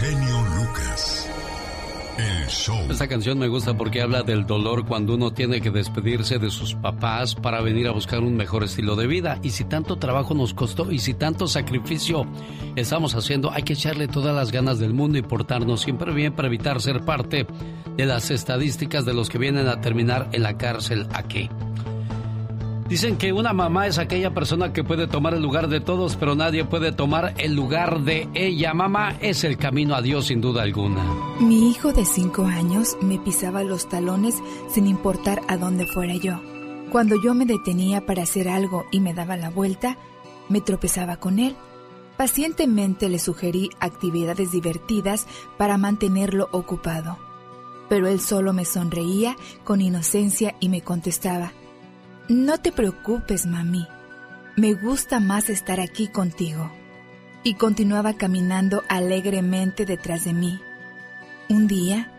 genio Lucas. El show. Esta canción me gusta porque habla del dolor cuando uno tiene que despedirse de sus papás para venir a buscar un mejor estilo de vida. Y si tanto trabajo nos costó y si tanto sacrificio estamos haciendo, hay que echarle todas las ganas del mundo y portarnos siempre bien para evitar ser parte de las estadísticas de los que vienen a terminar en la cárcel aquí. Dicen que una mamá es aquella persona que puede tomar el lugar de todos, pero nadie puede tomar el lugar de ella. Mamá es el camino a Dios sin duda alguna. Mi hijo de cinco años me pisaba los talones sin importar a dónde fuera yo. Cuando yo me detenía para hacer algo y me daba la vuelta, me tropezaba con él. Pacientemente le sugerí actividades divertidas para mantenerlo ocupado. Pero él solo me sonreía con inocencia y me contestaba, no te preocupes, mami. Me gusta más estar aquí contigo. Y continuaba caminando alegremente detrás de mí. Un día,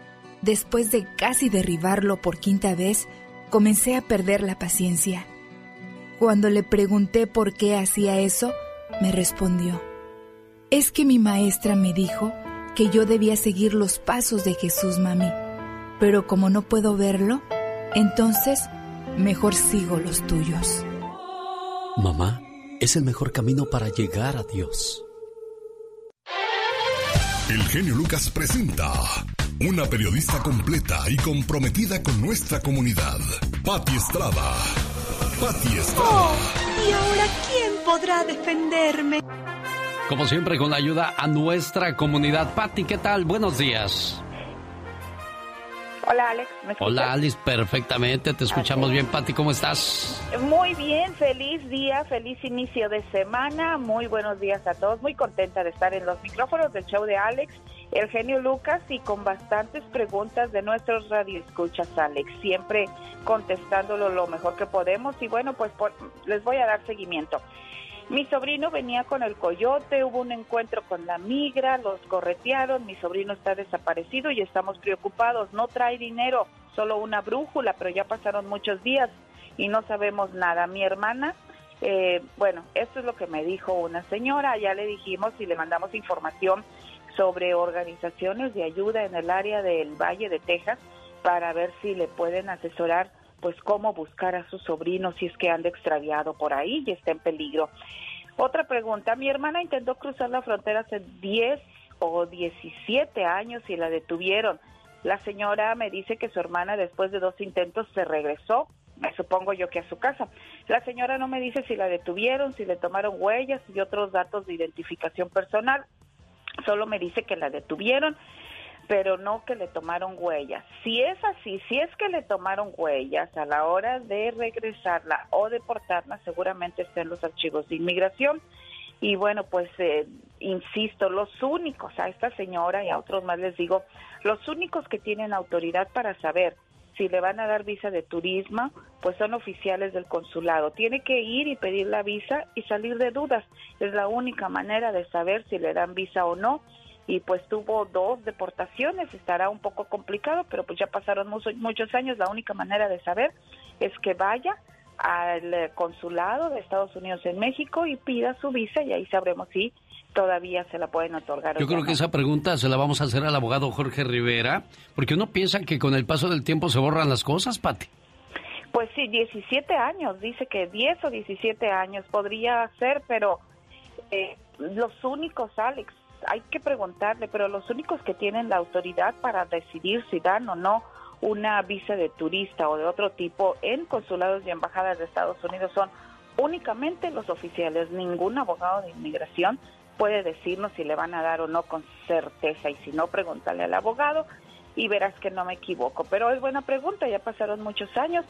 después de casi derribarlo por quinta vez, comencé a perder la paciencia. Cuando le pregunté por qué hacía eso, me respondió, es que mi maestra me dijo que yo debía seguir los pasos de Jesús, mami, pero como no puedo verlo, entonces mejor sigo los tuyos. Mamá, es el mejor camino para llegar a Dios. El genio Lucas presenta una periodista completa y comprometida con nuestra comunidad. Patti Estrada. Patti Estrada. Oh, ¿Y ahora quién podrá defenderme? Como siempre, con la ayuda a nuestra comunidad. Patti, ¿qué tal? Buenos días. Hola Alex. Hola Alice, perfectamente, te escuchamos bien. Patti, ¿cómo estás? Muy bien, feliz día, feliz inicio de semana, muy buenos días a todos, muy contenta de estar en los micrófonos del show de Alex, el genio Lucas y con bastantes preguntas de nuestros radioescuchas Alex, siempre contestándolo lo mejor que podemos y bueno, pues les voy a dar seguimiento. Mi sobrino venía con el coyote, hubo un encuentro con la migra, los corretearon, mi sobrino está desaparecido y estamos preocupados. No trae dinero, solo una brújula, pero ya pasaron muchos días y no sabemos nada. Mi hermana, eh, bueno, esto es lo que me dijo una señora, ya le dijimos y le mandamos información sobre organizaciones de ayuda en el área del Valle de Texas para ver si le pueden asesorar pues cómo buscar a su sobrino si es que anda extraviado por ahí y está en peligro. Otra pregunta, mi hermana intentó cruzar la frontera hace 10 o 17 años y la detuvieron. La señora me dice que su hermana después de dos intentos se regresó, me supongo yo que a su casa. La señora no me dice si la detuvieron, si le tomaron huellas y otros datos de identificación personal. Solo me dice que la detuvieron pero no que le tomaron huellas. Si es así, si es que le tomaron huellas a la hora de regresarla o deportarla, seguramente está en los archivos de inmigración. Y bueno, pues eh, insisto, los únicos, a esta señora y a otros más les digo, los únicos que tienen autoridad para saber si le van a dar visa de turismo, pues son oficiales del consulado. Tiene que ir y pedir la visa y salir de dudas. Es la única manera de saber si le dan visa o no y pues tuvo dos deportaciones, estará un poco complicado, pero pues ya pasaron muchos, muchos años, la única manera de saber es que vaya al consulado de Estados Unidos en México y pida su visa y ahí sabremos si todavía se la pueden otorgar. Yo creo que esa pregunta se la vamos a hacer al abogado Jorge Rivera, porque uno piensa que con el paso del tiempo se borran las cosas, Pati. Pues sí, 17 años, dice que 10 o 17 años podría ser, pero eh, los únicos, Alex, hay que preguntarle, pero los únicos que tienen la autoridad para decidir si dan o no una visa de turista o de otro tipo en consulados y embajadas de Estados Unidos son únicamente los oficiales. Ningún abogado de inmigración puede decirnos si le van a dar o no con certeza y si no, pregúntale al abogado y verás que no me equivoco. Pero es buena pregunta, ya pasaron muchos años.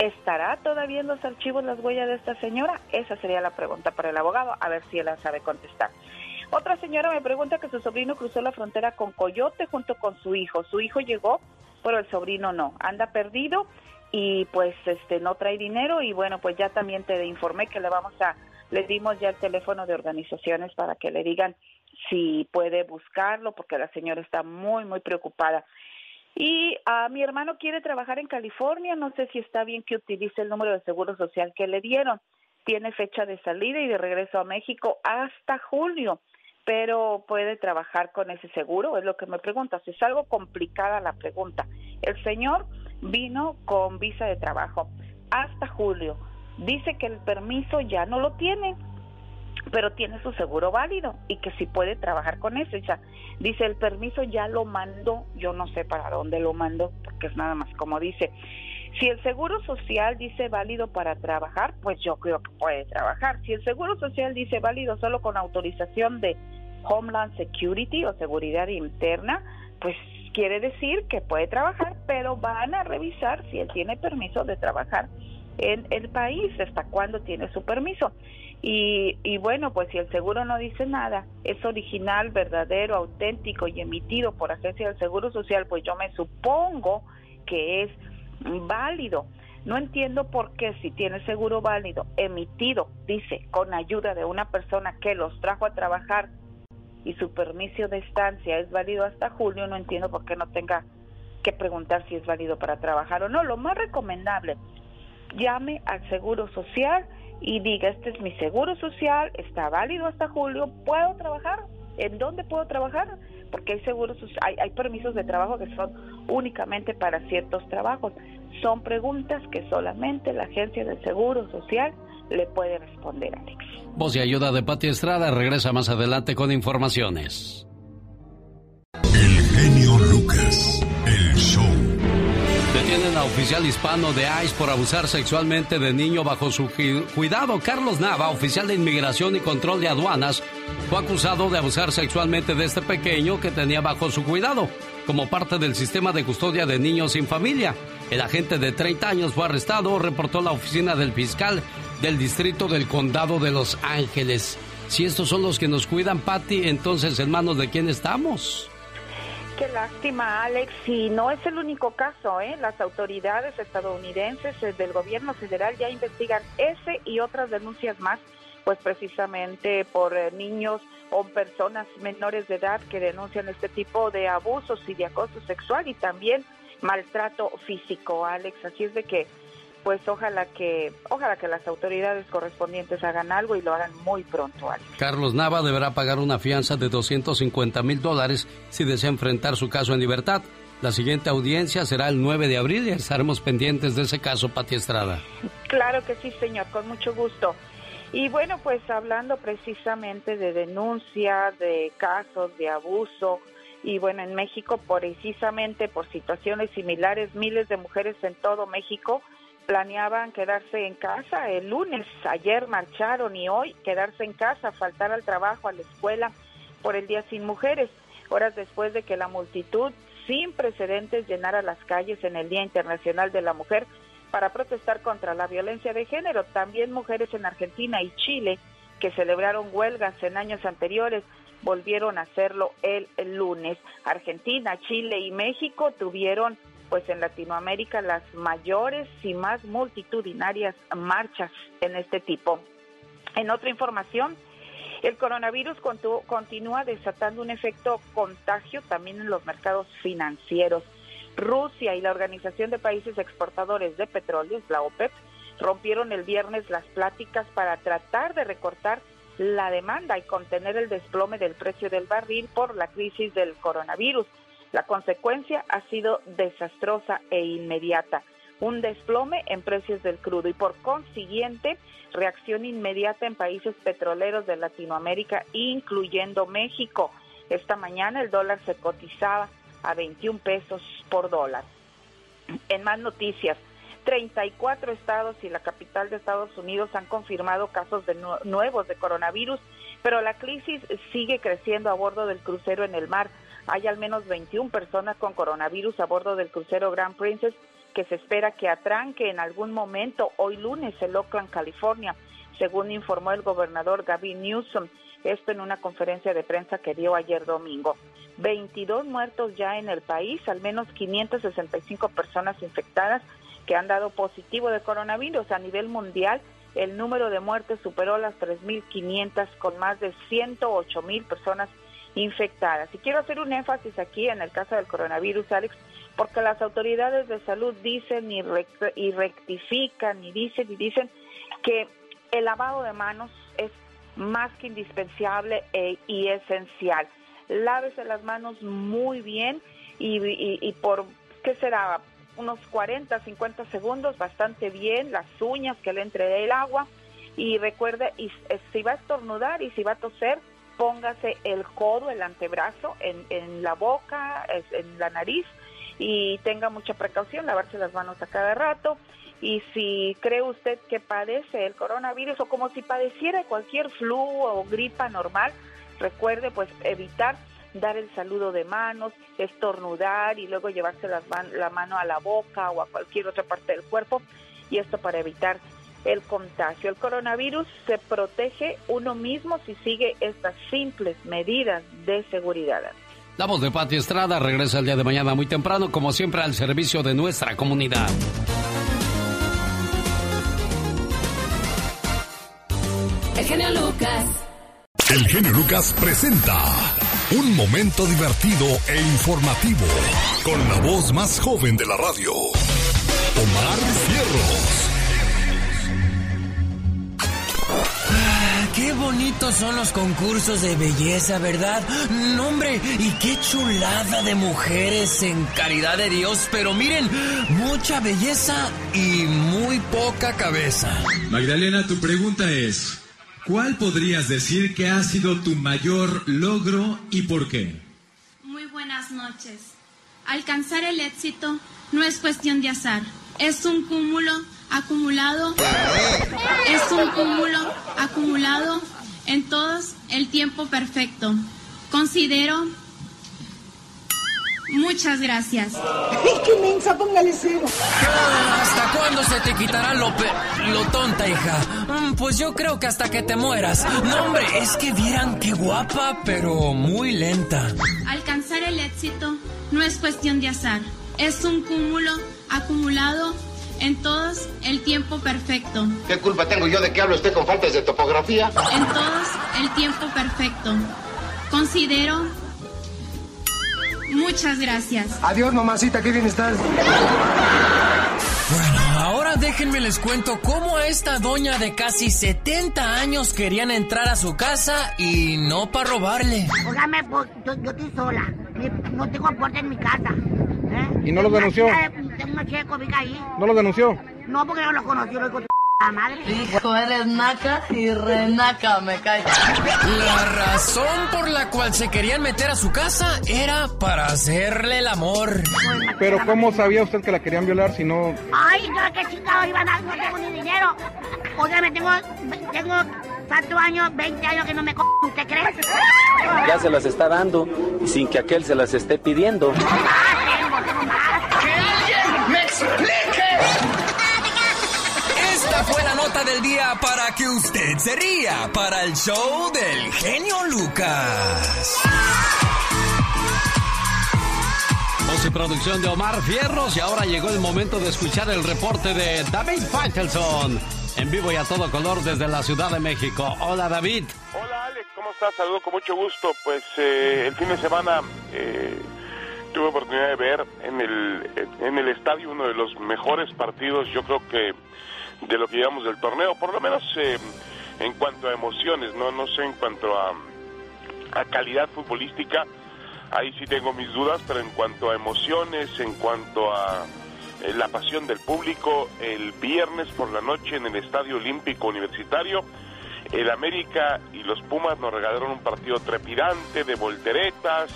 ¿Estará todavía en los archivos las huellas de esta señora? Esa sería la pregunta para el abogado, a ver si él la sabe contestar. Otra señora me pregunta que su sobrino cruzó la frontera con Coyote junto con su hijo. Su hijo llegó, pero el sobrino no. Anda perdido y pues este no trae dinero y bueno, pues ya también te informé que le vamos a le dimos ya el teléfono de organizaciones para que le digan si puede buscarlo porque la señora está muy muy preocupada. Y a mi hermano quiere trabajar en California, no sé si está bien que utilice el número de seguro social que le dieron. Tiene fecha de salida y de regreso a México hasta julio pero puede trabajar con ese seguro, es lo que me preguntas. Es algo complicada la pregunta. El señor vino con visa de trabajo hasta julio. Dice que el permiso ya no lo tiene, pero tiene su seguro válido y que sí puede trabajar con eso. Sea, dice, el permiso ya lo mandó, yo no sé para dónde lo mandó, porque es nada más como dice. Si el seguro social dice válido para trabajar, pues yo creo que puede trabajar. Si el seguro social dice válido solo con autorización de Homeland Security o seguridad interna, pues quiere decir que puede trabajar, pero van a revisar si él tiene permiso de trabajar en el país, hasta cuándo tiene su permiso. Y, y, bueno, pues si el seguro no dice nada, es original, verdadero, auténtico y emitido por agencia del Seguro Social, pues yo me supongo que es válido. No entiendo por qué si tiene seguro válido, emitido, dice, con ayuda de una persona que los trajo a trabajar y su permiso de estancia es válido hasta julio, no entiendo por qué no tenga que preguntar si es válido para trabajar o no. Lo más recomendable, llame al Seguro Social y diga, este es mi Seguro Social, está válido hasta julio, ¿puedo trabajar? ¿En dónde puedo trabajar? Porque hay seguros, hay, hay permisos de trabajo que son únicamente para ciertos trabajos. Son preguntas que solamente la Agencia del Seguro Social le puede responder, Alex. Voz y ayuda de Pati Estrada regresa más adelante con informaciones. El genio Lucas, el show. Detienen a oficial hispano de ICE por abusar sexualmente de niño bajo su cuidado. Carlos Nava, oficial de inmigración y control de aduanas, fue acusado de abusar sexualmente de este pequeño que tenía bajo su cuidado, como parte del sistema de custodia de niños sin familia. El agente de 30 años fue arrestado, reportó la oficina del fiscal del distrito del condado de Los Ángeles. Si estos son los que nos cuidan, Patty, entonces en manos de quién estamos. Qué lástima, Alex. Y no es el único caso, ¿eh? Las autoridades estadounidenses eh, del gobierno federal ya investigan ese y otras denuncias más, pues precisamente por eh, niños o personas menores de edad que denuncian este tipo de abusos y de acoso sexual y también maltrato físico, Alex. Así es de que pues ojalá que ojalá que las autoridades correspondientes hagan algo y lo hagan muy pronto. Carlos Nava deberá pagar una fianza de 250 mil dólares si desea enfrentar su caso en libertad. La siguiente audiencia será el 9 de abril y estaremos pendientes de ese caso, Pati Estrada. Claro que sí, señor, con mucho gusto. Y bueno, pues hablando precisamente de denuncia, de casos de abuso, y bueno, en México precisamente por situaciones similares, miles de mujeres en todo México planeaban quedarse en casa el lunes, ayer marcharon y hoy quedarse en casa, faltar al trabajo, a la escuela por el Día Sin Mujeres, horas después de que la multitud sin precedentes llenara las calles en el Día Internacional de la Mujer para protestar contra la violencia de género. También mujeres en Argentina y Chile que celebraron huelgas en años anteriores volvieron a hacerlo el, el lunes. Argentina, Chile y México tuvieron pues en Latinoamérica las mayores y más multitudinarias marchas en este tipo. En otra información, el coronavirus continúa desatando un efecto contagio también en los mercados financieros. Rusia y la Organización de Países Exportadores de Petróleo, la OPEP, rompieron el viernes las pláticas para tratar de recortar la demanda y contener el desplome del precio del barril por la crisis del coronavirus. La consecuencia ha sido desastrosa e inmediata. Un desplome en precios del crudo y por consiguiente reacción inmediata en países petroleros de Latinoamérica, incluyendo México. Esta mañana el dólar se cotizaba a 21 pesos por dólar. En más noticias, 34 estados y la capital de Estados Unidos han confirmado casos de nuevos de coronavirus, pero la crisis sigue creciendo a bordo del crucero en el mar. Hay al menos 21 personas con coronavirus a bordo del crucero Grand Princess que se espera que atranque en algún momento hoy lunes en Oakland, California, según informó el gobernador Gavin Newsom. Esto en una conferencia de prensa que dio ayer domingo. 22 muertos ya en el país, al menos 565 personas infectadas que han dado positivo de coronavirus a nivel mundial. El número de muertes superó las 3.500 con más de 108.000 personas infectadas. Y quiero hacer un énfasis aquí en el caso del coronavirus, Alex, porque las autoridades de salud dicen y, rectifican y dicen y dicen que el lavado de manos es más que indispensable e, y esencial. Lávese las manos muy bien y, y por, ¿qué será? Unos 40, 50 segundos, bastante bien, las uñas que le entre el agua y recuerde, y, eh, si va a estornudar y si va a toser, póngase el codo, el antebrazo en, en la boca, en la nariz y tenga mucha precaución, lavarse las manos a cada rato. Y si cree usted que padece el coronavirus o como si padeciera cualquier flu o gripa normal, recuerde pues evitar dar el saludo de manos, estornudar y luego llevarse las la mano a la boca o a cualquier otra parte del cuerpo y esto para evitar el contagio. El coronavirus se protege uno mismo si sigue estas simples medidas de seguridad. La voz de Pati Estrada regresa el día de mañana muy temprano, como siempre, al servicio de nuestra comunidad. El genio Lucas. El genio Lucas presenta un momento divertido e informativo con la voz más joven de la radio, Omar Fierros. Qué bonitos son los concursos de belleza, ¿verdad? No, hombre, y qué chulada de mujeres en caridad de Dios, pero miren, mucha belleza y muy poca cabeza. Magdalena, tu pregunta es, ¿cuál podrías decir que ha sido tu mayor logro y por qué? Muy buenas noches. Alcanzar el éxito no es cuestión de azar, es un cúmulo acumulado, es un cúmulo acumulado en todos el tiempo perfecto. Considero Muchas gracias. ¡Qué mensa! Póngale cero. ¿Hasta cuándo se te quitará lo, lo tonta, hija? Mm, pues yo creo que hasta que te mueras. No, hombre, es que vieran qué guapa, pero muy lenta. Alcanzar el éxito no es cuestión de azar. Es un cúmulo acumulado en todos el tiempo perfecto. ¿Qué culpa tengo yo de que hable usted con faltas de topografía? En todos el tiempo perfecto. Considero... Muchas gracias. Adiós, mamacita, qué bien estás. Bueno, ahora déjenme les cuento cómo a esta doña de casi 70 años querían entrar a su casa y no para robarle. Óigame, pues, yo, yo, estoy sola. No tengo aporte en mi casa. ¿Y no lo denunció? Tengo una chica ahí. ¿No lo denunció? No, porque no lo conoció, lo la madre. Hijo, eres naca y renaca, me cae. La razón por la cual se querían meter a su casa era para hacerle el amor. Pero ¿cómo sabía usted que la querían violar si no...? Ay, no, qué chingado iban a... No tengo ni dinero. me tengo... Tengo tantos años, 20 años que no me co... ¿Usted cree? Ya se las está dando sin que aquel se las esté pidiendo. ¡Que del día para que usted se ría para el show del genio Lucas. Voz y producción de Omar Fierros y ahora llegó el momento de escuchar el reporte de David Faitelson en vivo y a todo color desde la Ciudad de México. Hola David. Hola Alex, ¿cómo estás? Saludo con mucho gusto. Pues eh, el fin de semana eh, tuve oportunidad de ver en el, en el estadio uno de los mejores partidos, yo creo que de lo que llevamos del torneo, por lo menos eh, en cuanto a emociones, no, no sé en cuanto a, a calidad futbolística, ahí sí tengo mis dudas, pero en cuanto a emociones, en cuanto a eh, la pasión del público el viernes por la noche en el Estadio Olímpico Universitario. El América y los Pumas nos regalaron un partido trepidante de volteretas.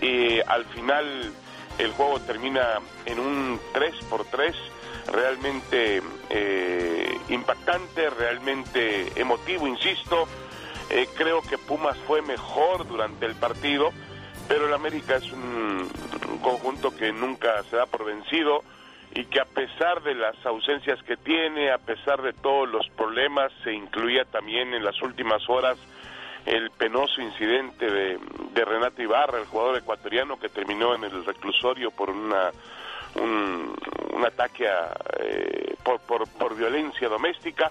Eh, al final el juego termina en un 3 por 3 realmente eh, impactante, realmente emotivo, insisto. creo que Pumas fue mejor durante el partido, pero el América es un conjunto que nunca se da por vencido y que a pesar de las ausencias que tiene, a pesar de todos los problemas, se incluía también en las últimas horas el penoso incidente de, Renato Ibarra, el jugador ecuatoriano que terminó en el reclusorio por una un, ataque eh, por, por, violencia doméstica.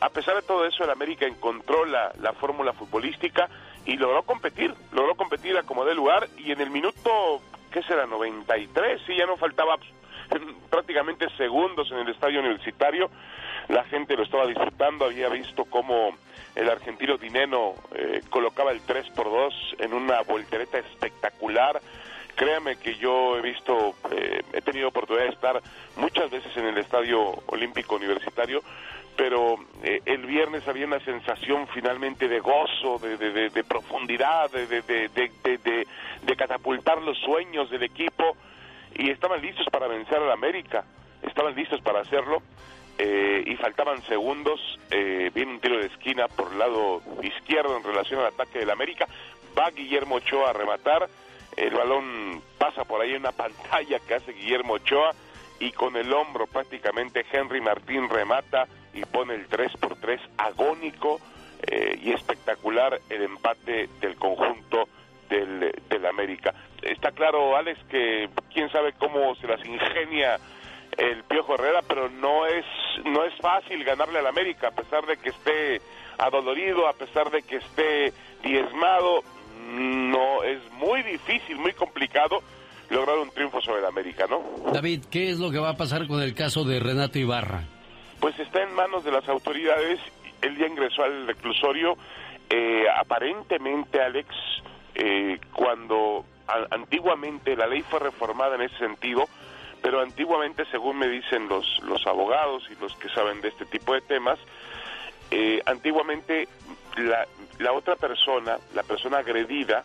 A pesar de todo eso, el América encontró la, la fórmula futbolística y logró competir, logró competir a como de lugar y en el minuto, ¿qué será? 93, sí, ya no faltaba prácticamente segundos en el estadio universitario, la gente lo estaba disfrutando, había visto cómo el argentino Dineno eh, colocaba el 3 por 2 en una voltereta espectacular. Créame que yo he visto, eh, he tenido oportunidad de estar muchas veces en el Estadio Olímpico Universitario, pero eh, el viernes había una sensación finalmente de gozo, de, de, profundidad, de, catapultar los sueños del equipo y estaban listos para vencer al América, estaban listos para hacerlo eh, y faltaban segundos, eh, viene un tiro de esquina por el lado izquierdo en relación al ataque del América, va Guillermo Ochoa a rematar, el balón pasa por ahí en una pantalla que hace Guillermo Ochoa y con el hombro prácticamente Henry Martín remata y pone el 3 por 3 agónico eh, y espectacular el empate del conjunto del, del América. Está claro, Alex, que quién sabe cómo se las ingenia el Piojo Herrera, pero no es no es fácil ganarle al América, a pesar de que esté adolorido, a pesar de que esté diezmado, no es muy difícil, muy complicado lograr un triunfo sobre el América, ¿no? David, ¿qué es lo que va a pasar con el caso de Renato Ibarra? Pues está en manos de las autoridades. Él ya ingresó al reclusorio. Eh, aparentemente, Alex, eh, cuando antiguamente la ley fue reformada en ese sentido, pero antiguamente, según me dicen los, los abogados y los que saben de este tipo de temas, eh, antiguamente la, la, otra persona, la persona agredida,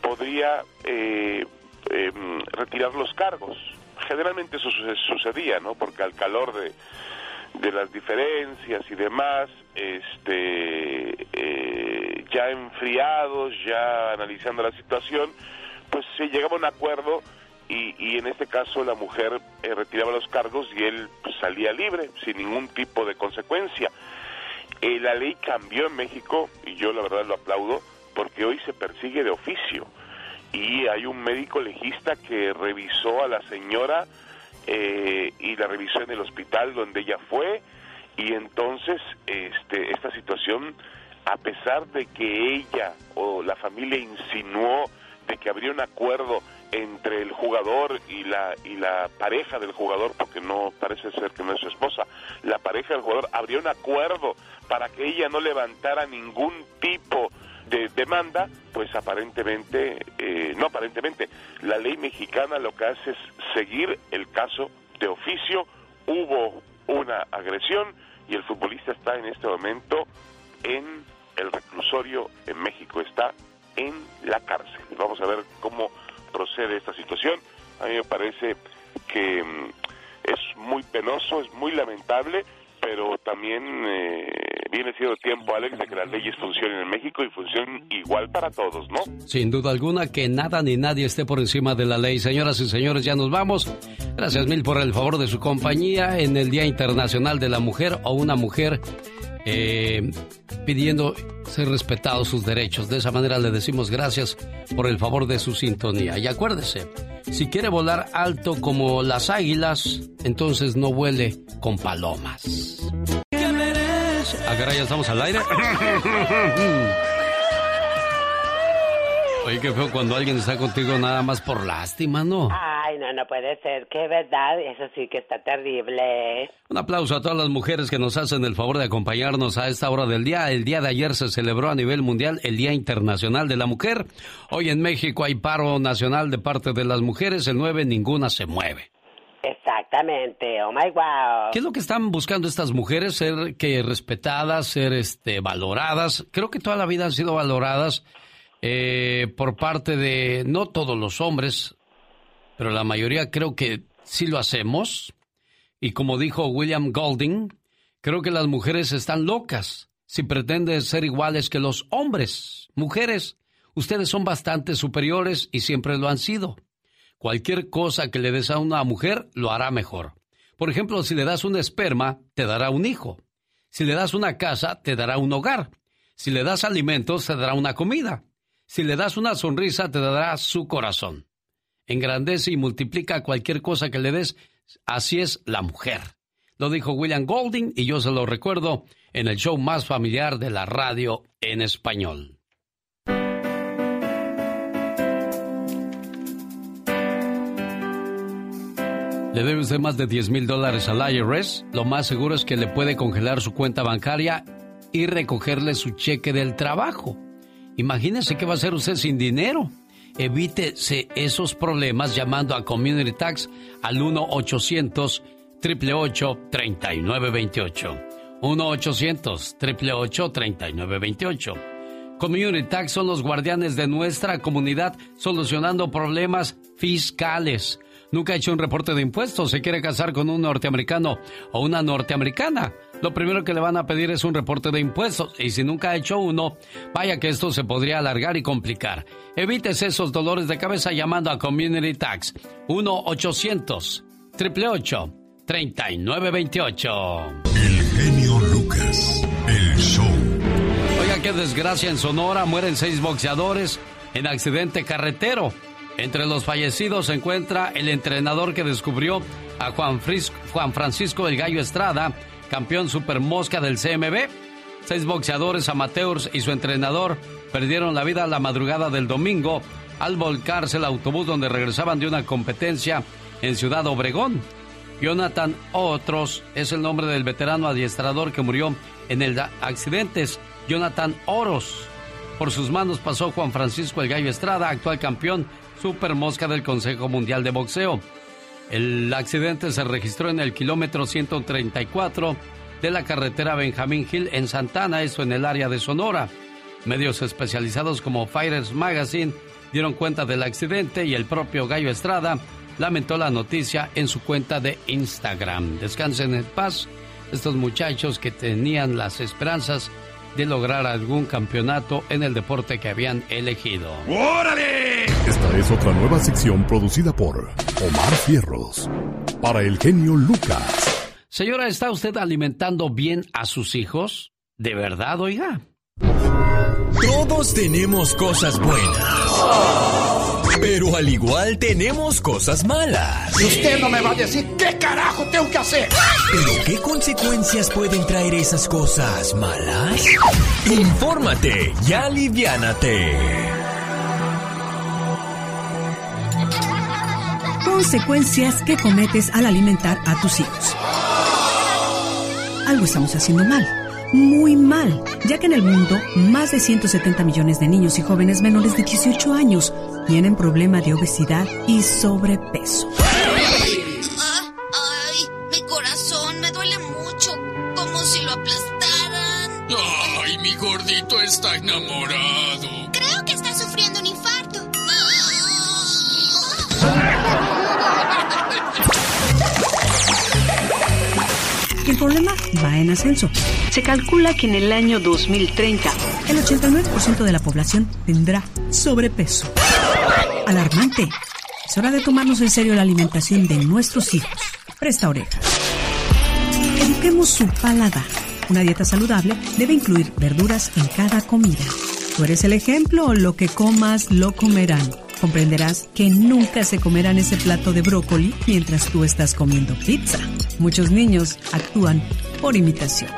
podría eh, em, retirar los cargos. Generalmente eso sucedía, ¿no? Porque al calor de, de las diferencias y demás, este, eh, ya enfriados, ya analizando la situación, pues se llegaba a un acuerdo y, en este caso la mujer eh, retiraba los cargos y él pues, salía libre, sin ningún tipo de consecuencia. Eh, la ley cambió en México y yo la verdad lo aplaudo porque hoy se persigue de oficio. Y hay un médico legista que revisó a la señora eh, y la revisó en el hospital donde ella fue. Y entonces este, esta situación a pesar de que ella o la familia insinuó de que habría un acuerdo entre el jugador y la y la pareja del jugador porque no parece ser que no es su esposa la pareja del jugador habría un acuerdo para que ella no levantara ningún tipo de demanda pues aparentemente eh, no aparentemente la ley mexicana lo que hace es seguir el caso de oficio hubo una agresión y el futbolista está en este momento en el reclusorio en México está en la cárcel. Vamos a ver cómo procede esta situación. A mí me parece que mm, es muy penoso, es muy lamentable, pero también eh, viene siendo tiempo, Alex, de que las leyes funcionen en México y funcionen igual para todos, ¿no? Sin duda alguna, que nada ni nadie esté por encima de la ley. Señoras y señores, ya nos vamos. Gracias mil por el favor de su compañía en el Día Internacional de la Mujer o una mujer eh, pidiendo ser respetados sus derechos. De esa manera le decimos gracias por el favor de su sintonía. Y acuérdese, si quiere volar alto como las águilas, entonces no vuele con palomas. Acá ya estamos al aire. Oye, qué feo cuando alguien está contigo nada más por lástima, ¿no? Ay, no, no puede ser, que verdad, eso sí que está terrible. Un aplauso a todas las mujeres que nos hacen el favor de acompañarnos a esta hora del día. El día de ayer se celebró a nivel mundial el Día Internacional de la Mujer. Hoy en México hay paro nacional de parte de las mujeres, el 9 ninguna se mueve. Exactamente, oh my wow. ¿Qué es lo que están buscando estas mujeres? Ser que respetadas, ser este valoradas. Creo que toda la vida han sido valoradas eh, por parte de no todos los hombres, pero la mayoría creo que sí lo hacemos. Y como dijo William Golding, creo que las mujeres están locas si pretenden ser iguales que los hombres. Mujeres, ustedes son bastante superiores y siempre lo han sido. Cualquier cosa que le des a una mujer lo hará mejor. Por ejemplo, si le das un esperma, te dará un hijo. Si le das una casa, te dará un hogar. Si le das alimentos, te dará una comida. Si le das una sonrisa, te dará su corazón. Engrandece y multiplica cualquier cosa que le des. Así es la mujer. Lo dijo William Golding y yo se lo recuerdo en el show más familiar de la radio en español. ¿Le debe usted más de 10 mil dólares al IRS? Lo más seguro es que le puede congelar su cuenta bancaria y recogerle su cheque del trabajo. Imagínese qué va a hacer usted sin dinero. Evítese esos problemas llamando a Community Tax al 1-800-888-3928. 1-800-888-3928. Community Tax son los guardianes de nuestra comunidad solucionando problemas fiscales. Nunca ha hecho un reporte de impuestos, se quiere casar con un norteamericano o una norteamericana. Lo primero que le van a pedir es un reporte de impuestos y si nunca ha hecho uno, vaya que esto se podría alargar y complicar. Evites esos dolores de cabeza llamando a Community Tax 1-800-888-3928. El genio Lucas, el show. Oiga, qué desgracia en Sonora, mueren seis boxeadores en accidente carretero. Entre los fallecidos se encuentra el entrenador que descubrió a Juan, Juan Francisco del Gallo Estrada, campeón super mosca del CMB. Seis boxeadores amateurs y su entrenador perdieron la vida la madrugada del domingo al volcarse el autobús donde regresaban de una competencia en Ciudad Obregón. Jonathan Otros es el nombre del veterano adiestrador que murió en el accidente. Jonathan Oros. Por sus manos pasó Juan Francisco El Gallo Estrada, actual campeón super mosca del Consejo Mundial de Boxeo. El accidente se registró en el kilómetro 134 de la carretera Benjamín Hill en Santana, esto en el área de Sonora. Medios especializados como Fighters Magazine dieron cuenta del accidente y el propio Gallo Estrada lamentó la noticia en su cuenta de Instagram. Descansen en paz estos muchachos que tenían las esperanzas de lograr algún campeonato en el deporte que habían elegido. ¡Órale! Esta es otra nueva sección producida por Omar Fierros para el genio Lucas. Señora, ¿está usted alimentando bien a sus hijos? ¿De verdad, oiga? Todos tenemos cosas buenas. Pero al igual tenemos cosas malas. Y usted no me va a decir qué carajo tengo que hacer. ¿Pero qué consecuencias pueden traer esas cosas malas? Infórmate y aliviánate. Consecuencias que cometes al alimentar a tus hijos. Algo estamos haciendo mal muy mal, ya que en el mundo más de 170 millones de niños y jóvenes menores de 18 años tienen problema de obesidad y sobrepeso. Ay, mi corazón me duele mucho, como si lo aplastaran. Ay, mi gordito está enamorado. Creo que está sufriendo un infarto. El problema va en ascenso. Se calcula que en el año 2030 el 89% de la población tendrá sobrepeso. Alarmante. Es hora de tomarnos en serio la alimentación de nuestros hijos. Presta oreja. Eduquemos su paladar. Una dieta saludable debe incluir verduras en cada comida. Tú eres el ejemplo lo que comas lo comerán. Comprenderás que nunca se comerán ese plato de brócoli mientras tú estás comiendo pizza. Muchos niños actúan por imitación.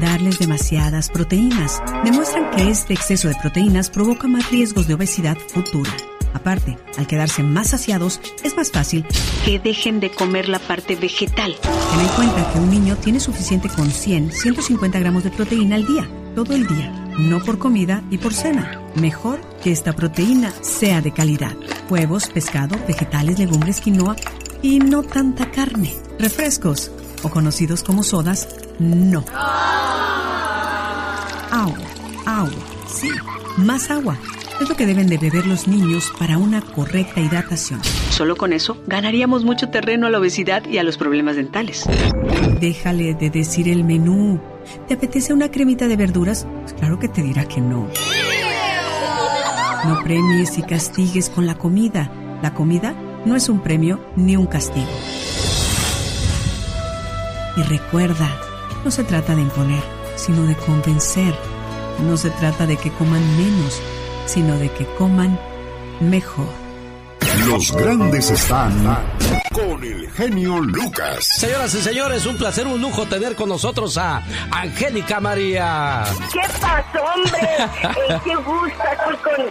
Darles demasiadas proteínas demuestran que este exceso de proteínas provoca más riesgos de obesidad futura. Aparte, al quedarse más saciados, es más fácil que dejen de comer la parte vegetal. Ten en cuenta que un niño tiene suficiente con 100, 150 gramos de proteína al día, todo el día, no por comida y por cena. Mejor que esta proteína sea de calidad. Huevos, pescado, vegetales, legumbres, quinoa y no tanta carne. Refrescos, o conocidos como sodas, no. Agua, agua, sí, más agua. Es lo que deben de beber los niños para una correcta hidratación. Solo con eso ganaríamos mucho terreno a la obesidad y a los problemas dentales. Déjale de decir el menú. ¿Te apetece una cremita de verduras? Pues claro que te dirá que no. No premies y castigues con la comida. La comida no es un premio ni un castigo. Y recuerda, no se trata de imponer, sino de convencer. No se trata de que coman menos, sino de que coman mejor. Los grandes están con el genio Lucas. Señoras y señores, un placer, un lujo tener con nosotros a Angélica María. ¿Qué pasó, hombre? Eh, ¿Qué gusta con, con,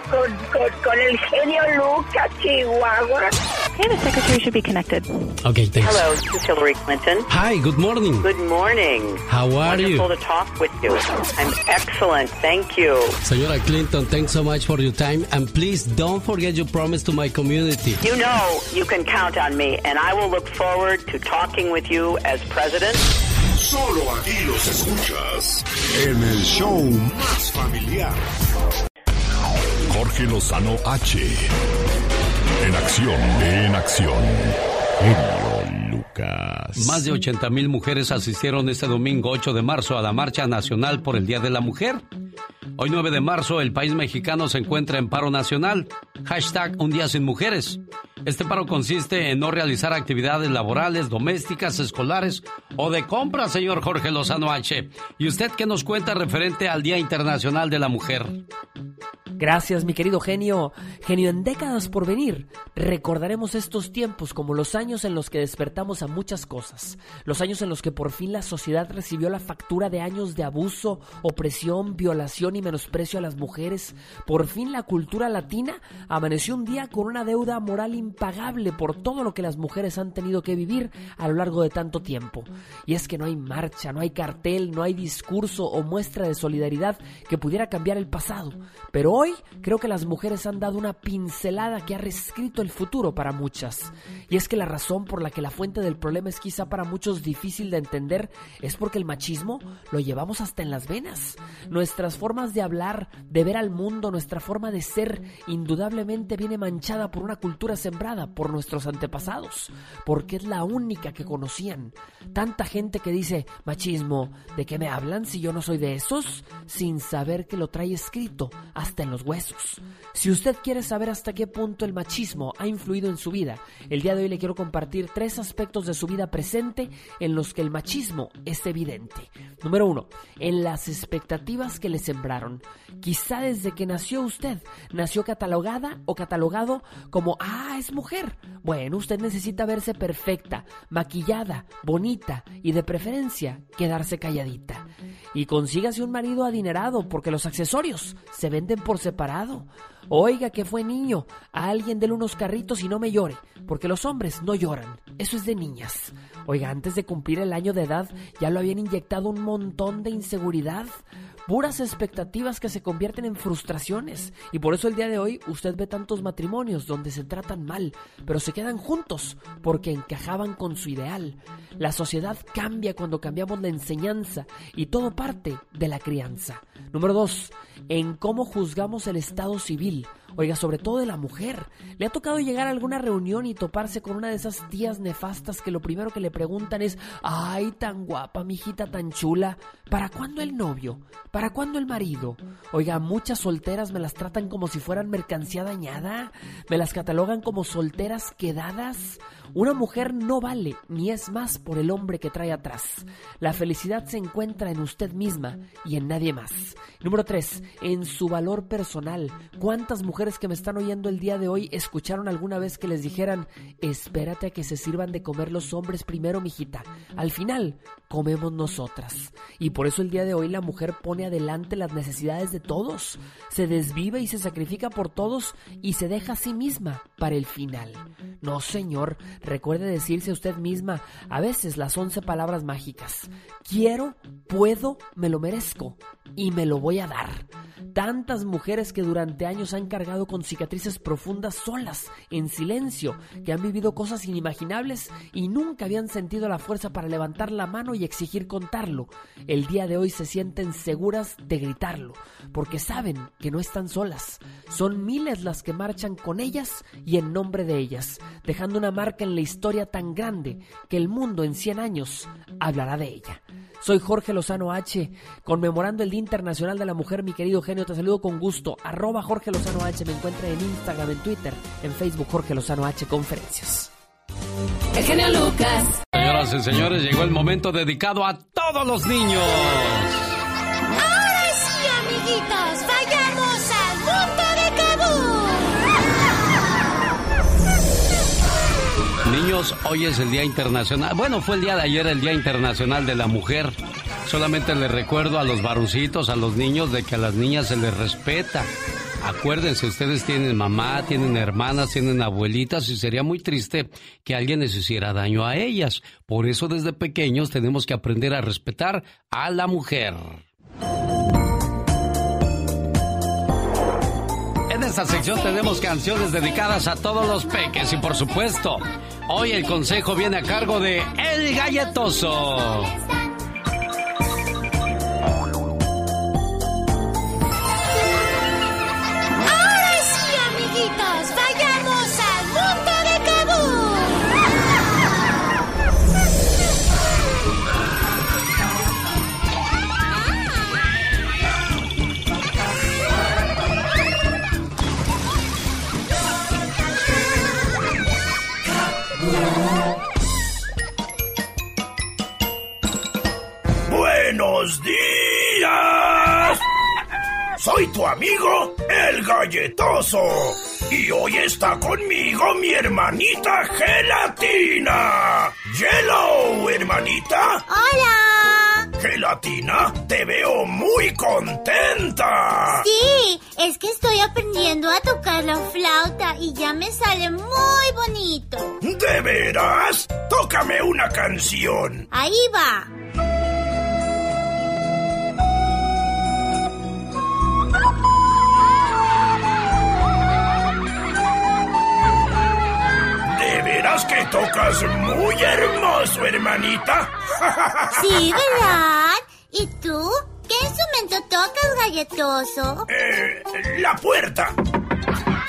con, con el genio Lucas, Chihuahua? Okay, the secretary should be connected. Okay, thanks. Hello, this is Hillary Clinton. Hi, good morning. Good morning. How are you? Wonderful to talk with you. I'm excellent, thank you. Señora Clinton, thanks so much for your time. And please don't forget your promise to my community. You know you can count on me, and I will look forward to talking with you as president. Solo aquí los escuchas en el show más familiar. Jorge Lozano H. En acción, en acción. Genio Lucas. Más de 80 mil mujeres asistieron este domingo 8 de marzo a la Marcha Nacional por el Día de la Mujer. Hoy 9 de marzo el país mexicano se encuentra en paro nacional. Hashtag Un Día Sin Mujeres. Este paro consiste en no realizar actividades laborales, domésticas, escolares o de compra, señor Jorge Lozano H. ¿Y usted qué nos cuenta referente al Día Internacional de la Mujer? Gracias, mi querido genio. Genio, en décadas por venir, recordaremos estos tiempos como los años en los que despertamos muchas cosas. Los años en los que por fin la sociedad recibió la factura de años de abuso, opresión, violación y menosprecio a las mujeres. Por fin la cultura latina amaneció un día con una deuda moral impagable por todo lo que las mujeres han tenido que vivir a lo largo de tanto tiempo. Y es que no hay marcha, no hay cartel, no hay discurso o muestra de solidaridad que pudiera cambiar el pasado. Pero hoy creo que las mujeres han dado una pincelada que ha reescrito el futuro para muchas. Y es que la razón por la que la fuente del problema es quizá para muchos difícil de entender es porque el machismo lo llevamos hasta en las venas. Nuestras formas de hablar, de ver al mundo, nuestra forma de ser, indudablemente viene manchada por una cultura sembrada por nuestros antepasados, porque es la única que conocían. Tanta gente que dice, machismo, ¿de qué me hablan si yo no soy de esos? Sin saber que lo trae escrito hasta en los huesos. Si usted quiere saber hasta qué punto el machismo ha influido en su vida, el día de hoy le quiero compartir tres aspectos de su vida presente en los que el machismo es evidente. Número uno, en las expectativas que le sembraron. Quizá desde que nació usted, nació catalogada o catalogado como, ah, es mujer. Bueno, usted necesita verse perfecta, maquillada, bonita y de preferencia quedarse calladita. Y consígase un marido adinerado porque los accesorios se venden por separado. Oiga que fue niño, a alguien déle unos carritos y no me llore, porque los hombres no lloran, eso es de niñas. Oiga, antes de cumplir el año de edad ya lo habían inyectado un montón de inseguridad, puras expectativas que se convierten en frustraciones. Y por eso el día de hoy usted ve tantos matrimonios donde se tratan mal, pero se quedan juntos porque encajaban con su ideal. La sociedad cambia cuando cambiamos la enseñanza y todo parte de la crianza. Número dos, en cómo juzgamos el Estado civil. Oiga, sobre todo de la mujer. ¿Le ha tocado llegar a alguna reunión y toparse con una de esas tías nefastas que lo primero que le preguntan es, ay, tan guapa, mijita, tan chula, ¿para cuándo el novio? ¿Para cuándo el marido? Oiga, muchas solteras me las tratan como si fueran mercancía dañada, me las catalogan como solteras quedadas. Una mujer no vale ni es más por el hombre que trae atrás. La felicidad se encuentra en usted misma y en nadie más. Número 3. En su valor personal. ¿Cuántas mujeres que me están oyendo el día de hoy escucharon alguna vez que les dijeran, espérate a que se sirvan de comer los hombres primero, mijita? Al final, comemos nosotras. Y por eso el día de hoy la mujer pone adelante las necesidades de todos. Se desvive y se sacrifica por todos y se deja a sí misma para el final. No, señor, recuerde decirse a usted misma a veces las once palabras mágicas. Quiero, puedo, me lo merezco y me lo voy a dar. Tantas mujeres que durante años han cargado con cicatrices profundas solas, en silencio, que han vivido cosas inimaginables y nunca habían sentido la fuerza para levantar la mano y exigir contarlo. El día de hoy se sienten seguras de gritarlo, porque saben que no están solas. Son miles las que marchan con ellas y en nombre de ellas, dejando una marca en la historia tan grande que el mundo en 100 años hablará de ella. Soy Jorge Lozano H, conmemorando el Día Internacional de la Mujer, mi querido genio, te saludo con gusto. Arroba Jorge Lozano H, me encuentra en Instagram, en Twitter, en Facebook Jorge Lozano H Conferencias. El genio Lucas. Señoras y señores, llegó el momento dedicado a todos los niños. Ahora sí, amiguitos, Hoy es el Día Internacional. Bueno, fue el día de ayer el Día Internacional de la Mujer. Solamente les recuerdo a los varoncitos, a los niños, de que a las niñas se les respeta. Acuérdense, ustedes tienen mamá, tienen hermanas, tienen abuelitas y sería muy triste que alguien les hiciera daño a ellas. Por eso desde pequeños tenemos que aprender a respetar a la mujer. Esta sección tenemos canciones dedicadas a todos los peques y por supuesto, hoy el consejo viene a cargo de El Galletoso. Buenos días. Soy tu amigo, el galletoso. Y hoy está conmigo mi hermanita Gelatina. Yellow, hermanita. Hola. Gelatina, te veo muy contenta. Sí, es que estoy aprendiendo a tocar la flauta y ya me sale muy bonito. ¿De veras? Tócame una canción. Ahí va. ¿De veras que tocas muy hermoso, hermanita? Sí, ¿verdad? ¿Y tú? ¿Qué instrumento tocas, galletoso? Eh, la puerta.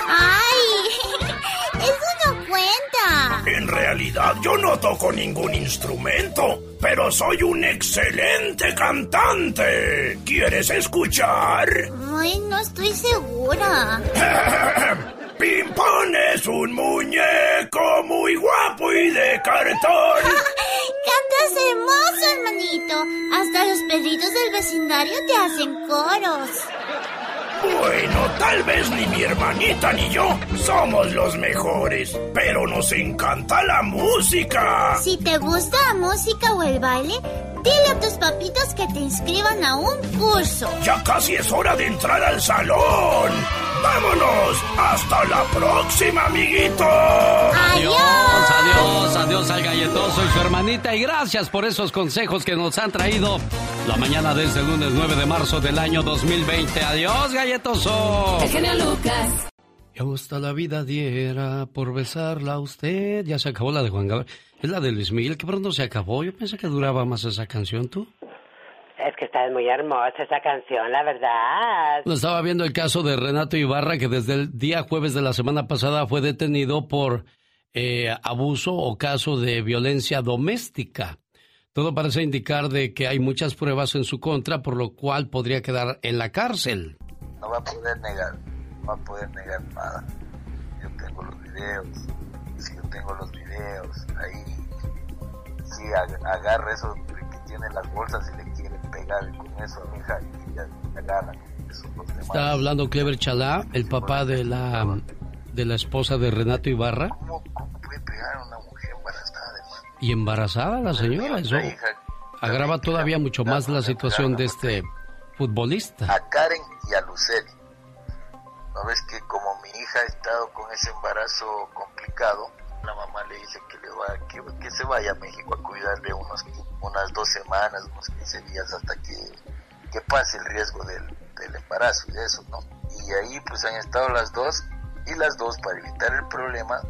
¡Ay! Eso no cuenta. En realidad yo no toco ningún instrumento, pero soy un excelente cantante. ¿Quieres escuchar? Ay, no estoy segura. Pimpón es un muñeco muy guapo y de cartón. Cantas hermoso, hermanito. Hasta los perritos del vecindario te hacen coros. Bueno, tal vez ni mi hermanita ni yo somos los mejores, pero nos encanta la música. Si te gusta la música o el baile, dile a tus papitos que te inscriban a un curso. Ya casi es hora de entrar al salón. ¡Vámonos! ¡Hasta la próxima, amiguito! Adiós, adiós, adiós al galletoso y su hermanita y gracias por esos consejos que nos han traído la mañana de este lunes 9 de marzo del año 2020. Adiós, galletoso. El genio Lucas. Me gusta la vida diera por besarla a usted. Ya se acabó la de Juan Gabriel. Es la de Luis Miguel, que pronto se acabó. Yo pensé que duraba más esa canción, ¿tú? Es que está muy hermosa esa canción, la verdad. Bueno, estaba viendo el caso de Renato Ibarra, que desde el día jueves de la semana pasada fue detenido por eh, abuso o caso de violencia doméstica. Todo parece indicar de que hay muchas pruebas en su contra, por lo cual podría quedar en la cárcel. No va a poder negar, va a poder negar nada. Yo tengo los videos, si yo tengo los videos, ahí sí agarra eso que tiene las bolsas y le quiere pegar con eso a mi hija y ya agarra. Está hablando Clever Chalá, el papá de la de la esposa de Renato Ibarra. ¿Cómo, cómo puede pegar a una mujer embarazada? Y embarazada la señora, eso agrava todavía mucho más la situación de este futbolista. A Karen y a Luceli. ¿No ves que como mi hija ha estado con ese embarazo complicado, la mamá le dice que, le va, que, que se vaya a México a cuidarle unos, unas dos semanas, unos 15 días hasta que, que pase el riesgo del, del embarazo y de eso, ¿no? Y ahí pues han estado las dos y las dos para evitar el problema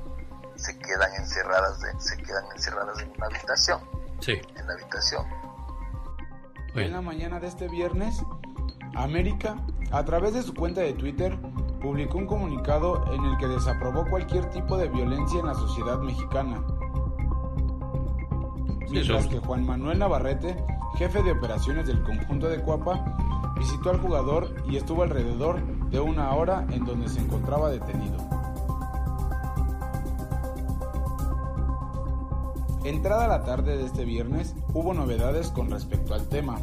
se quedan encerradas de, se quedan encerradas en una habitación. Sí. En la habitación. En la mañana de este viernes, América, a través de su cuenta de Twitter, publicó un comunicado en el que desaprobó cualquier tipo de violencia en la sociedad mexicana. Mientras que Juan Manuel Navarrete, jefe de operaciones del conjunto de Cuapa, visitó al jugador y estuvo alrededor de una hora en donde se encontraba detenido. Entrada la tarde de este viernes, hubo novedades con respecto al tema,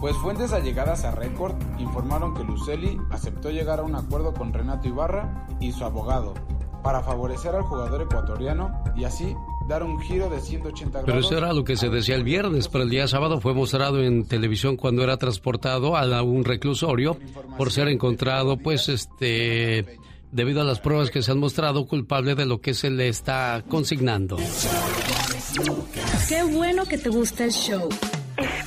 pues fuentes allegadas a Record informaron que Luceli aceptó llegar a un acuerdo con Renato Ibarra y su abogado para favorecer al jugador ecuatoriano y así dar un giro de 180 grados. Pero eso era lo que se decía el viernes, pero el día sábado fue mostrado en televisión cuando era transportado a un reclusorio por ser encontrado, pues, este, debido a las pruebas que se han mostrado culpable de lo que se le está consignando. Qué bueno que te gusta el show.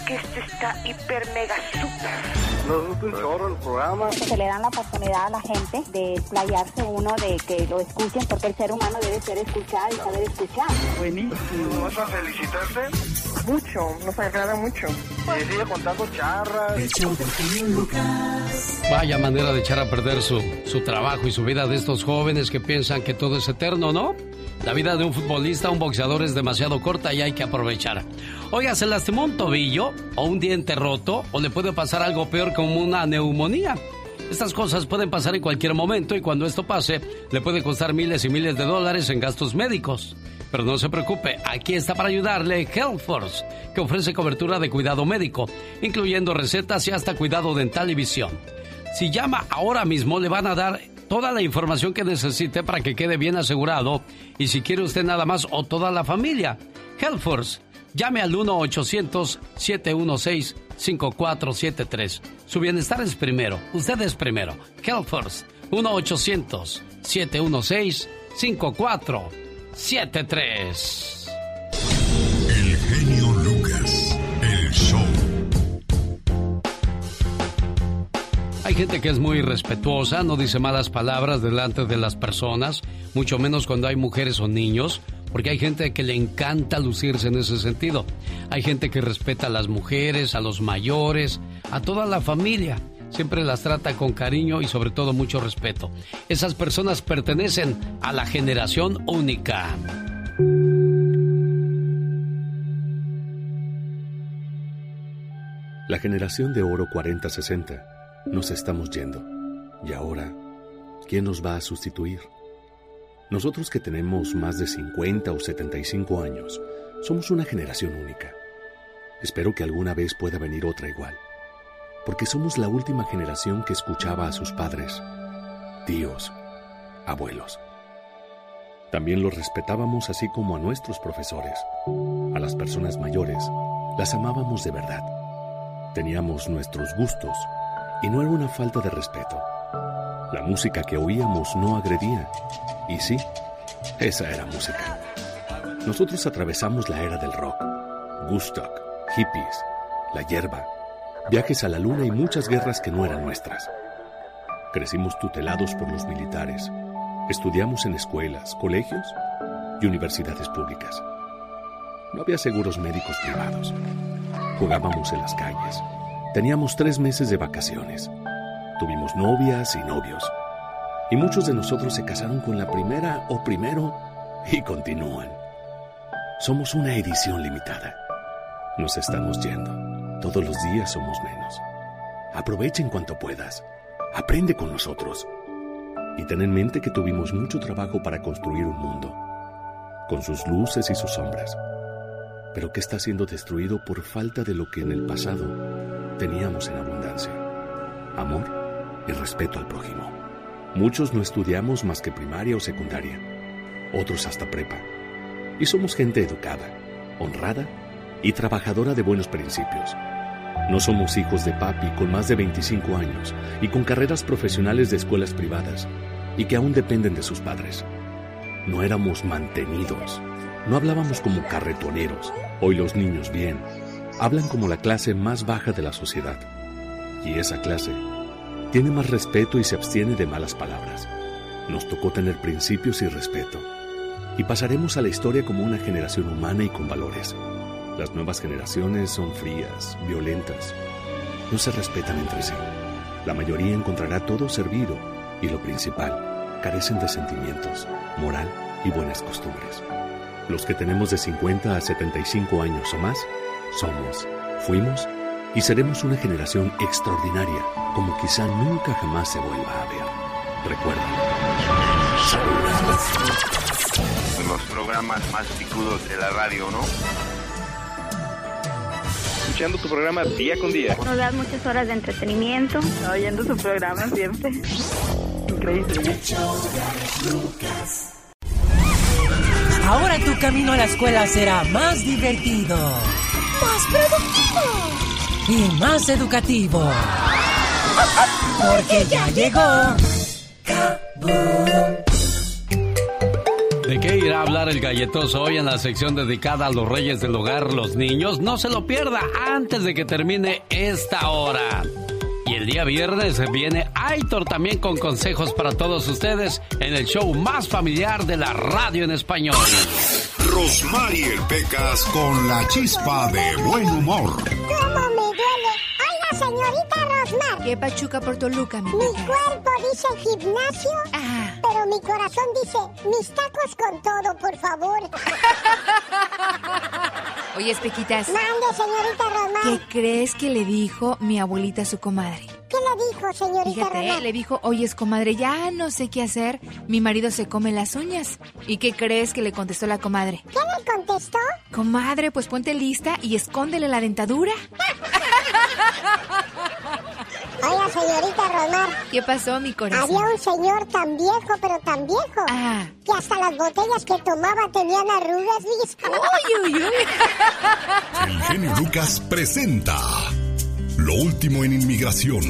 Que este está hiper mega super nos gusta un chorro el programa. Se le dan la oportunidad a la gente de playarse uno, de que lo escuchen, porque el ser humano debe ser escuchado y saber escuchar. Buenísimo. ¿Vas a felicitarte? Mucho, nos agrada mucho. Y sigue contando charras. Vaya manera de echar a perder su, su trabajo y su vida de estos jóvenes que piensan que todo es eterno, ¿no? La vida de un futbolista, un boxeador es demasiado corta y hay que aprovechar. Oiga, ¿se lastimó un tobillo o un diente roto o le puede pasar algo peor como una neumonía? Estas cosas pueden pasar en cualquier momento y cuando esto pase le puede costar miles y miles de dólares en gastos médicos. Pero no se preocupe, aquí está para ayudarle Health Force, que ofrece cobertura de cuidado médico, incluyendo recetas y hasta cuidado dental y visión. Si llama ahora mismo le van a dar toda la información que necesite para que quede bien asegurado y si quiere usted nada más o toda la familia. Force, llame al 1-800-716-5473. Su bienestar es primero, usted es primero. Force, 1-800-716-5473. Hay gente que es muy respetuosa, no dice malas palabras delante de las personas, mucho menos cuando hay mujeres o niños, porque hay gente que le encanta lucirse en ese sentido. Hay gente que respeta a las mujeres, a los mayores, a toda la familia. Siempre las trata con cariño y sobre todo mucho respeto. Esas personas pertenecen a la generación única. La generación de oro 4060 nos estamos yendo. Y ahora, ¿quién nos va a sustituir? Nosotros que tenemos más de 50 o 75 años, somos una generación única. Espero que alguna vez pueda venir otra igual, porque somos la última generación que escuchaba a sus padres, tíos, abuelos. También los respetábamos así como a nuestros profesores. A las personas mayores las amábamos de verdad. Teníamos nuestros gustos y no era una falta de respeto. La música que oíamos no agredía. Y sí, esa era música. Nosotros atravesamos la era del rock, Woodstock, hippies, la hierba, viajes a la luna y muchas guerras que no eran nuestras. Crecimos tutelados por los militares. Estudiamos en escuelas, colegios y universidades públicas. No había seguros médicos privados. Jugábamos en las calles, Teníamos tres meses de vacaciones. Tuvimos novias y novios. Y muchos de nosotros se casaron con la primera o primero y continúan. Somos una edición limitada. Nos estamos yendo. Todos los días somos menos. Aprovecha en cuanto puedas. Aprende con nosotros. Y ten en mente que tuvimos mucho trabajo para construir un mundo, con sus luces y sus sombras, pero que está siendo destruido por falta de lo que en el pasado teníamos en abundancia. Amor y respeto al prójimo. Muchos no estudiamos más que primaria o secundaria, otros hasta prepa. Y somos gente educada, honrada y trabajadora de buenos principios. No somos hijos de papi con más de 25 años y con carreras profesionales de escuelas privadas y que aún dependen de sus padres. No éramos mantenidos. No hablábamos como carretoneros. Hoy los niños bien, hablan como la clase más baja de la sociedad. Y esa clase tiene más respeto y se abstiene de malas palabras. Nos tocó tener principios y respeto. Y pasaremos a la historia como una generación humana y con valores. Las nuevas generaciones son frías, violentas. No se respetan entre sí. La mayoría encontrará todo servido y lo principal, carecen de sentimientos, moral y buenas costumbres. Los que tenemos de 50 a 75 años o más, somos, fuimos y seremos una generación extraordinaria, como quizá nunca jamás se vuelva a ver. Recuerda. Los programas más picudos de la radio, ¿no? Escuchando tu programa día con día. Nos das muchas horas de entretenimiento. Oyendo tu programa siempre. Increíble. Ahora tu camino a la escuela será más divertido. Más productivo. Y más educativo. Porque ya llegó. ¿De qué irá a hablar el galletoso hoy en la sección dedicada a los reyes del hogar, los niños? No se lo pierda antes de que termine esta hora. El día viernes viene Aitor también con consejos para todos ustedes en el show más familiar de la radio en español. Rosmarie Pecas con la chispa de buen humor. ¿Cómo me duele? Oiga, señorita Rosmar. ¿Qué pachuca por Toluca, mi Mi cuerpo dice gimnasio, pero mi corazón dice mis tacos con todo, por favor. Oye, Espequitas. Mande, señorita Rosmar. ¿Qué crees que le dijo mi abuelita a su comadre? ¿Qué le dijo, señorita Fíjate, Rosmar? le dijo, oyes, comadre, ya no sé qué hacer. Mi marido se come las uñas. ¿Y qué crees que le contestó la comadre? ¿Qué le contestó? Comadre, pues ponte lista y escóndele la dentadura. Oiga, señorita Rosmar. ¿Qué pasó, mi corazón? Había un señor tan viejo, pero tan viejo, Ah. que hasta las botellas que tomaba tenían arrugas, ¿viste? Uy, uy, uy. El genio Lucas presenta Lo último en inmigración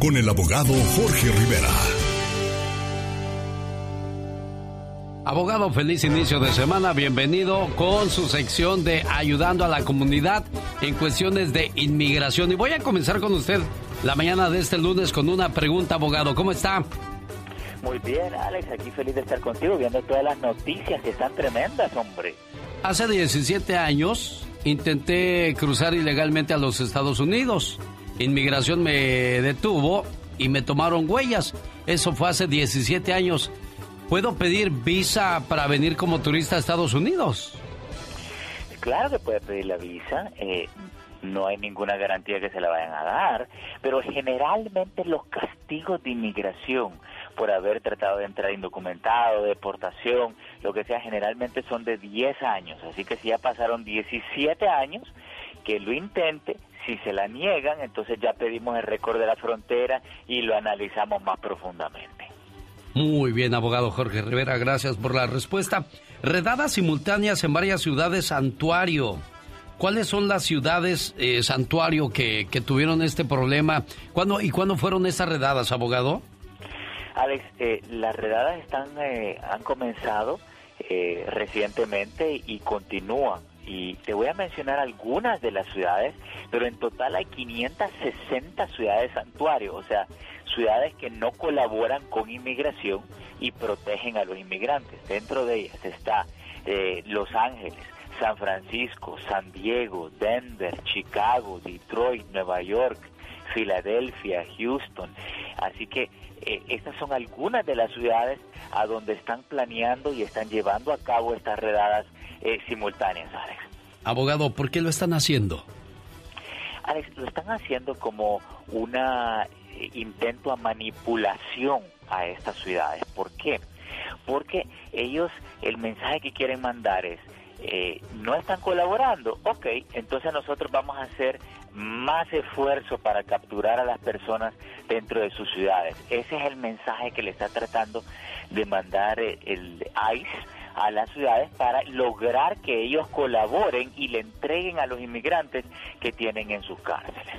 con el abogado Jorge Rivera. Abogado, feliz inicio de semana. Bienvenido con su sección de ayudando a la comunidad en cuestiones de inmigración. Y voy a comenzar con usted la mañana de este lunes con una pregunta, abogado. ¿Cómo está? Muy bien, Alex, aquí feliz de estar contigo viendo todas las noticias que están tremendas, hombre. Hace 17 años intenté cruzar ilegalmente a los Estados Unidos. Inmigración me detuvo y me tomaron huellas. Eso fue hace 17 años. ¿Puedo pedir visa para venir como turista a Estados Unidos? Claro que puede pedir la visa, eh, no hay ninguna garantía que se la vayan a dar, pero generalmente los castigos de inmigración por haber tratado de entrar indocumentado, deportación, lo que sea, generalmente son de 10 años. Así que si ya pasaron 17 años, que lo intente. Si se la niegan, entonces ya pedimos el récord de la frontera y lo analizamos más profundamente. Muy bien, abogado Jorge Rivera, gracias por la respuesta. Redadas simultáneas en varias ciudades santuario. ¿Cuáles son las ciudades eh, santuario que, que tuvieron este problema? ¿Cuándo, ¿Y cuándo fueron esas redadas, abogado? Alex, eh, las redadas están, eh, han comenzado eh, recientemente y continúan. Y te voy a mencionar algunas de las ciudades, pero en total hay 560 ciudades santuario, o sea, ciudades que no colaboran con inmigración y protegen a los inmigrantes. Dentro de ellas está eh, Los Ángeles, San Francisco, San Diego, Denver, Chicago, Detroit, Nueva York, Filadelfia, Houston. Así que eh, estas son algunas de las ciudades a donde están planeando y están llevando a cabo estas redadas eh, simultáneas, Alex. Abogado, ¿por qué lo están haciendo? Alex, lo están haciendo como un intento a manipulación a estas ciudades. ¿Por qué? Porque ellos, el mensaje que quieren mandar es, eh, no están colaborando, ok, entonces nosotros vamos a hacer más esfuerzo para capturar a las personas dentro de sus ciudades. Ese es el mensaje que le está tratando de mandar el, el ICE a las ciudades para lograr que ellos colaboren y le entreguen a los inmigrantes que tienen en sus cárceles.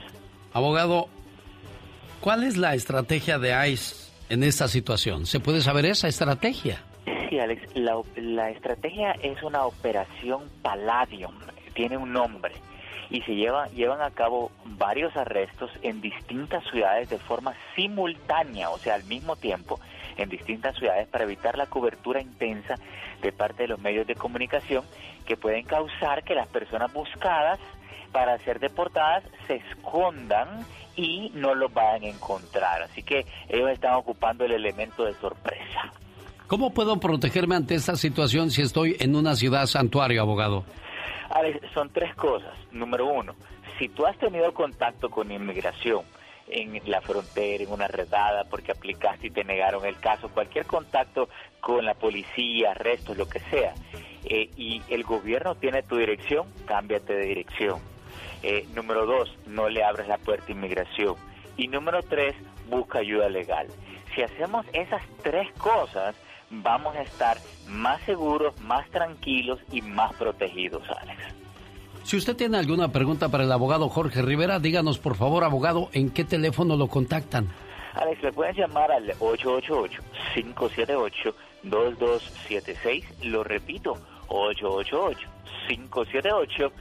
Abogado, ¿cuál es la estrategia de ICE en esta situación? ¿Se puede saber esa estrategia? Sí, Alex, la, estrategia es una operación Palladium, tiene un nombre y se lleva, llevan a cabo varios arrestos en distintas ciudades de forma simultánea, o sea, al mismo tiempo, en distintas ciudades para evitar la cobertura intensa de parte de los medios de comunicación que pueden causar que las personas buscadas para ser deportadas se escondan y no los vayan a encontrar. Así que ellos están ocupando el elemento de sorpresa. ¿Cómo puedo protegerme ante esta situación si estoy en una ciudad santuario, abogado? Alex, son tres cosas. Número uno, si tú has tenido contacto con inmigración en la frontera, en una redada, porque aplicaste y te negaron el caso, cualquier contacto con la policía, arrestos, lo que sea, eh, y el gobierno tiene tu dirección, cámbiate de dirección. Eh, número dos, no le abres la puerta a inmigración. Y número tres, busca ayuda legal. Si hacemos esas tres cosas, vamos a estar más seguros, más tranquilos y más protegidos, Alex. Si usted tiene alguna pregunta para el abogado Jorge Rivera, díganos por favor, abogado, ¿en qué teléfono lo contactan? Alex, le pueden llamar al 888-578-2276. Lo repito, 888-578-2276.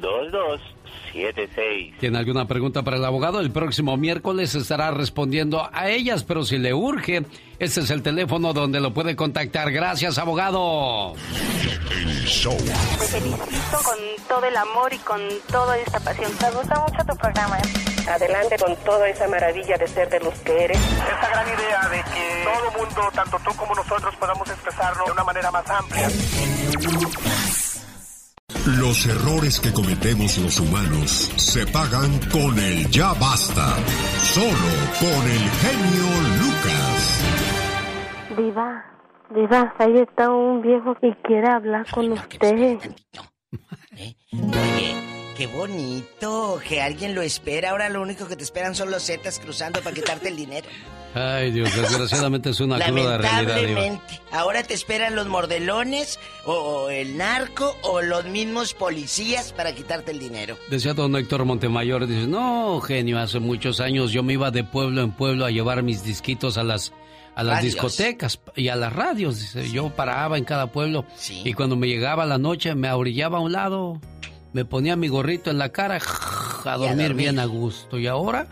2276. ¿Tiene alguna pregunta para el abogado? El próximo miércoles estará respondiendo a ellas, pero si le urge, ese es el teléfono donde lo puede contactar. Gracias, abogado. Te felicito con todo el amor y con toda esta pasión. Me gusta mucho tu programa. ¿eh? Adelante con toda esa maravilla de ser de los que eres. Esta gran idea de que todo mundo, tanto tú como nosotros, podamos expresarlo de una manera más amplia. Los errores que cometemos los humanos se pagan con el ya basta. Solo con el genio Lucas. Diva, Diva, ahí está un viejo que quiere hablar con usted. Oye, qué bonito que alguien lo espera. Ahora lo único que te esperan son los zetas cruzando para quitarte el dinero. Ay, Dios, desgraciadamente es una cruda realidad. Lamentablemente. Ahora te esperan los mordelones, o, o el narco, o los mismos policías para quitarte el dinero. Decía don Héctor Montemayor, dice, no, genio, hace muchos años yo me iba de pueblo en pueblo a llevar mis disquitos a las a las Radios. discotecas y a las radios. Dice, yo paraba en cada pueblo Sí. y cuando me llegaba la noche me orillaba a un lado, me ponía mi gorrito en la cara a dormir, dormir. bien a gusto. ¿Y ahora?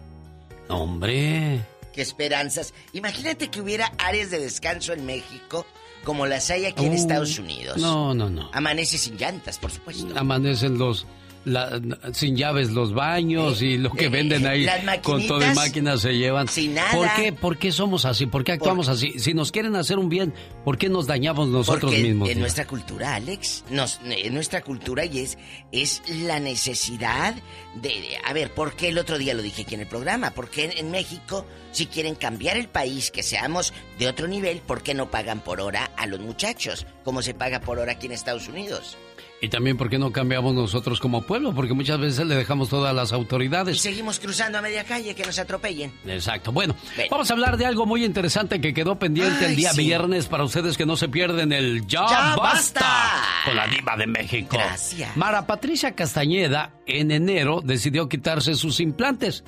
No, hombre. Qué esperanzas. Imagínate que hubiera áreas de descanso en México como las hay aquí en Estados Unidos. No, no, no. Amanece sin llantas, por supuesto. Amanecen los la- sin llaves los baños y lo que eh, venden ahí las con todo y maquinitas máquinas se llevan. sin nada. ¿Por qué? ¿Por qué somos así? ¿Por qué actuamos así? Si nos quieren hacer un bien, ¿por qué nos dañamos nosotros Porque mismos? en nuestra cultura, Alex, nos, en nuestra cultura y es, es la necesidad de, de- A ver, ¿por qué el otro día lo dije aquí en el programa? Porque en, en México, si quieren cambiar el país, que seamos de otro nivel, ¿por qué no pagan por hora a los muchachos? Como se paga por hora aquí en Estados Unidos. Y también, ¿por qué no cambiamos nosotros como pueblo? Porque muchas veces le dejamos todas las Y autoridades. seguimos cruzando a media calle, que nos atropellen. Exacto. Bueno, Ven. vamos a hablar de algo muy interesante que quedó pendiente Ay, el día sí. viernes para ustedes que no se pierden el Ya, ¡Ya basta! basta! Con la diva de México. Gracias. Mara Patricia Castañeda en enero decidió quitarse sus implantes.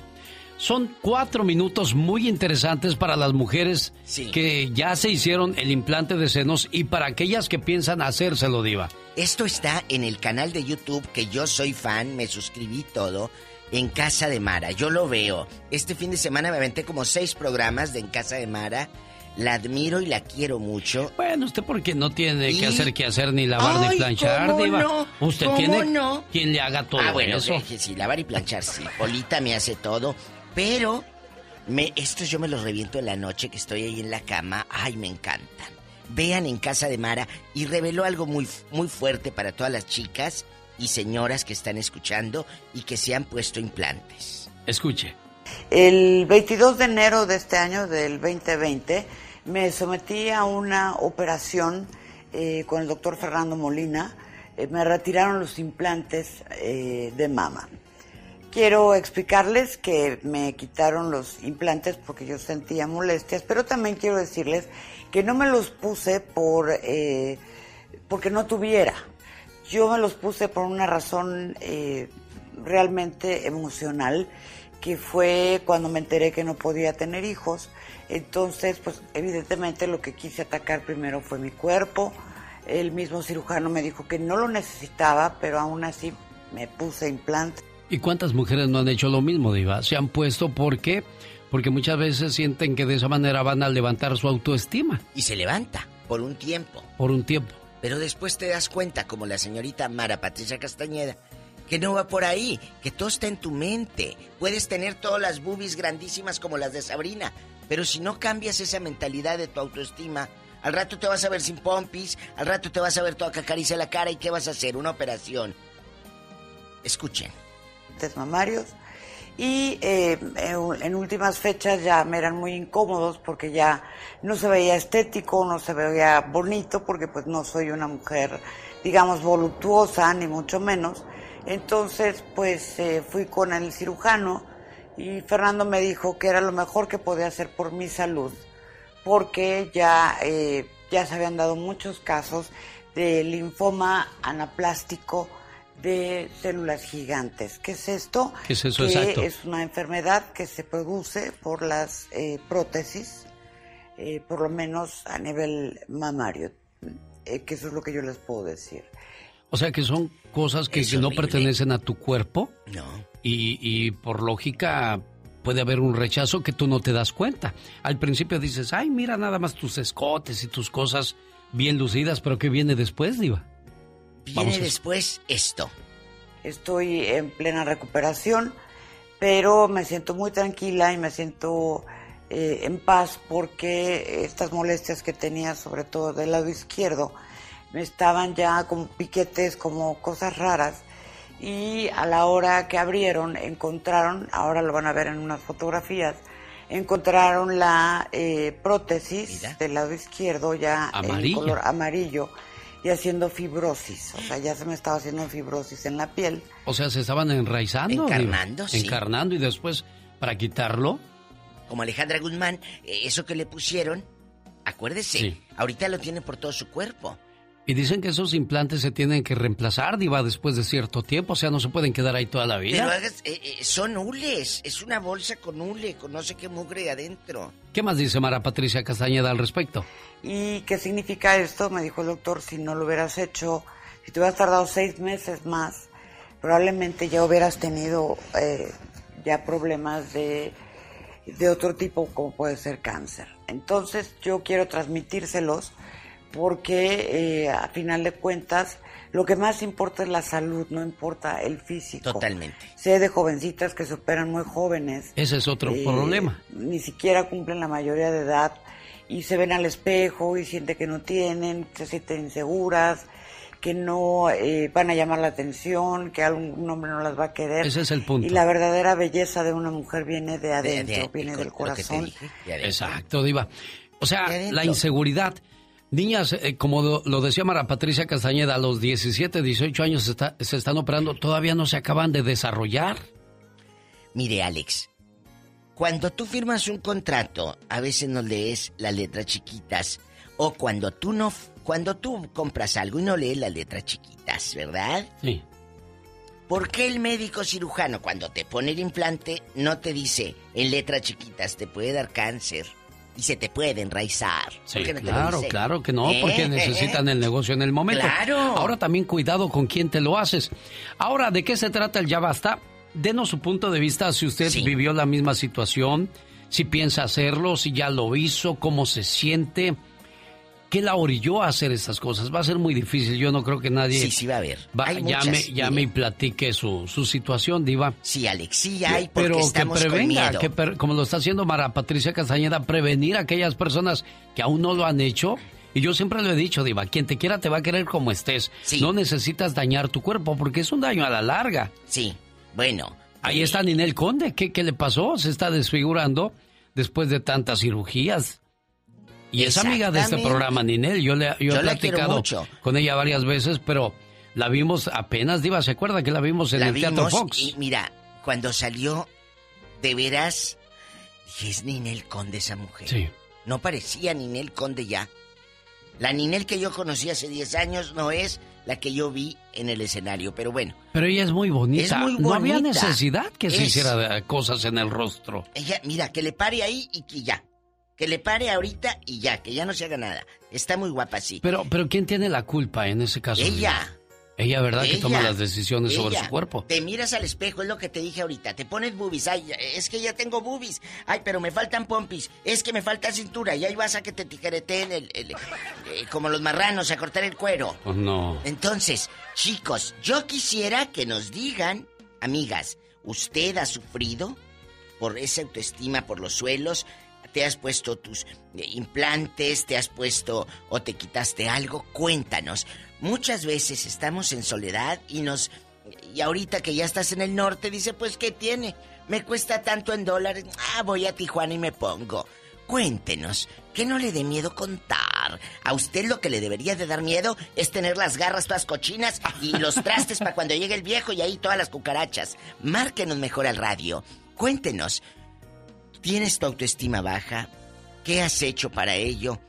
Son cuatro minutos muy interesantes para las mujeres Sí. que ya se hicieron el implante de senos y para aquellas que piensan hacérselo, diva. Esto está en el canal de YouTube que yo soy fan, me suscribí todo. En Casa de Mara, yo lo veo. Este fin de semana me aventé como seis programas de En Casa de Mara. La admiro y la quiero mucho. Bueno, usted porque no tiene Y- que hacer que hacer ni lavar Ay, ni planchar, ¿cómo diva. no? Usted ¿Cómo tiene no? quien le haga todo ah, bueno, eso. sí, lavar y planchar, sí. Polita me hace todo. Pero me, estos yo me los reviento en la noche que estoy ahí en la cama. Ay, me encantan. Vean en Casa de Mara y reveló algo muy, muy fuerte para todas las chicas y señoras que están escuchando y que se han puesto implantes. Escuche. El 22 de enero de este año, del 2020, me sometí a una operación eh, con el doctor Fernando Molina. Eh, me retiraron los implantes eh, de mama. Quiero explicarles que me quitaron los implantes porque yo sentía molestias, pero también quiero decirles que no me los puse por eh, porque no tuviera. Yo me los puse por una razón eh, realmente emocional, que fue cuando me enteré que no podía tener hijos. Entonces, pues evidentemente lo que quise atacar primero fue mi cuerpo. El mismo cirujano me dijo que no lo necesitaba, pero aún así me puse implante. ¿Y cuántas mujeres no han hecho lo mismo, Diva? Se han puesto, ¿por qué? Porque muchas veces sienten que de esa manera van a levantar su autoestima Y se levanta por un tiempo. por un tiempo. Pero después te das cuenta, como la señorita Mara Patricia Castañeda, que no va por ahí, que todo está en tu mente. Puedes tener todas las boobies grandísimas como las de Sabrina, pero si no cambias esa mentalidad de tu autoestima, al rato te vas a ver sin pompis, al rato te vas a ver toda cacaricia la cara y ¿qué vas a hacer? Una operación. Escuchen. Mamarios y eh, en, en últimas fechas ya me eran muy incómodos porque ya no se veía estético, no se veía bonito porque pues no soy una mujer digamos voluptuosa ni mucho menos. Entonces pues eh, fui con el cirujano y Fernando me dijo que era lo mejor que podía hacer por mi salud porque ya eh, ya se habían dado muchos casos de linfoma anaplástico de células gigantes. ¿Qué es esto? ¿Qué es eso que exacto? Es una enfermedad que se produce por las eh, prótesis, eh, por lo menos a nivel mamario, eh, que eso es lo que yo les puedo decir. O sea que son cosas que, que no pertenecen a tu cuerpo. No. Y, y por lógica puede haber un rechazo que tú no te das cuenta. Al principio dices, ay, mira nada más tus escotes y tus cosas bien lucidas, pero ¿qué viene después, Diva? Viene a- después esto. Estoy en plena recuperación, pero me siento muy tranquila y me siento eh, en paz porque estas molestias que tenía, sobre todo del lado izquierdo, me estaban ya como piquetes, como cosas raras. Y a la hora que abrieron, encontraron, ahora lo van a ver en unas fotografías, encontraron la eh, prótesis del lado izquierdo ya en color amarillo y haciendo fibrosis. O sea, ya se me estaba haciendo fibrosis en la piel. O sea, se estaban enraizando. Encarnando, sí. Encarnando y después, para quitarlo, Como Alejandra Guzmán, eh, eso que le pusieron, acuérdese, Sí. ahorita lo tiene por todo su cuerpo. Y dicen que esos implantes se tienen que reemplazar, Diva, después de cierto tiempo. O sea, no se pueden quedar ahí toda la vida. Pero hagas, eh, eh, son hules, es una bolsa con hule, con no sé qué mugre adentro. ¿Qué más dice Mara Patricia Castañeda al respecto? ¿Y qué significa esto? Me dijo el doctor, si no lo hubieras hecho, si te hubieras tardado seis meses más, probablemente ya hubieras tenido eh, ya problemas de, de otro tipo, como puede ser cáncer. Entonces yo quiero transmitírselos porque eh, a final de cuentas lo que más importa es la salud, no importa el físico. Totalmente. Sé de jovencitas que se operan muy jóvenes. Ese es otro Eh, problema. Ni siquiera cumplen la mayoría de edad y se ven al espejo y sienten que no tienen, se sienten inseguras, que no eh, van a llamar la atención, que algún hombre no las va a querer. Ese es el punto. Y la verdadera belleza de una mujer viene de adentro, de- viene del corazón. dije, de adentro. Exacto, Diva. O sea, la inseguridad. Niñas, eh, como lo, lo decía Mara Patricia Castañeda, a los 17, 18 años se, está- se están operando, todavía no se acaban de desarrollar. Mire, Alex, cuando tú firmas un contrato, a veces no lees las letras chiquitas. O cuando tú no, cuando tú compras algo y no lees las letras chiquitas, ¿verdad? Sí. ¿Por qué el médico cirujano cuando te pone el implante no te dice en letras chiquitas te puede dar cáncer y se te puede enraizar? Sí, ¿Por qué no te lo claro, claro que no, ¿Eh? porque necesitan el negocio en el momento. Claro. Ahora también cuidado con quién te lo haces. Ahora, ¿de qué se trata el ya basta? Denos su punto de vista si usted vivió la misma situación, si piensa hacerlo, si ya lo hizo, cómo se siente. ¿Qué la orilló a hacer estas cosas? Va a ser muy difícil. Yo no creo que nadie. Sí, sí va a haber. va- Hay llame, muchas, llame y platique su, su situación, Diva. Sí, Alex, sí hay porque Pero estamos que con prevenga, miedo. que per- como lo está haciendo Mara Patricia Castañeda, prevenir a aquellas personas que aún no lo han hecho. Y yo siempre lo he dicho, Diva, quien te quiera te va a querer como estés. No necesitas dañar tu cuerpo porque es un daño a la larga. Sí, bueno. Ahí está Ninel Conde. ¿Qué, qué le pasó? Se está desfigurando después de tantas cirugías. Y es amiga de este programa, Ninel. Yo, le, yo, Yo he platicado mucho. con ella varias veces, pero la vimos apenas, Diva. ¿Se acuerda que la vimos en la el Teatro vimos Fox? y mira, cuando salió, de veras, dije, es Ninel Conde esa mujer. Sí. No parecía Ninel Conde ya. La Ninel que yo conocí hace 10 años no es la que yo vi en el escenario, pero bueno. Pero ella es muy bonita. Es muy No había bonita. necesidad que se hiciera cosas en el rostro. Ella, mira, que le pare ahí y que ya. Que le pare ahorita y ya, que ya no se haga nada. Está muy guapa así. Pero, pero ¿quién tiene la culpa en ese caso? Ella. Ella, ¿verdad? que toma las decisiones sobre su cuerpo. Te miras al espejo, es lo que te dije ahorita. Te pones boobies. Ay, es que ya tengo boobies. Ay, pero me faltan pompis. Es que me falta cintura. Y ahí vas a que te tijereteen el, el- eh, como los marranos a cortar el cuero. Pues no. Entonces, chicos, yo quisiera que nos digan, amigas, ¿usted ha sufrido por esa autoestima por los suelos? ¿Te has puesto tus eh, implantes? ¿Te has puesto o te quitaste algo? Cuéntanos. Muchas veces estamos en soledad y nos... Y ahorita que ya estás en el norte, dice, pues, ¿qué tiene? Me cuesta tanto en dólares. Ah, voy a Tijuana y me pongo. Cuéntenos, que no le dé miedo contar. A usted lo que le debería de dar miedo es tener las garras todas cochinas y los trastes para cuando llegue el viejo y ahí todas las cucarachas. Márquenos mejor al radio. Cuéntenos, ¿tienes tu autoestima baja? ¿Qué has hecho para ello?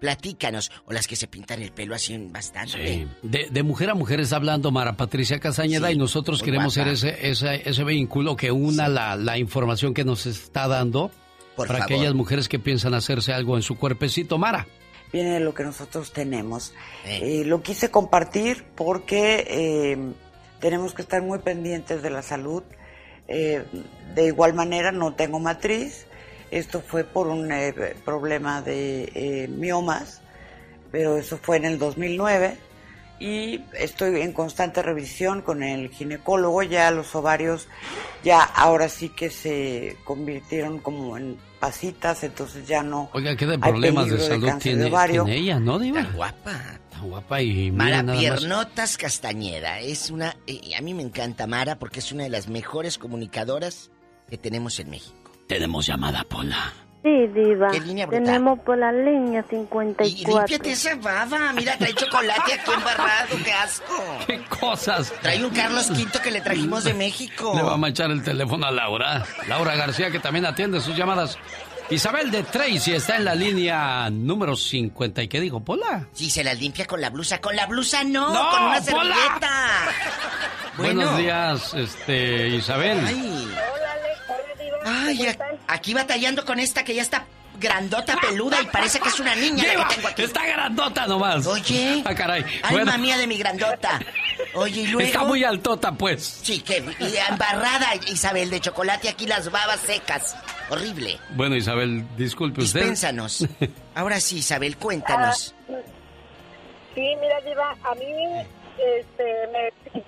Platícanos. O las que se pintan el pelo así bastante. Sí. De, de mujer a mujer está hablando Mara Patricia Casañeda Sí, y nosotros queremos guapa. ser ese, ese, ese vehículo que una la, la información que nos está dando Por para favor. aquellas mujeres que piensan hacerse algo en su cuerpecito. Mara. viene de lo que nosotros tenemos. Eh, lo quise compartir porque eh, tenemos que estar muy pendientes de la salud. Eh, de igual manera, no tengo matriz. Esto fue por un eh, problema de eh, miomas, pero eso fue en el 2009. Y estoy en constante revisión con el ginecólogo. Ya los ovarios, ya ahora sí que se convirtieron como en pasitas, entonces ya no. Oiga, ¿qué de hay problemas de salud de tiene, tiene ella, no, Diva? Guapa. Guapa y mira Mara más. Piernotas Castañeda es una. eh, a mí me encanta Mara porque es una de las mejores comunicadoras que tenemos en México. Tenemos llamada, Pola. Sí, diva. ¿Qué línea brutal? Tenemos por la línea Y 54. límpiate esa baba. Mira, trae chocolate aquí embarrado. ¡Qué asco! ¿Qué cosas? Trae un Carlos V que le trajimos de México. Le va a manchar el teléfono a Laura. Laura García, que también atiende sus llamadas. Isabel de Tracy está en la línea número 50. ¿Y qué dijo, Pola? Sí, se las limpia con la blusa. Con la blusa no, ¡No, con una Pola! servilleta. Bueno. Buenos días, este, Isabel. Ay. Ay, aquí batallando con esta que ya está grandota, peluda y parece que es una niña la Diva, que tengo aquí. Está grandota nomás. Oye. Ah, caray. Ay, Bueno, mamía de mi grandota. Oye, y luego. Está muy altota, pues. Sí, que y embarrada, Isabel, de chocolate aquí las babas secas. Horrible. Bueno, Isabel, disculpe usted. Dispénsanos. Ahora sí, Isabel, cuéntanos. Sí, mira, Diva, a mí este, me,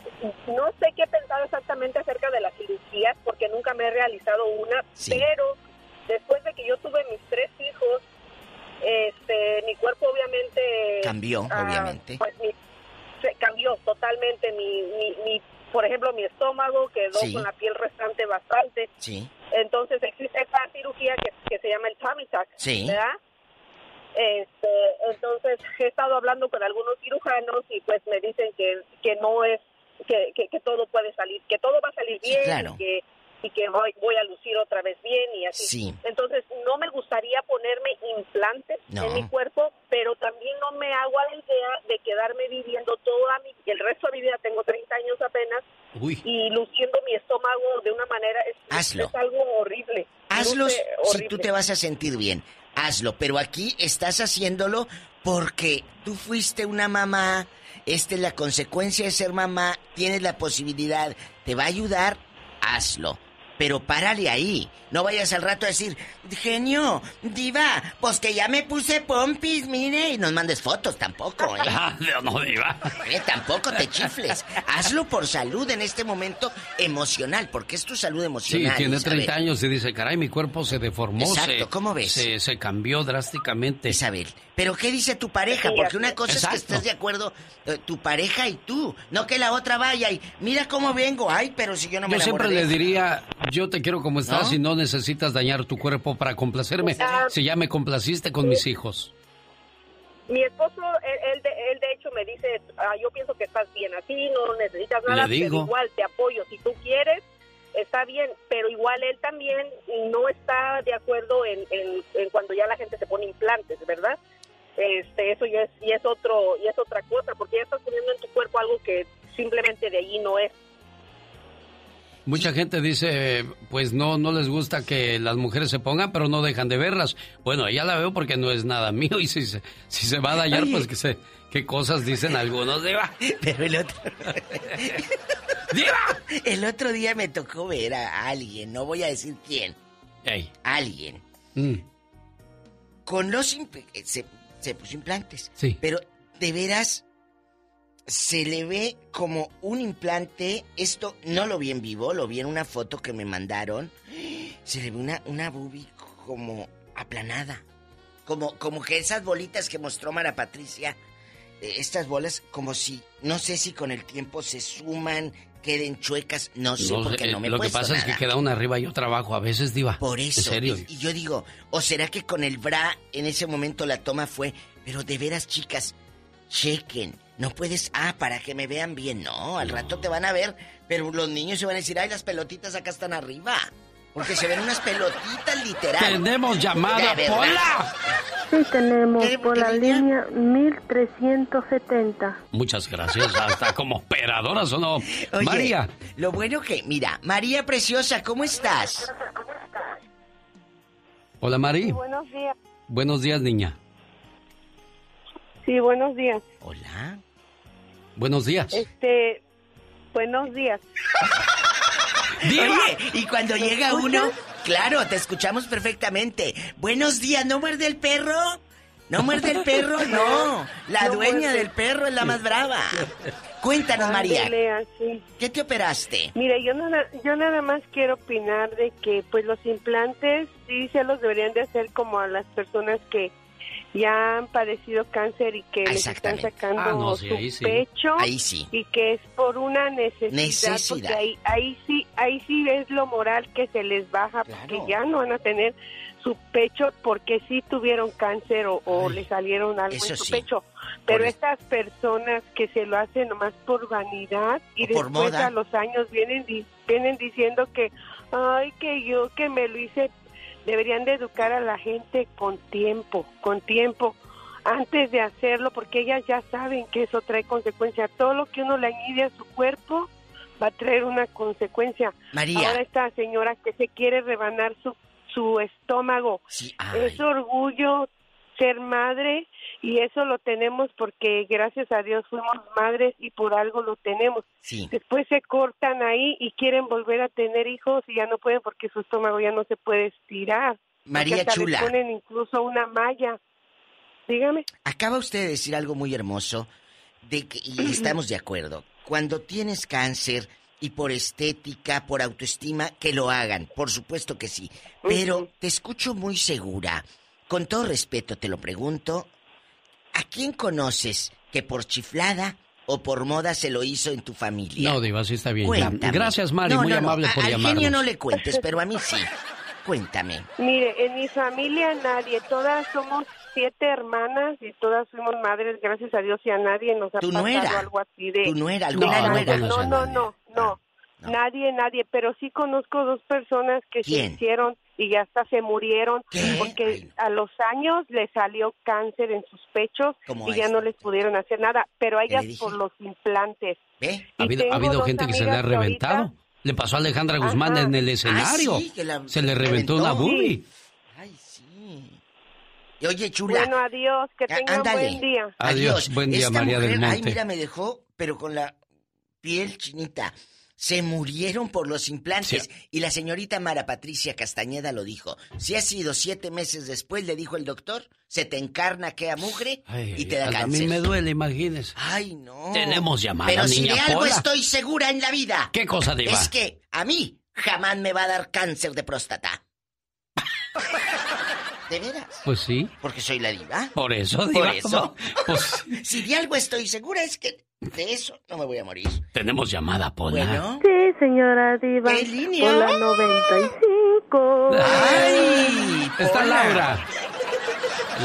no sé qué pensar exactamente acerca de las cirugías porque nunca me he realizado una, Sí. pero después de que yo tuve mis tres hijos, este, mi cuerpo obviamente... Cambió, ah, obviamente. Pues mi- se cambió totalmente mi, mi, mi- por ejemplo, mi estómago quedó Sí. con la piel restante bastante. Sí. Entonces existe esta cirugía que, que se llama el tummy tuck, Sí. ¿verdad? Este, entonces he estado hablando con algunos cirujanos y pues me dicen que, que no es, que, que, que todo puede salir, que todo va a salir Sí, bien claro. y que, y que voy, voy a lucir otra vez bien y así. Sí. Entonces no me gustaría ponerme implantes No. en mi cuerpo, pero también no me hago a la idea de quedarme viviendo toda mi, el resto de mi vida, tengo 30 años apenas, Uy. y luciendo mi estómago de una manera, es, Hazlo. es algo horrible. Hazlo Luce si tú te vas a sentir bien. Hazlo, pero aquí estás haciéndolo porque tú fuiste una mamá. Esta es la consecuencia de ser mamá. Tienes la posibilidad. Te va a ayudar. Hazlo. Pero párale ahí. No vayas al rato a decir, genio, diva, pues que ya me puse pompis, mire. Y nos mandes fotos tampoco, ¿eh? Ah, no, Diva. Eh, Tampoco te chifles. Hazlo por salud en este momento emocional, porque es tu salud Sí, emocional. tiene Isabel. 30 años y dice, caray, mi cuerpo se deformó. Exacto, se- ¿cómo ves? Se, se cambió drásticamente. Isabel. Pero ¿qué dice tu pareja? Sí, Porque una cosa es que estés de acuerdo eh, tu pareja y tú, no que la otra vaya y mira cómo vengo. Ay, pero si yo no me Yo siempre le diría, yo te quiero como estás ¿No? y no necesitas dañar tu cuerpo para complacerme. Ah. Si ya me complaciste con mis hijos. Mi esposo, él, él de, él de hecho me dice, "Ah, yo pienso que estás bien así, no necesitas nada, Le digo. pero igual te apoyo si tú quieres, está bien, pero igual él también no está de acuerdo en, en, en cuando ya la gente se pone implantes, ¿verdad? Este, eso ya es, y es otro, y es otra cosa, porque ya estás poniendo en tu cuerpo algo que simplemente de allí no es. Mucha gente dice, pues no, no les gusta que las mujeres se pongan, pero no dejan de verlas. Bueno, ya la veo porque no es nada mío y si se, si se va a dañar, Oye. pues que se, qué cosas dicen algunos. Diva. Pero el otro... El otro día me tocó ver a alguien, no voy a decir quién. Ey. Alguien. Mm. Con los... se puso implantes. Sí. Pero de veras se le ve como un implante. Esto no lo vi en vivo, lo vi en una foto que me mandaron. Se le ve una, una boobie como aplanada. Como, como que esas bolitas que mostró Mara Patricia. eh, Estas bolas como si, no sé si con el tiempo se suman, queden chuecas, no sé, No porque no me lo que pasa es que queda una arriba y otra abajo a veces, Diva. Por eso. En serio. Y, y yo digo, ¿o será que con el bra en ese momento la toma fue? Pero de veras, chicas, chequen. No puedes, ah, para que me vean bien. No, al rato te van a ver, pero los niños se van a decir, ay, las pelotitas acá están arriba. Porque se ven unas pelotitas literal. Tenemos llamada. Pola. Sí, tenemos ¿Qué- por la línea 1370. Muchas gracias. Hasta como operadora sonó. Oye, María. Lo bueno que, mira, María Preciosa, ¿cómo estás? Hola, Mari. Buenos días. Buenos días, niña. Sí, buenos días. Hola. Buenos días. Este, buenos días. Oye, y cuando llega uno, claro, te escuchamos perfectamente. Buenos días, ¿no muerde el perro? ¿No muerde el perro? No, la No dueña muerde. del perro es la más brava. Cuéntanos, María. ¿qué te operaste? Mire, yo nada, yo nada más quiero opinar de que pues los implantes sí se los deberían de hacer como a las personas que ya han padecido cáncer y que les están sacando Ah, no, sí, su ahí sí. pecho Ahí sí. y que es por una necesidad, Necesidad. porque ahí, ahí sí ahí sí es lo moral que se les baja porque ya no van a tener su pecho porque sí tuvieron cáncer o, o le salieron algo eso en su sí. pecho pero Por- estas personas que se lo hacen nomás por vanidad y por después moda. a los años vienen di- vienen diciendo que ay que yo que me lo hice deberían de educar a la gente con tiempo con tiempo antes de hacerlo porque ellas ya saben que eso trae consecuencias todo lo que uno le añade a su cuerpo va a traer una consecuencia. María. ahora esta señora que se quiere rebanar su su estómago es orgullo ser madre y eso lo tenemos porque gracias a Dios fuimos madres y por algo lo tenemos. Sí. Después se cortan ahí y quieren volver a tener hijos y ya no pueden porque su estómago ya no se puede estirar. María hasta Chula. Le ponen incluso una malla. Dígame. Acaba usted de decir algo muy hermoso de que, y estamos de acuerdo. Cuando tienes cáncer y por estética, por autoestima, que lo hagan, por supuesto que sí. Pero te escucho muy segura. Con todo respeto te lo pregunto, ¿a quién conoces que por chiflada o por moda se lo hizo en tu familia? No, Diva, sí está bien. Cuéntame. Gracias, Mari, No, muy no, no, amable a- por al llamarnos. genio no le cuentes, pero a mí sí. Cuéntame. Mire, en mi familia nadie, todas somos siete hermanas y todas fuimos madres, gracias a Dios, y a nadie nos ha ¿Tu pasado nuera? algo así de... ¿Tu nuera? ¿Alguna No, nuera? No, no, no, no, nadie, nadie, pero sí conozco dos personas que ¿Quién? se hicieron y ya hasta se murieron porque a los años les salió cáncer en sus pechos y a ya esta. no les pudieron hacer nada, pero a ¿Qué le ellas por los implantes. ¿Ha habido, ha habido gente que se le ha reventado? ahorita- Le pasó a Alejandra Guzmán Ajá. en el escenario. Ah, sí, que la- se le reventó reventó. una boobie. Y Oye, chula. Bueno, adiós, que Ah, tengan ándale. buen día. Adiós, buen día, Esta María del mujer, Ay, Monte. mira, me dejó, pero con la piel chinita. Se murieron por los implantes. Y la señorita Mara Patricia Castañeda lo dijo. Si ha sido siete meses después, le dijo el doctor, se te encarna aquella mugre Ay, y te da a cáncer. mí me duele, imagínese. Ay, no. Tenemos llamada, Pero si de algo Pola. estoy segura en la vida. ¿Qué cosa, Diva? Es que a mí jamás me va a dar cáncer de próstata. ¿De veras? Pues sí. Porque soy la diva. Por eso, Por Diva. eso. Pues Si de algo estoy segura es que de eso no me voy a morir. tenemos llamada, Pola. Bueno. Sí, señora Diva. ¿Qué línea? Por la 95. ¡Ay! Está Pola. Laura.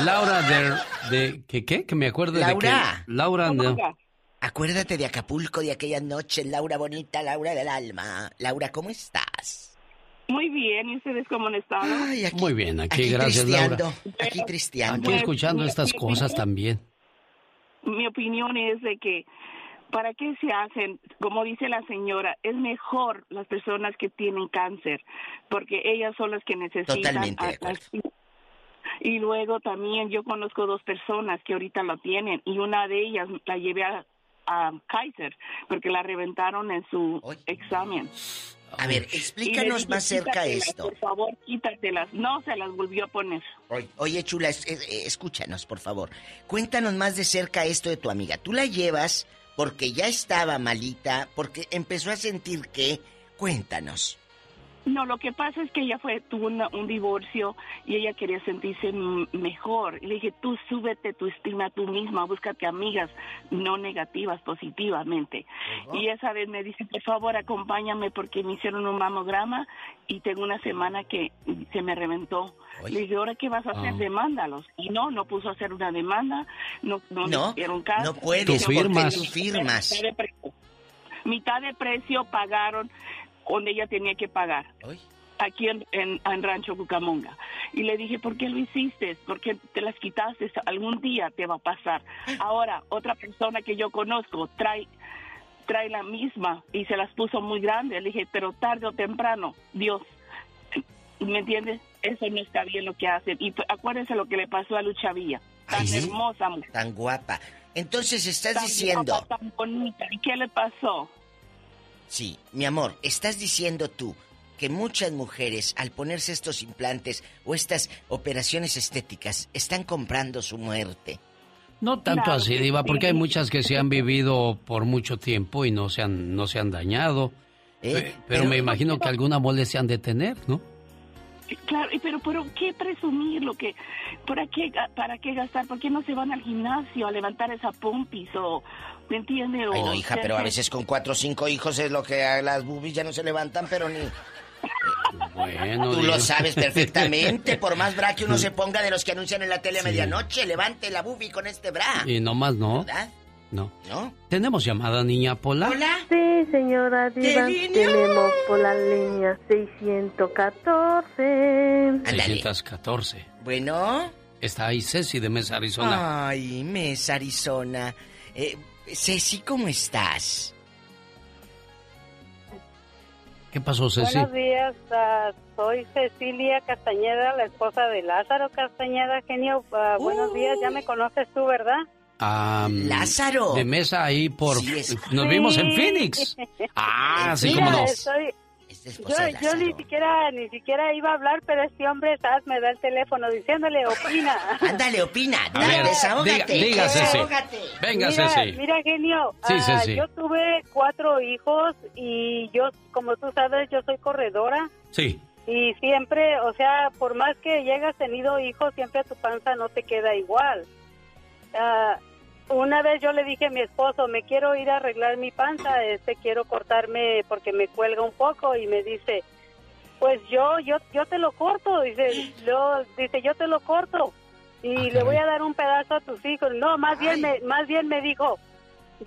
Laura de... de ¿qué, ¿Qué? Que me acuerde Laura. de que... Laura. no. Acuérdate de Acapulco, de aquellas noches, Laura bonita, Laura del alma. Laura, ¿cómo estás? Muy bien, ¿y ustedes cómo han estado? Ay, aquí, Muy bien, aquí, aquí gracias, tristeando, Laura. aquí tristeando. Aquí escuchando estas cosas también. Mi opinión es de que ¿para qué se hacen? Como dice la señora, es mejor las personas que tienen cáncer, porque ellas son las que necesitan. Totalmente de acuerdo. y luego también yo conozco dos personas que ahorita lo tienen y una de ellas la llevé a, a Kaiser porque la reventaron en su examen. A ver, explícanos dije, más cerca "Quítatelas, esto. Por favor, quítatelas. No, se las volvió a poner. Oye, oye, chula, es- es- eh, escúchanos, por favor. Cuéntanos más de cerca esto de tu amiga. ¿Tú la llevas porque ya estaba malita, porque empezó a sentir que... Cuéntanos. No, lo que pasa es que ella fue tuvo una- un divorcio y ella quería sentirse mejor. Y le dije, tú súbete tu estima tú misma, búscate amigas no negativas, positivamente. Y esa vez me dice, por favor, acompáñame porque me hicieron un mamograma y tengo una semana que se me reventó. Le dije, ¿ahora qué vas a hacer? Ah. Demándalos. Y no, no puso a hacer una demanda, no, no, No, me hicieron caso. no puedes Dice, porque "Porque tú firmas". Mitad de precio pagaron donde ella tenía que pagar. aquí en, en, Rancho Cucamonga. Y le dije, ¿por qué lo hiciste? ¿Por qué te las quitaste? Algún día te va a pasar. Ahora, otra persona que yo conozco trae, trae la misma y se las puso muy grandes. Le dije, pero tarde o temprano, Dios, ¿me entiendes? Eso no está bien lo que hacen. Y acuérdense lo que le pasó a Lucha Villa. Tan hermosa mujer. Tan guapa. Entonces estás diciendo... tan bonita. ¿Y qué le pasó? Sí, mi amor, estás diciendo tú que muchas mujeres al ponerse estos implantes o estas operaciones estéticas están comprando su muerte. No tanto así, Diva, porque hay muchas que se han vivido por mucho tiempo y no se han, no se han dañado. ¿Eh? Pero, me imagino que alguna molestia se han de tener, ¿no? Claro, pero, pero ¿qué presumir lo que, para qué, para qué gastar? ¿Por qué no se van al gimnasio a levantar esa pompis o, ¿me entiende? Ay, no, hija, pero a veces con cuatro o cinco hijos es lo que las boobies ya no se levantan, pero ni, bueno, Tú lo sabes perfectamente. Por más bra que uno se ponga de los que anuncian en la tele a medianoche, levante la bubi con este bra. Y no más no. ¿Verdad? No. ¿No? ¿Tenemos llamada, niña Pola? ¿Hola? Sí, señora Diva. Tenemos por la línea 614. 614. Bueno. Está ahí Ceci de Mesa, Arizona. Ay, Mesa, Arizona. Eh, Ceci, ¿cómo estás? ¿Qué pasó, Ceci? Buenos días, uh, soy Cecilia Castañeda, la esposa de Lázaro Castañeda. Genio, uh, buenos días, ya me conoces tú, ¿verdad? Um, Lázaro. De mesa ahí por... Nos vimos en Phoenix. Ah, sí, como no. Estoy, yo, ni siquiera ni siquiera iba a hablar, pero este hombre ¿sabes? me da el teléfono diciéndole, opina. Ándale, opina. Dale, desahógate. dígase, desahógate. Venga, mira, Mira, genio. Ah, yo tuve cuatro hijos y yo, como tú sabes, yo soy corredora. Sí. Y siempre, o sea, por más que llegas tenido hijos, siempre tu panza no te queda igual. Ah, una vez yo le dije a mi esposo, me quiero ir a arreglar mi panza, este quiero cortarme porque me cuelga un poco y me dice, pues yo yo yo te lo corto, dice, yo dice, yo te lo corto y ah, le voy a dar un pedazo a tus hijos. No, más bien me más bien me dijo,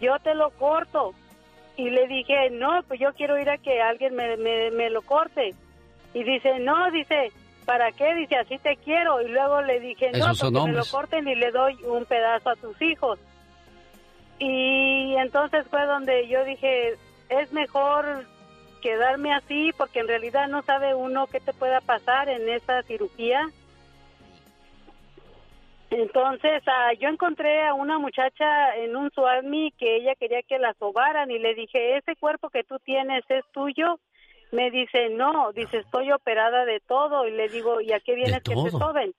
yo te lo corto. Y le dije, "No, pues yo quiero ir a que alguien me, me, lo corte." Y dice, "No, dice, ¿para qué? Dice, así te quiero. Y luego le dije, no, porque me lo corten y le doy un pedazo a tus hijos. Y entonces fue donde yo dije, es mejor quedarme así porque en realidad no sabe uno qué te pueda pasar en esa cirugía. Entonces ah, yo encontré a una muchacha en un Suami que ella quería que la sobaran y le dije, ese cuerpo que tú tienes es tuyo. Me dice, no, dice, estoy operada de todo. Y le digo, ¿y a qué vienes que te soben?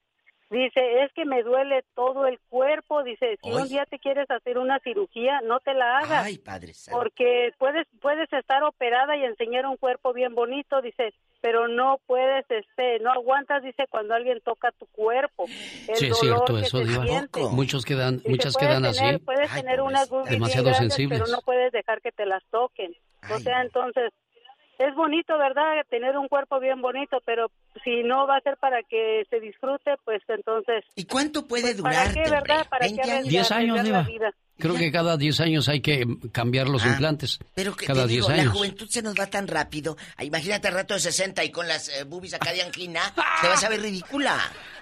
Dice, es que me duele todo el cuerpo. Dice, si un día te quieres hacer una cirugía, no te la hagas. Ay, padre Porque puedes, puedes estar operada y enseñar un cuerpo bien bonito, dice, pero no puedes, este, no aguantas, dice, cuando alguien toca tu cuerpo. sí, es cierto, eso, Muchos quedan, muchas quedan así. Puedes tener unas demasiado sensibles. pero no puedes dejar que te las toquen. O sea, entonces, es bonito, ¿verdad? Tener un cuerpo bien bonito, pero si no va a ser para que se disfrute, pues entonces... ¿Y cuánto puede pues, durar? ¿Para qué, verdad? ¿Para qué 10 años, Diva. Creo que cada 10 años hay que cambiar los ah, implantes. Pero que cada 10 años. La juventud se nos va tan rápido. Ah, imagínate al rato de 60 y con las eh, boobies acá de angina, te vas a ver ridícula.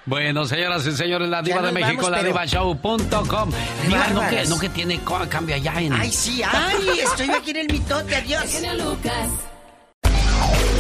Bueno, señoras y señores, la diva de México, la divashow.com. Diva, no que, no que tiene cambia ya en... Ay, sí, ay, estoy aquí en el mitote, adiós. Lucas.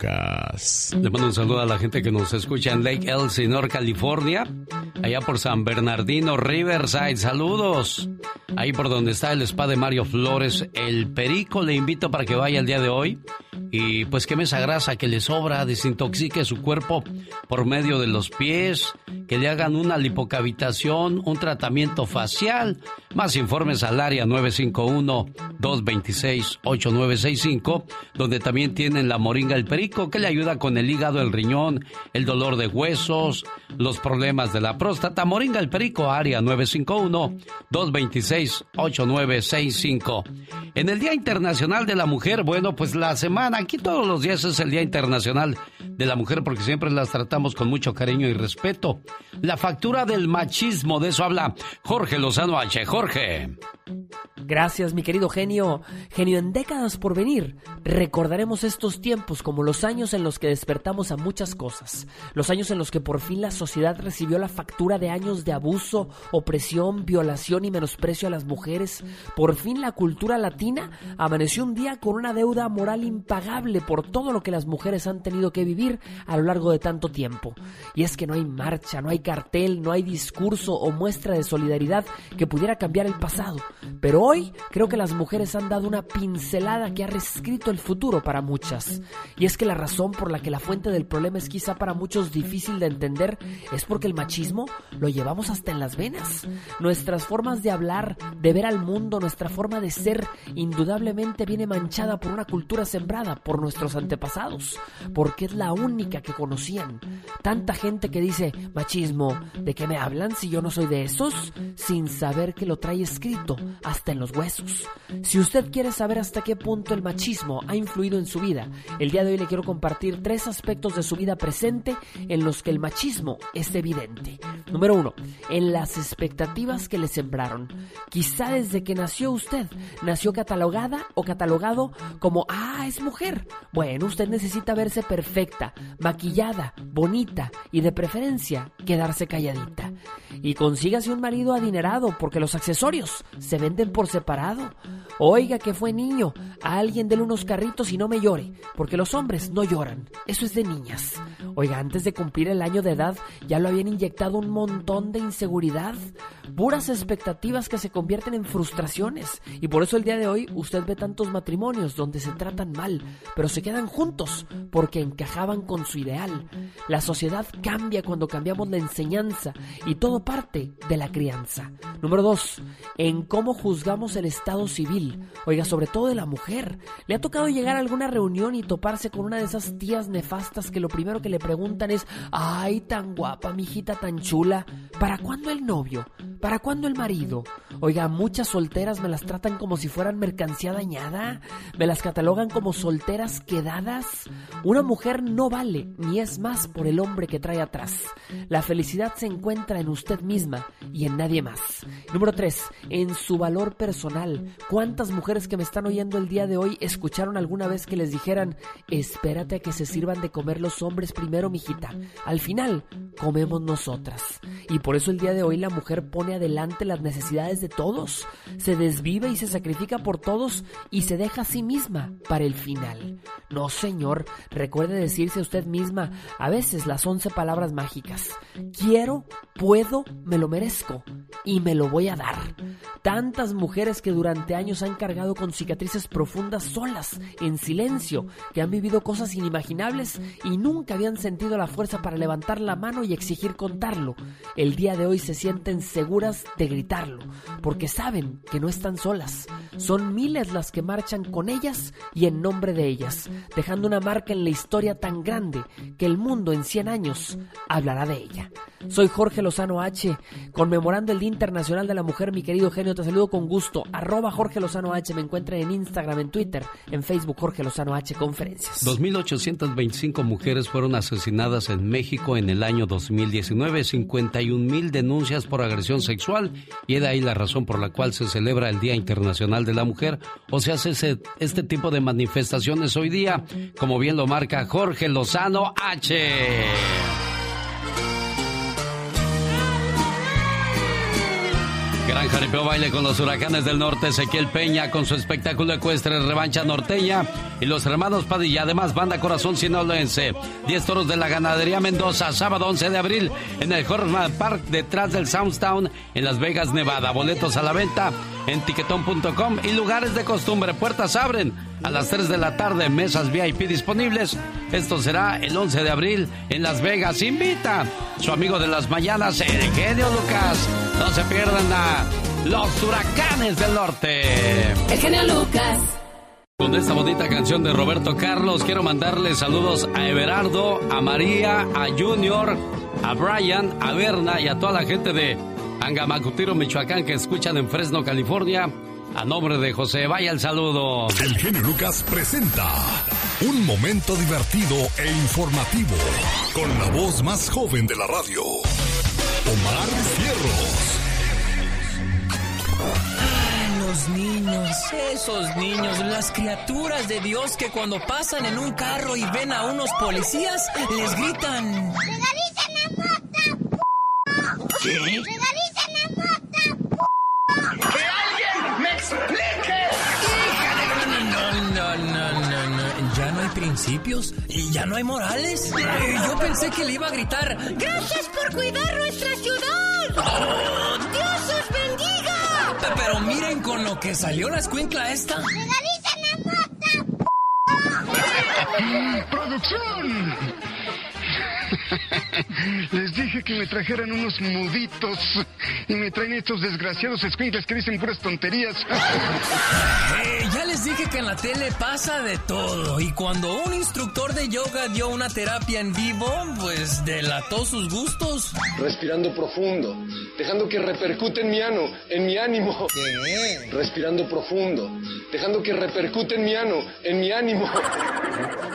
Le mando un saludo a la gente que nos escucha en Lake Elsinore, California. Allá por San Bernardino, Riverside. Saludos. Ahí por donde está el spa de Mario Flores, el Perico. Le invito para que vaya el día de hoy y pues queme esa grasa que le sobra, desintoxique su cuerpo por medio de los pies, que le hagan una lipocavitación, un tratamiento facial. Más informes al área 951-226-8965, donde también tienen la moringa el perico, que le ayuda con el hígado, el riñón, el dolor de huesos, los problemas de la próstata. Moringa el perico, área 951-226-8965. En el Día Internacional de la Mujer, bueno, pues la semana Aquí todos los días es el Día Internacional de la Mujer porque siempre las tratamos con mucho cariño y respeto. La factura del machismo, de eso habla Jorge Lozano H. Jorge. Gracias, mi querido genio. Genio, en décadas por venir, recordaremos estos tiempos como los años en los que despertamos a muchas cosas. Los años en los que por fin la sociedad recibió la factura de años de abuso, opresión, violación y menosprecio a las mujeres. Por fin la cultura latina amaneció un día con una deuda moral impagable por todo lo que las mujeres han tenido que vivir a lo largo de tanto tiempo. Y es que no hay marcha, no hay cartel, no hay discurso o muestra de solidaridad que pudiera cambiar el pasado. Pero hoy creo que las mujeres han dado una pincelada que ha reescrito el futuro para muchas. Y es que la razón por la que la fuente del problema es quizá para muchos difícil de entender es porque el machismo lo llevamos hasta en las venas. Nuestras formas de hablar, de ver al mundo, nuestra forma de ser, indudablemente viene manchada por una cultura sembrada por nuestros antepasados, porque es la única que conocían. Tanta gente que dice, machismo, ¿de qué me hablan si yo no soy de esos? Sin saber que lo trae escrito hasta en los huesos. Si usted quiere saber hasta qué punto el machismo ha influido en su vida, el día de hoy le quiero compartir tres aspectos de su vida presente en los que el machismo es evidente. Número uno, en las expectativas que le sembraron. Quizá desde que nació usted, nació catalogada o catalogado como, ah, es mujer. Bueno, usted necesita verse perfecta, maquillada, bonita y de preferencia quedarse calladita. Y consígase un marido adinerado porque los accesorios se venden por separado. Oiga que fue niño, a alguien déle unos carritos y no me llore, porque los hombres no lloran, eso es de niñas. Oiga, antes de cumplir el año de edad ya lo habían inyectado un montón de inseguridad, puras expectativas que se convierten en frustraciones. Y por eso el día de hoy usted ve tantos matrimonios donde se tratan mal, pero se quedan juntos porque encajaban con su ideal. La sociedad cambia cuando cambiamos la enseñanza y todo parte de la crianza. Número dos, en cómo juzgamos el estado civil. Oiga, sobre todo de la mujer. ¿Le ha tocado llegar a alguna reunión y toparse con una de esas tías nefastas que lo primero que le preguntan es, ay, tan guapa, mijita, tan chula, ¿para cuándo el novio? ¿Para cuándo el marido? Oiga, muchas solteras me las tratan como si fueran mercancía dañada, me las catalogan como solteras quedadas. Una mujer no vale ni es más por el hombre que trae atrás. La felicidad se encuentra en usted misma y en nadie más. Número 3. En su valor personal. ¿Cuántas mujeres que me están oyendo el día de hoy escucharon alguna vez que les dijeran, espérate a que se sirvan de comer los hombres primero, mijita? Al final, comemos nosotras. Y por eso el día de hoy la mujer pone adelante las necesidades de todos, se desvive y se sacrifica por todos y se deja a sí misma para el final. No, señor, recuerde decirse a usted misma a veces las once palabras mágicas. Quiero, puedo, me lo merezco y me lo voy a dar. Tantas mujeres que durante años han cargado con cicatrices profundas solas, en silencio, que han vivido cosas inimaginables y nunca habían sentido la fuerza para levantar la mano y exigir contarlo. El día de hoy se sienten seguras de gritarlo, porque saben que no están solas. Son miles las que marchan con ellas y en nombre de ellas, dejando una marca en la historia tan grande que el mundo en 100 años hablará de ella. Soy Jorge Lozano H, conmemorando el Día Internacional de la Mujer, mi querido genio, te saludo con gusto. Arroba Jorge Lozano H, me encuentra en Instagram, en Twitter, en Facebook Jorge Lozano H Conferencias. 2.825 mujeres fueron asesinadas en México en el año 2019, 51 mil denuncias por agresión sexual. Y es ahí la razón por la cual se celebra el Día Internacional de la Mujer. O se hace este tipo de manifestaciones hoy día, como bien lo marca Jorge Lozano H. Jaripeo baile con los huracanes del norte, Ezequiel Peña con su espectáculo ecuestre Revancha Norteña y los hermanos Padilla, además Banda Corazón Sinaloense. 10 toros de la ganadería Mendoza, sábado 11 de abril en el Horman Park detrás del Soundstown en Las Vegas, Nevada. Boletos a la venta en tiquetón.com y lugares de costumbre. Puertas abren a las 3 de la tarde, mesas VIP disponibles. Esto será el 11 de abril en Las Vegas. Invita su amigo de las mañanas, el genio Lucas. No se pierdan a los huracanes del norte. El genio Lucas. Con esta bonita canción de Roberto Carlos, quiero mandarle saludos a Everardo, a María, a Junior, a Brian, a Berna y a toda la gente de Angamacutiro, Michoacán, que escuchan en Fresno, California. A nombre de José, vaya el saludo. El genio Lucas presenta un momento divertido e informativo con la voz más joven de la radio, Omar Fierros. los niños, esos niños, las criaturas de Dios que cuando pasan en un carro y ven a unos policías, les gritan... ¡Regalita la mota! ¿Qué? ¿Y ya no hay morales? Ay, Yo pensé que le iba a gritar... ¡Gracias por cuidar nuestra ciudad! ¡Dios os bendiga! Pe- Pero miren con lo que salió la escuincla esta. ¡Regalita la mota! ¡Producción! Les dije que me trajeran unos muditos y me traen estos desgraciados escuincles que dicen puras tonterías. Eh, ya les dije que en la tele pasa de todo. Y cuando un instructor de yoga dio una terapia en vivo, pues delató sus gustos. Respirando profundo, dejando que repercute en mi ano, en mi ánimo. Respirando profundo, dejando que repercute en mi ano, en mi ánimo.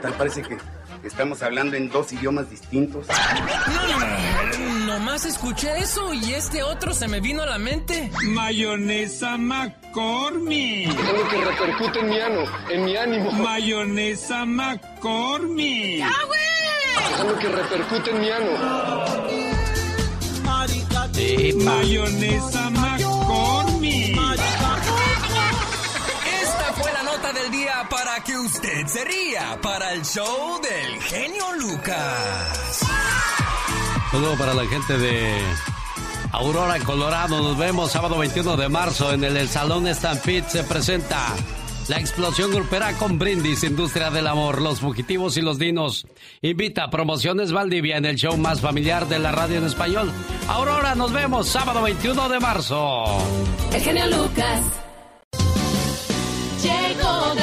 Tal parece que estamos hablando en dos idiomas distintos. Mm, Nomás escuché eso y este otro se me vino a la mente. Mayonesa McCormick. Dejando que repercute en mi ano, en mi ánimo. Mayonesa McCormick. Dejando que repercute en mi ano. Mayonesa para que usted se ría para el show del genio Lucas. Saludo para la gente de Aurora, Colorado. Nos vemos sábado 21 de marzo en el, Salón Stampede. Se presenta la explosión grupera con Brindis, Industria del Amor, Los Fugitivos y los Dinos. Invita a Promociones Valdivia en el show más familiar de la radio en español. Aurora, nos vemos sábado 21 de marzo. El genio Lucas. Llegó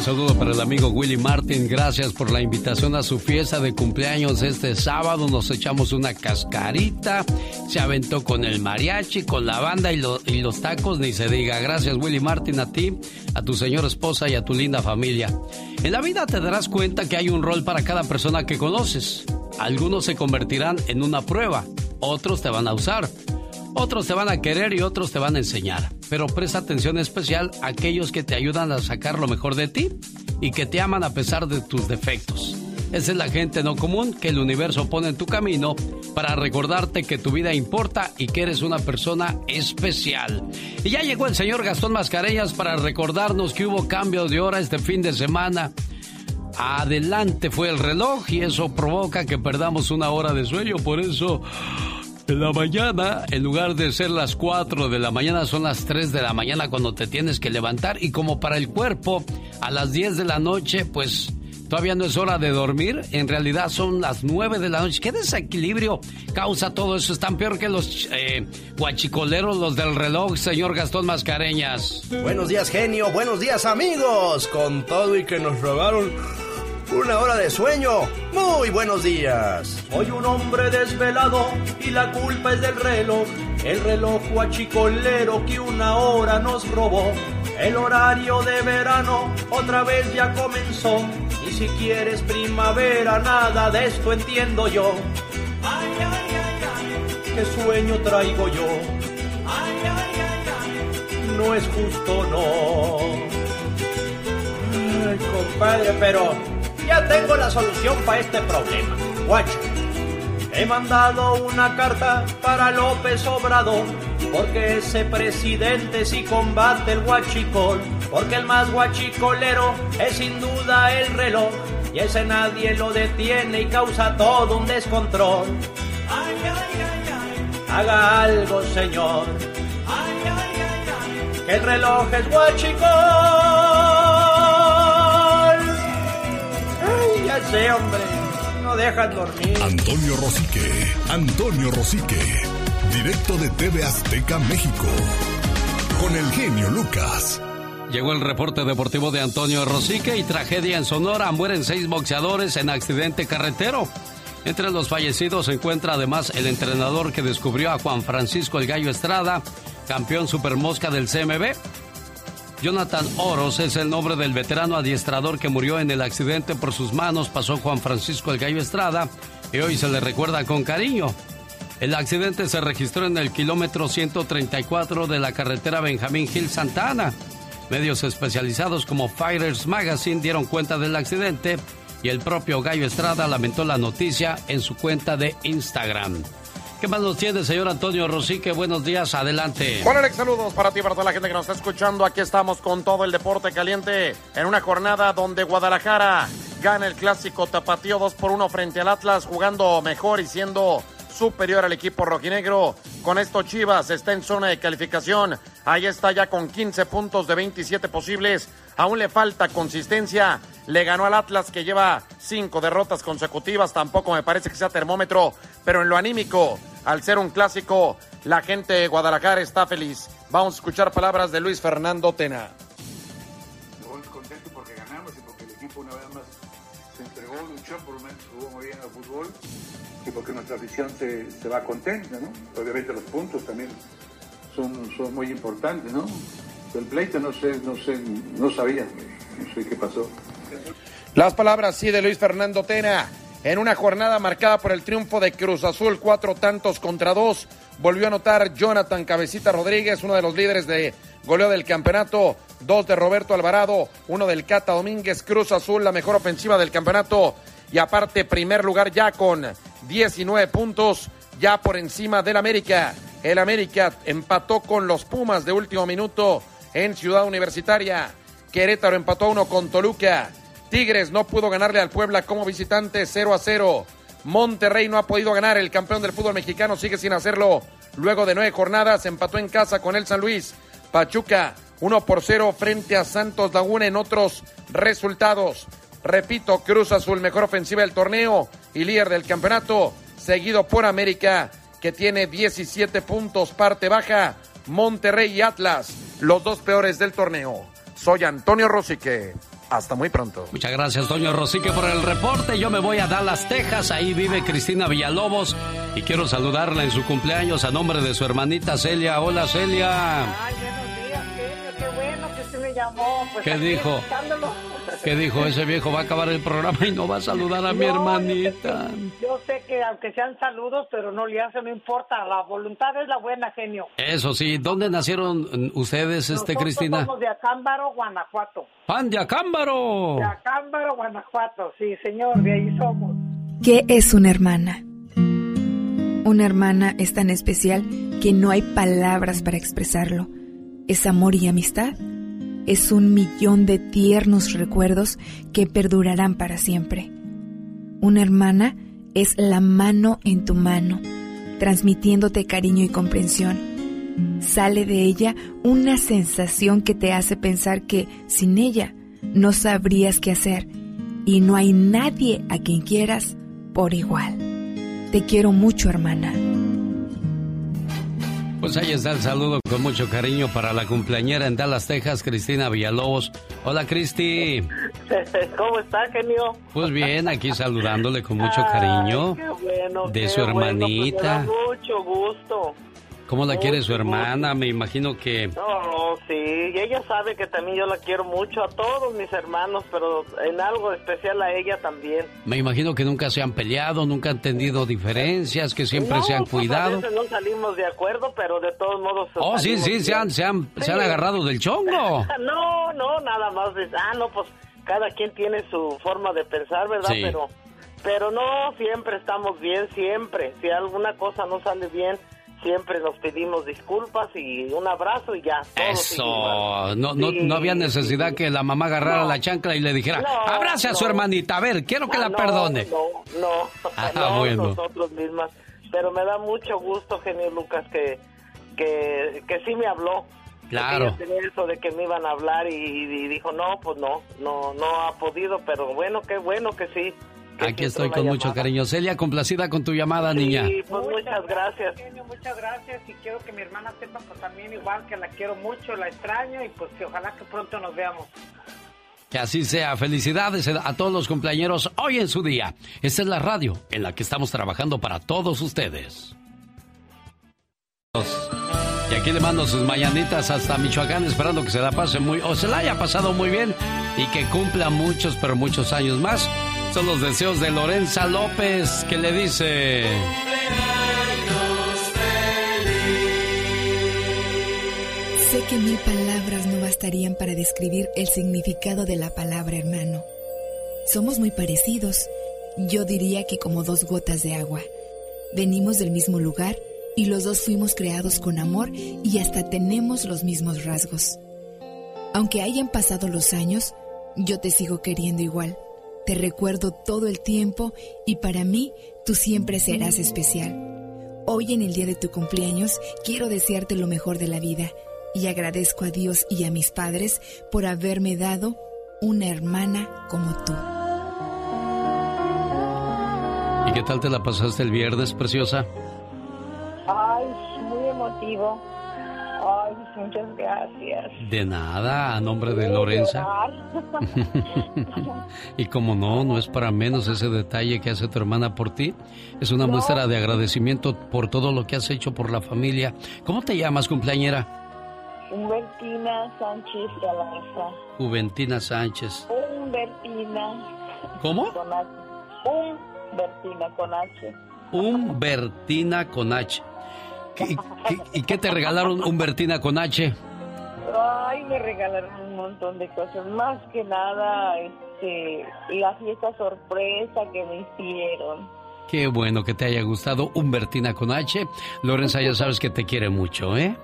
Un saludo para el amigo Willy Martin. Gracias por la invitación a su fiesta de cumpleaños este sábado. Nos echamos una cascarita. Se aventó con el mariachi, con la banda y, lo- y los tacos, ni se diga. Gracias Willy Martin a ti, a tu señora esposa y a tu linda familia. En la vida te darás cuenta que hay un rol para cada persona que conoces. Algunos se convertirán en una prueba, otros te van a usar. Otros te van a querer y otros te van a enseñar. Pero presta atención especial a aquellos que te ayudan a sacar lo mejor de ti y que te aman a pesar de tus defectos. Esa es la gente no común que el universo pone en tu camino para recordarte que tu vida importa y que eres una persona especial. Y ya llegó el señor Gastón Mascareñas para recordarnos que hubo cambio de hora este fin de semana. Adelante fue el reloj y eso provoca que perdamos una hora de sueño. Por eso la mañana, en lugar de ser las 4 de la mañana, son las 3 de la mañana cuando te tienes que levantar. Y como para el cuerpo, a las 10 de la noche, pues todavía no es hora de dormir. En realidad son las 9 de la noche. ¿Qué desequilibrio causa todo eso? Están peor que los eh, guachicoleros, los del reloj, señor Gastón Mascareñas. Buenos días, genio. Buenos días, amigos. Con todo y que nos robaron una hora de sueño. Muy buenos días. Soy un hombre desvelado y la culpa es del reloj. El reloj guachicolero que una hora nos robó. El horario de verano otra vez ya comenzó. Y si quieres primavera, nada de esto entiendo yo. Ay, ay, ay, ay, qué sueño traigo yo. Ay, ay, ay, ay, no es justo, no. Ay, compadre, pero ya tengo la solución para este problema. Guacho, he mandado una carta para López Obrador, porque ese presidente sí combate el guachicol, porque el más guachicolero es sin duda el reloj, y ese nadie lo detiene y causa todo un descontrol. Ay, ay, ay, ay. Haga algo, señor. Ay, ay, ay, ay. Que el reloj es guachicol. Ya sé, hombre. No dejan dormir. Antonio Rosique, Antonio Rosique, directo de TV Azteca, México, con el genio Lucas. Llegó el reporte deportivo de Antonio Rosique y tragedia en Sonora. Mueren seis boxeadores en accidente carretero. Entre los fallecidos se encuentra además el entrenador que descubrió a Juan Francisco el Gallo Estrada, campeón supermosca del CMB. Jonathan Oros es el nombre del veterano adiestrador que murió en el accidente por sus manos. Pasó Juan Francisco el Gallo Estrada y hoy se le recuerda con cariño. El accidente se registró en el kilómetro 134 de la carretera Benjamín Gil Santana. Medios especializados como Fighters Magazine dieron cuenta del accidente y el propio Gallo Estrada lamentó la noticia en su cuenta de Instagram. ¿Qué más nos tiene, señor Antonio Rosique? Buenos días, adelante. Hola, Alex, saludos para ti y para toda la gente que nos está escuchando. Aquí estamos con todo el deporte caliente en una jornada donde Guadalajara gana el clásico tapatío 2 por 1 frente al Atlas, jugando mejor y siendo superior al equipo rojinegro. Con esto Chivas está en zona de calificación. Ahí está ya con 15 puntos de 27 posibles. Aún le falta consistencia. Le ganó al Atlas que lleva cinco derrotas consecutivas. Tampoco me parece que sea termómetro. Pero en lo anímico, al ser un clásico, la gente de Guadalajara está feliz. Vamos a escuchar palabras de Luis Fernando Tena. Contento porque ganamos y porque el equipo una vez más se entregó, luchó, por lo menos jugó muy bien al fútbol y porque nuestra afición se, se va contenta, ¿no? Obviamente los puntos también son, son muy importantes, ¿no? El pleito no sé, no sé, no sabía, no sé qué pasó. Las palabras sí de Luis Fernando Tena. En una jornada marcada por el triunfo de Cruz Azul, cuatro tantos contra dos, volvió a anotar Jonathan Cabecita Rodríguez, uno de los líderes de goleo del campeonato, dos de Roberto Alvarado, uno del Cata Domínguez, Cruz Azul, la mejor ofensiva del campeonato, y aparte primer lugar ya con 19 puntos, ya por encima del América. El América empató con los Pumas de último minuto en Ciudad Universitaria. Querétaro empató uno con Toluca. Tigres no pudo ganarle al Puebla como visitante 0 a 0. Monterrey no ha podido ganar. El campeón del fútbol mexicano sigue sin hacerlo. Luego de nueve jornadas empató en casa con el San Luis. Pachuca 1 por 0 frente a Santos Laguna en otros resultados. Repito, Cruz Azul, mejor ofensiva del torneo y líder del campeonato, seguido por América, que tiene 17 puntos, parte baja. Monterrey y Atlas, los dos peores del torneo. Soy Antonio Rosique. Hasta muy pronto. Muchas gracias, Toño Rosique, por el reporte. Yo me voy a Dallas, Texas. Ahí vive Cristina Villalobos. Y quiero saludarla en su cumpleaños a nombre de su hermanita Celia. Hola, Celia. Ay, me llamó. Pues ¿Qué dijo? escuchándolo. ¿Qué dijo? Ese viejo va a acabar el programa y no va a saludar a mi No, hermanita. Yo sé que aunque sean saludos, pero no le hace, no importa. La voluntad es la buena, genio. Eso sí, ¿dónde nacieron ustedes, este, Nosotros Cristina? somos de Acámbaro, Guanajuato. ¡Pan de Acámbaro! De Acámbaro, Guanajuato. Sí, señor, de ahí somos. ¿Qué es una hermana? Una hermana es tan especial que no hay palabras para expresarlo. Es amor y amistad. Es un millón de tiernos recuerdos que perdurarán para siempre. Una hermana es la mano en tu mano, transmitiéndote cariño y comprensión. Sale de ella una sensación que te hace pensar que sin ella no sabrías qué hacer y no hay nadie a quien quieras por igual. Te quiero mucho, hermana. Pues ahí está el saludo con mucho cariño para la cumpleañera en Dallas, Texas, Cristina Villalobos. Hola, Cristi. ¿Cómo está, genio? Pues bien, aquí saludándole con mucho cariño Qué bueno, de qué su bueno, pues me da hermanita. mucho gusto. ¿Cómo la quiere su hermana? Me imagino que... No, sí, y ella sabe que también yo la quiero mucho a todos mis hermanos, pero en algo especial a ella también. Me imagino que nunca se han peleado, nunca han tenido diferencias, que siempre No, se han pues, a cuidado. veces no salimos de acuerdo, pero de todos modos. Oh, sí, sí, se bien. han, se han, se han Sí. agarrado del chongo. No, no, nada más. de- ah, no, pues cada quien tiene su forma de pensar, ¿verdad? Sí. Pero, pero no, siempre estamos bien, siempre. Si alguna cosa no sale bien, siempre nos pedimos disculpas y un abrazo y ya. Eso, no, no, Sí. no había necesidad que la mamá agarrara No. la chancla y le dijera, No, abrace a su hermanita, a ver, quiero que Ah, la perdone. No, no, Ah, no, bueno. nosotros mismas. Pero me da mucho gusto, genio Lucas, que, que, que sí me habló. Claro. Tenía eso de que me iban a hablar y, y dijo, no, pues no, no, no ha podido, pero bueno, qué bueno que sí. Aquí estoy con mucho llamada. cariño. Celia, complacida con tu llamada, niña. Sí, pues muchas gracias. Genio, muchas gracias y quiero que mi hermana sepa pues también igual que la quiero mucho, la extraño y pues que ojalá que pronto nos veamos. Que así sea. Felicidades a todos los cumpleañeros hoy en su día. Esta es la radio en la que estamos trabajando para todos ustedes. Y aquí le mando sus mañanitas hasta Michoacán, esperando que se la pase muy, o se la haya pasado muy bien y que cumpla muchos, pero muchos años más. Son los deseos de Lorenza López que le dice... Sé que mil palabras no bastarían para describir el significado de la palabra hermano. Somos muy parecidos, yo diría que como dos gotas de agua. Venimos del mismo lugar y los dos fuimos creados con amor y hasta tenemos los mismos rasgos. Aunque hayan pasado los años, yo te sigo queriendo igual. Te recuerdo todo el tiempo y para mí tú siempre serás especial. Hoy en el día de tu cumpleaños quiero desearte lo mejor de la vida y agradezco a Dios y a mis padres por haberme dado una hermana como tú. ¿Y qué tal te la pasaste el viernes, preciosa? Ay, muy emotivo. Ay, muchas gracias. De nada, a nombre de Lorenza. y como no, no es para menos ese detalle que hace tu hermana por ti. Es una muestra de agradecimiento por todo lo que has hecho por la familia. ¿Cómo te llamas, cumpleañera? Juventina Sánchez Galarza. Juventina Sánchez. Humbertina. ¿Cómo? Con H. Humbertina con H. Humbertina con H. ¿Y, qué te regalaron Humbertina con H? Ay, me regalaron un montón de cosas. Más que nada, este, la fiesta sorpresa que me hicieron. Qué bueno que te haya gustado Humbertina con H. Lorenza, ya sabes que te quiere mucho, ¿eh?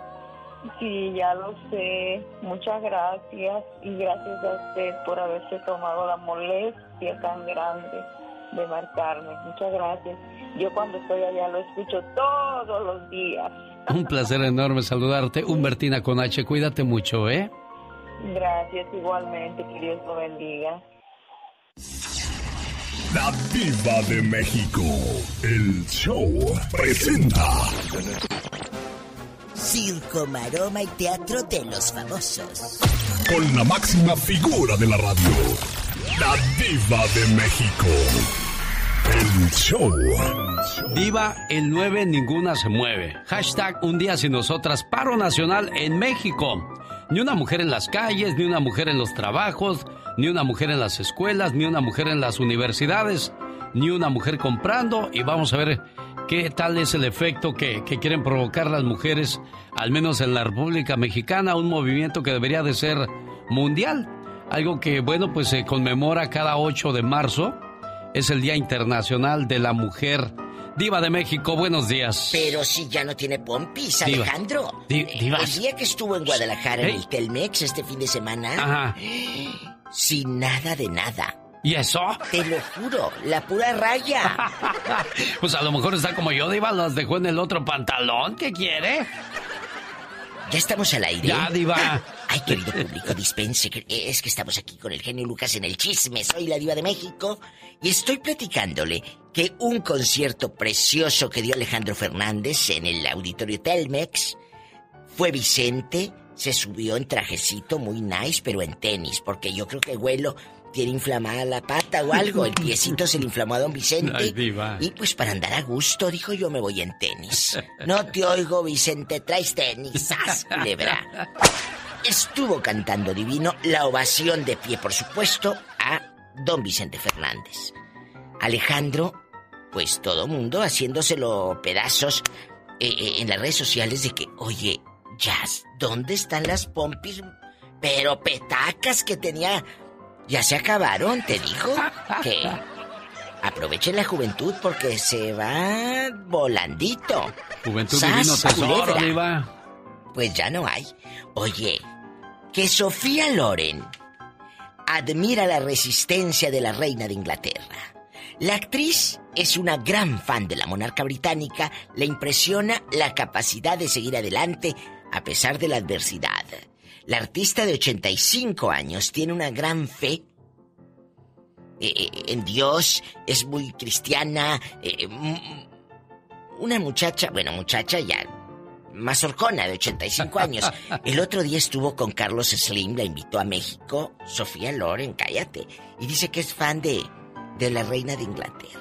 Sí, ya lo sé. Muchas gracias. Y gracias a usted por haberse tomado la molestia tan grande de marcarme. Muchas gracias. Yo cuando estoy allá lo escucho todos los días. Un placer enorme saludarte, Humbertina con H. Cuídate mucho, ¿eh? Gracias, igualmente. Que Dios lo bendiga. La Diva de México. El show presenta. Circo, maroma y teatro de los famosos. Con la máxima figura de la radio. La Diva de México. El show. Diva, el 9 ninguna se mueve. Hashtag un día sin nosotras. Paro nacional en México. Ni una mujer en las calles, ni una mujer en los trabajos, ni una mujer en las escuelas, ni una mujer en las universidades, ni una mujer comprando. Y vamos a ver qué tal es el efecto que, que quieren provocar las mujeres, al menos en la República Mexicana, un movimiento que debería de ser mundial. Algo que, bueno, pues se conmemora cada 8 de marzo es el Día Internacional de la Mujer. Diva de México, buenos días. Pero si ya no tiene pompis, Alejandro. diva. El día que estuvo en Guadalajara en el Telmex este fin de semana. Ajá. Sin nada de nada. ¿Y eso? Te lo juro, la pura raya. pues a lo mejor está como yo, Diva, las dejó en el otro pantalón. ¿Qué quiere? ¿Ya estamos al aire? Ya, Diva. Ay, querido público, dispense. Es que estamos aquí con el genio Lucas en el chisme. Soy la Diva de México y estoy platicándole que un concierto precioso que dio Alejandro Fernández en el auditorio Telmex fue Vicente. Se subió en trajecito muy nice, pero en tenis, porque yo creo que Huelo tiene inflamada la pata o algo. El piecito se le inflamó a don Vicente. Ay, diva. Y pues para andar a gusto, dijo yo me voy en tenis. No te oigo, Vicente, traes tenis. ¡Sas, culebra! Estuvo cantando divino, la ovación de pie, por supuesto, a don Vicente Fernández. Alejandro, pues todo mundo haciéndoselo pedazos eh, eh, en las redes sociales de que, oye, Jazz, ¿dónde están las pompis? Pero petacas que tenía ya se acabaron, te dijo que aprovechen la juventud porque se va volandito. Juventud divino tesoro. Pues ya no hay. Oye, que Sofía Loren admira la resistencia de la reina de Inglaterra. La actriz es una gran fan de la monarca británica, le impresiona la capacidad de seguir adelante a pesar de la adversidad. La artista de 85 años tiene una gran fe eh, eh, en Dios, es muy cristiana, eh, una muchacha, bueno, muchacha ya, más horcona de 85 años. El otro día estuvo con Carlos Slim, la invitó a México, Sofía Loren, cállate, y dice que es fan de, de la reina de Inglaterra.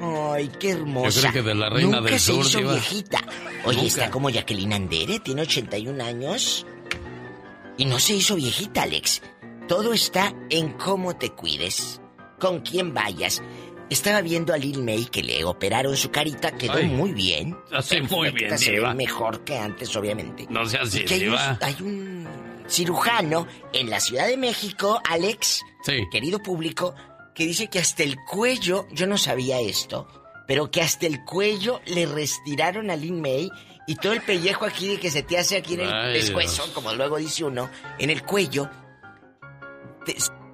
Ay, qué hermosa. Yo creo que de la reina Nunca del se sur, hizo viejita. Oye, Nunca. está como Jacqueline Andere, tiene 81 años. Y no se hizo viejita, Alex. Todo está en cómo te cuides, con quién vayas. Estaba viendo a Lil May que le operaron su carita, quedó muy bien. Así muy bien, se diva. ve mejor que antes, obviamente. No sea así, que hay, un, diva. hay un cirujano en la Ciudad de México, Alex, querido público, que dice que hasta el cuello, yo no sabía esto, pero que hasta el cuello le retiraron a Lin May y todo el pellejo aquí de que se te hace aquí en el Ay, pescuezo, Dios. como luego dice uno, en el cuello.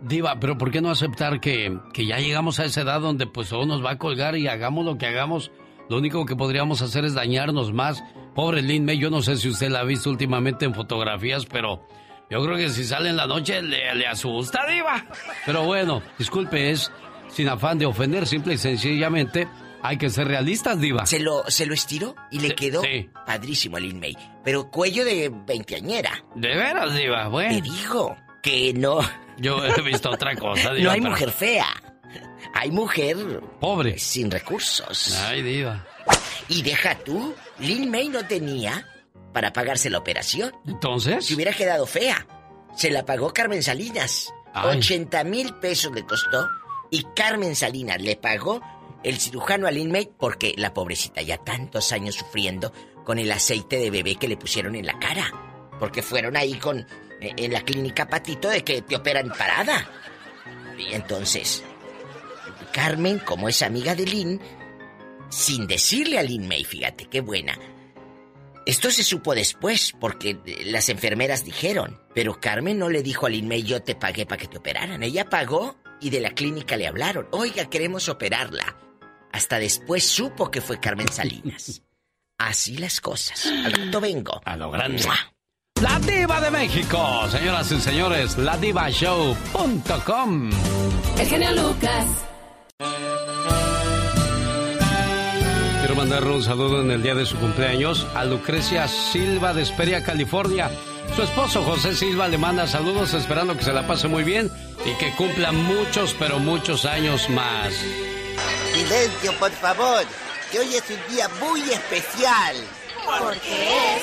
Diva, pero ¿por qué no aceptar que, que ya llegamos a esa edad donde pues todo nos va a colgar y hagamos lo que hagamos? Lo único que podríamos hacer es dañarnos más. Pobre Lin May, yo no sé si usted la ha visto últimamente en fotografías, pero yo creo que si sale en la noche le, le asusta, Diva. Pero bueno, disculpe, es sin afán de ofender, simple y sencillamente hay que ser realistas, Diva. Se lo, se lo estiró y le quedó padrísimo a Lin May. Pero cuello de veinteañera. De veras, Diva, bueno. Me dijo que no. Yo he visto otra cosa, Diva. no hay pero- mujer fea. Hay mujer. Pobre. Sin recursos. Ay, Diva. Y deja tú, Lin May no tenía para pagarse la operación. Entonces. Si hubiera quedado fea, se la pagó Carmen Salinas. Ay. 80 mil pesos le costó. Y Carmen Salinas le pagó el cirujano a Lin May porque la pobrecita ya tantos años sufriendo con el aceite de bebé que le pusieron en la cara. Porque fueron ahí con en la clínica Patito de que te operan parada. Y entonces, Carmen, como es amiga de Lin, sin decirle a Lin May, fíjate qué buena. Esto se supo después porque eh, las enfermeras dijeron, pero Carmen no le dijo a Lin May yo te pagué para que te operaran. Ella pagó y de la clínica le hablaron, oiga, queremos operarla. Hasta después supo que fue Carmen Salinas. Así las cosas. Al rato vengo. A lo grande. La Diva de México, señoras y señores, ladivashow.com. El genio Lucas. Quiero mandarle un saludo en el día de su cumpleaños a Lucrecia Silva de Esperia, California. Su esposo José Silva le manda saludos esperando que se la pase muy bien y que cumpla muchos, pero muchos años más. Silencio, por favor, que hoy es un día muy especial. Porque es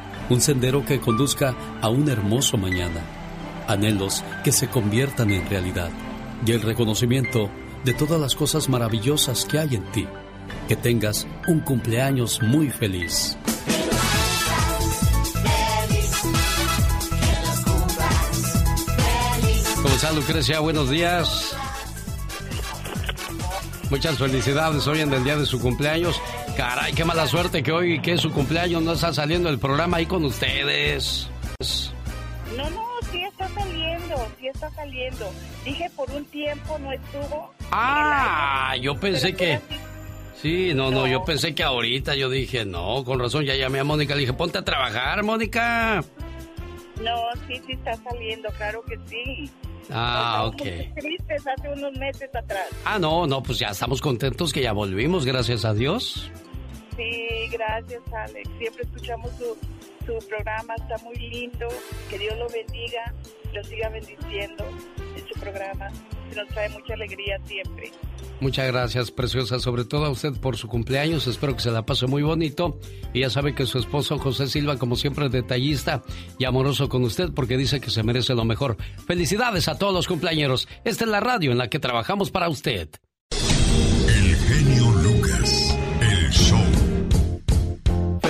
Un sendero que conduzca a un hermoso mañana. Anhelos que se conviertan en realidad. Y el reconocimiento de todas las cosas maravillosas que hay en ti. Que tengas un cumpleaños muy feliz. ¿Cómo está Lucrecia? Buenos días. Muchas felicidades hoy en el día de su cumpleaños. Caray, qué mala suerte que hoy que es su cumpleaños no está saliendo el programa ahí con ustedes. No, no, sí está saliendo, sí está saliendo. Dije por un tiempo no estuvo. Ah, yo pensé que... Sí, no, no, yo pensé que ahorita yo dije, no, con razón, ya llamé a Mónica, le dije, ponte a trabajar, Mónica. No, sí, sí está saliendo, claro que sí. Ah, ok. Muy tristes hace unos meses atrás. Ah, no, no, pues ya estamos contentos que ya volvimos, gracias a Dios. Sí, gracias, Alex. Siempre escuchamos su, su programa, está muy lindo. Que Dios lo bendiga, lo siga bendiciendo en su programa. que Nos trae mucha alegría siempre. Muchas gracias, preciosa, sobre todo a usted por su cumpleaños. Espero que se la pase muy bonito. Y ya sabe que su esposo José Silva, como siempre, es detallista y amoroso con usted porque dice que se merece lo mejor. Felicidades a todos los cumpleañeros. Esta es la radio en la que trabajamos para usted.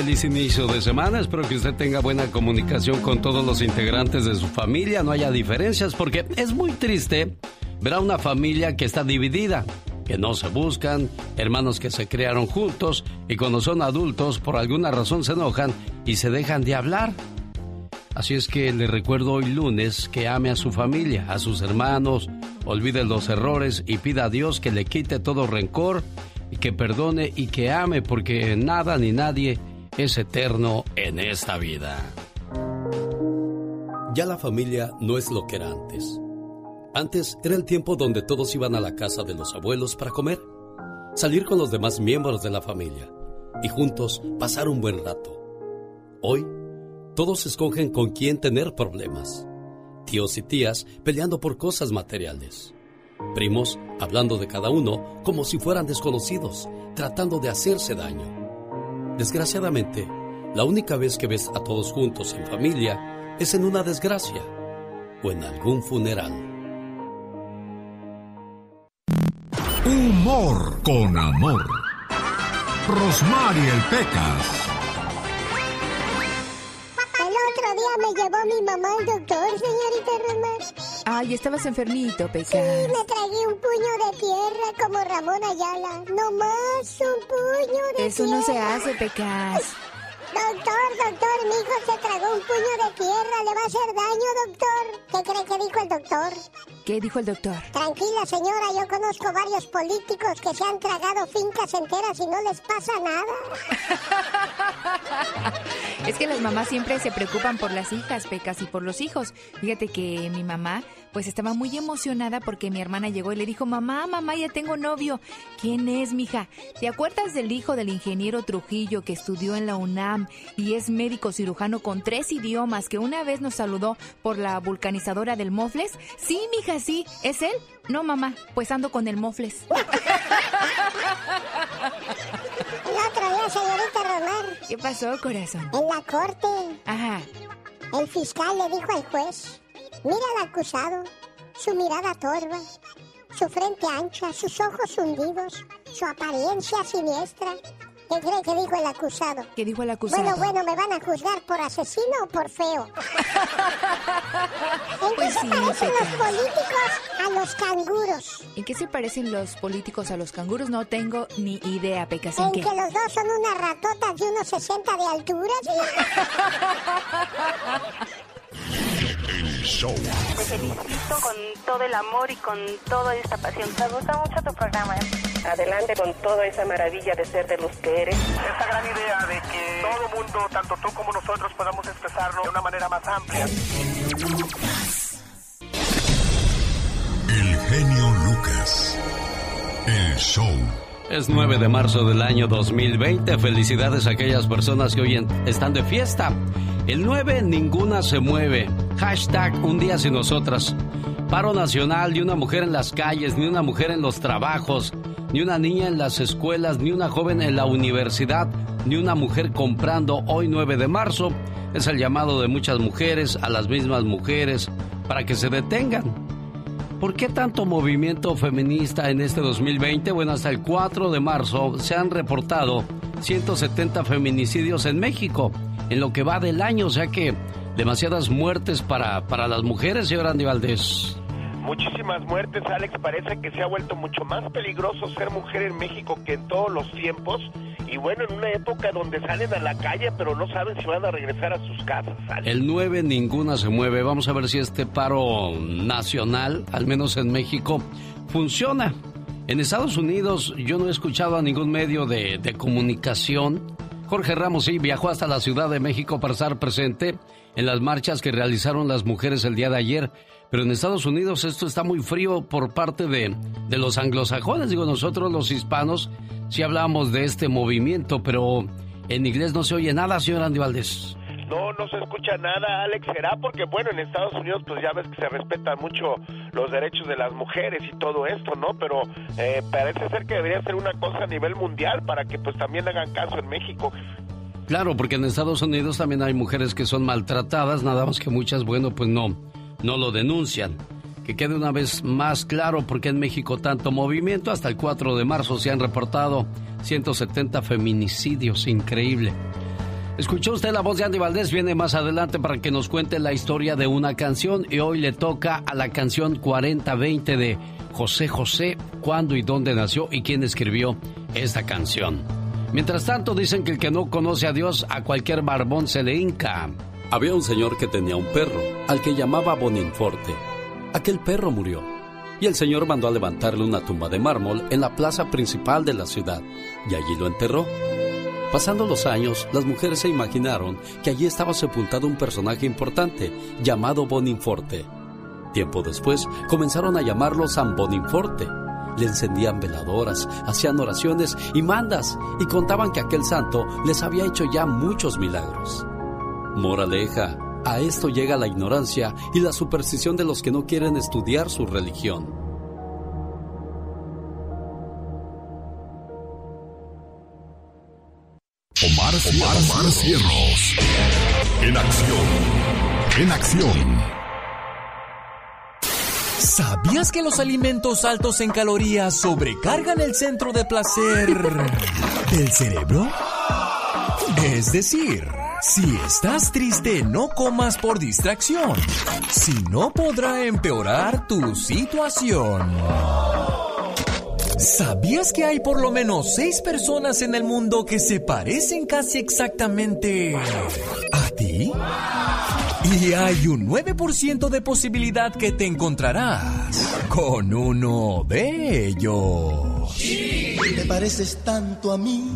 Feliz inicio de semana. Espero que usted tenga buena comunicación con todos los integrantes de su familia. No haya diferencias porque es muy triste ver a una familia que está dividida, que no se buscan, hermanos que se criaron juntos y cuando son adultos por alguna razón se enojan y se dejan de hablar. Así es que le recuerdo hoy lunes que ame a su familia, a sus hermanos, olvide los errores y pida a Dios que le quite todo rencor y que perdone y que ame porque nada ni nadie es eterno en esta vida. Ya la familia no es lo que era antes. Antes era el tiempo donde todos iban a la casa de los abuelos para comer. salir con los demás miembros de la familia y juntos pasar un buen rato. Hoy, todos escogen con quién tener problemas. Tíos y tías peleando por cosas materiales. Primos hablando de cada uno como si fueran desconocidos, tratando de hacerse daño. Desgraciadamente, la única vez que ves a todos juntos en familia es en una desgracia o en algún funeral. Humor con amor. Rosmarie el Pecas. El otro día me llevó mi mamá al doctor, señorita Rosmar. Ay, estabas enfermito, Pecas. Sí, me tragué un puño de tierra como Ramón Ayala. No más un puño de Eso tierra. no se hace, Pecas. Doctor, doctor, mi hijo se tragó un puño de tierra. ¿Le va a hacer daño, doctor? ¿Qué cree que dijo el doctor? ¿Qué dijo el doctor? Tranquila, señora, yo conozco varios políticos que se han tragado fincas enteras y no les pasa nada. Es que las mamás siempre se preocupan por las hijas, Pecas, y por los hijos. Fíjate que mi mamá, pues estaba muy emocionada porque mi hermana llegó y le dijo, mamá, mamá, ya tengo novio. ¿Quién es, mija? ¿Te acuerdas del hijo del ingeniero Trujillo que estudió en la UNAM y es médico cirujano con tres idiomas que una vez nos saludó por la vulcanizadora del Mofles? Sí, mija, sí. ¿Es él? No, mamá, pues ando con el Mofles. El otro día, señorita Romar, ¿Qué pasó, corazón? en la corte, Ajá. el fiscal le dijo al juez, mira al acusado, su mirada torva, su frente ancha, sus ojos hundidos, su apariencia siniestra. ¿Qué cree que dijo el acusado? ¿Qué dijo el acusado? Bueno, bueno, ¿me van a juzgar por asesino o por feo? ¿En qué Pues se sí, parecen los políticos a los canguros? ¿En qué se parecen los políticos a los canguros? No tengo ni idea, Pecas. ¿En En que los dos son unas ratotas de unos 60 de altura. El show. Te felicito con todo el amor y con toda esta pasión. Me gusta mucho tu programa. Adelante con toda esa maravilla de ser de los que eres. Esa gran idea de que todo mundo, tanto tú como nosotros, podamos expresarlo de una manera más amplia. El genio Lucas. El show. Es 9 de marzo del año 2020. Felicidades a aquellas personas que hoy están de fiesta. El 9, ninguna se mueve. Hashtag un día sin nosotras. Paro nacional, ni una mujer en las calles, ni una mujer en los trabajos, ni una niña en las escuelas, ni una joven en la universidad, ni una mujer comprando hoy 9 de marzo. Es el llamado de muchas mujeres a las mismas mujeres para que se detengan. ¿Por qué tanto movimiento feminista en este 2020? Bueno, hasta el 4 de marzo se han reportado 170 feminicidios en México, en lo que va del año, o sea que demasiadas muertes para, para las mujeres, señor Andy Valdés. Muchísimas muertes, Alex. Parece que se ha vuelto mucho más peligroso ser mujer en México que en todos los tiempos. Y bueno, en una época donde salen a la calle, pero no saben si van a regresar a sus casas, Alex. El 9 ninguna se mueve. Vamos a ver si este paro nacional, al menos en México, funciona. En Estados Unidos yo no he escuchado a ningún medio de, de comunicación. Jorge Ramos sí viajó hasta la Ciudad de México para estar presente en las marchas que realizaron las mujeres el día de ayer. Pero en Estados Unidos esto está muy frío por parte de, de los anglosajones. Digo, nosotros los hispanos sí hablamos de este movimiento, pero en inglés no se oye nada, señor Andy Valdés. No, no se escucha nada, Alex. Será porque, bueno, en Estados Unidos, pues ya ves que se respetan mucho los derechos de las mujeres y todo esto, ¿no? Pero eh, parece ser que debería ser una cosa a nivel mundial para que, pues, también hagan caso en México. Claro, porque en Estados Unidos también hay mujeres que son maltratadas, nada más que muchas, bueno, pues no, no lo denuncian. Que quede una vez más claro porque en México tanto movimiento, hasta el 4 de marzo se han reportado 170 feminicidios, increíble. Escuchó usted la voz de Andy Valdés, viene más adelante para que nos cuente la historia de una canción y hoy le toca a la canción 4020 de José José, cuándo y dónde nació y quién escribió esta canción. Mientras tanto dicen que el que no conoce a Dios a cualquier barbón se le hinca. Había un señor que tenía un perro, al que llamaba Boninforte. Aquel perro murió, y el señor mandó a levantarle una tumba de mármol en la plaza principal de la ciudad, y allí lo enterró. Pasando los años, las mujeres se imaginaron que allí estaba sepultado un personaje importante llamado Boninforte. Tiempo después, comenzaron a llamarlo San Boninforte, le encendían veladoras, hacían oraciones y mandas y contaban que aquel santo les había hecho ya muchos milagros. Moraleja, a esto llega la ignorancia y la superstición de los que no quieren estudiar su religión. Omar, Omar, Omar Cierros. En acción. En acción. ¿Sabías que los alimentos altos en calorías sobrecargan el centro de placer del cerebro? Es decir, si estás triste, no comas por distracción, si no podrá empeorar tu situación. ¿Sabías que hay por lo menos seis personas en el mundo que se parecen casi exactamente a ti? Y hay un 9% de posibilidad que te encontrarás con uno de ellos. ¿Te pareces tanto a mí?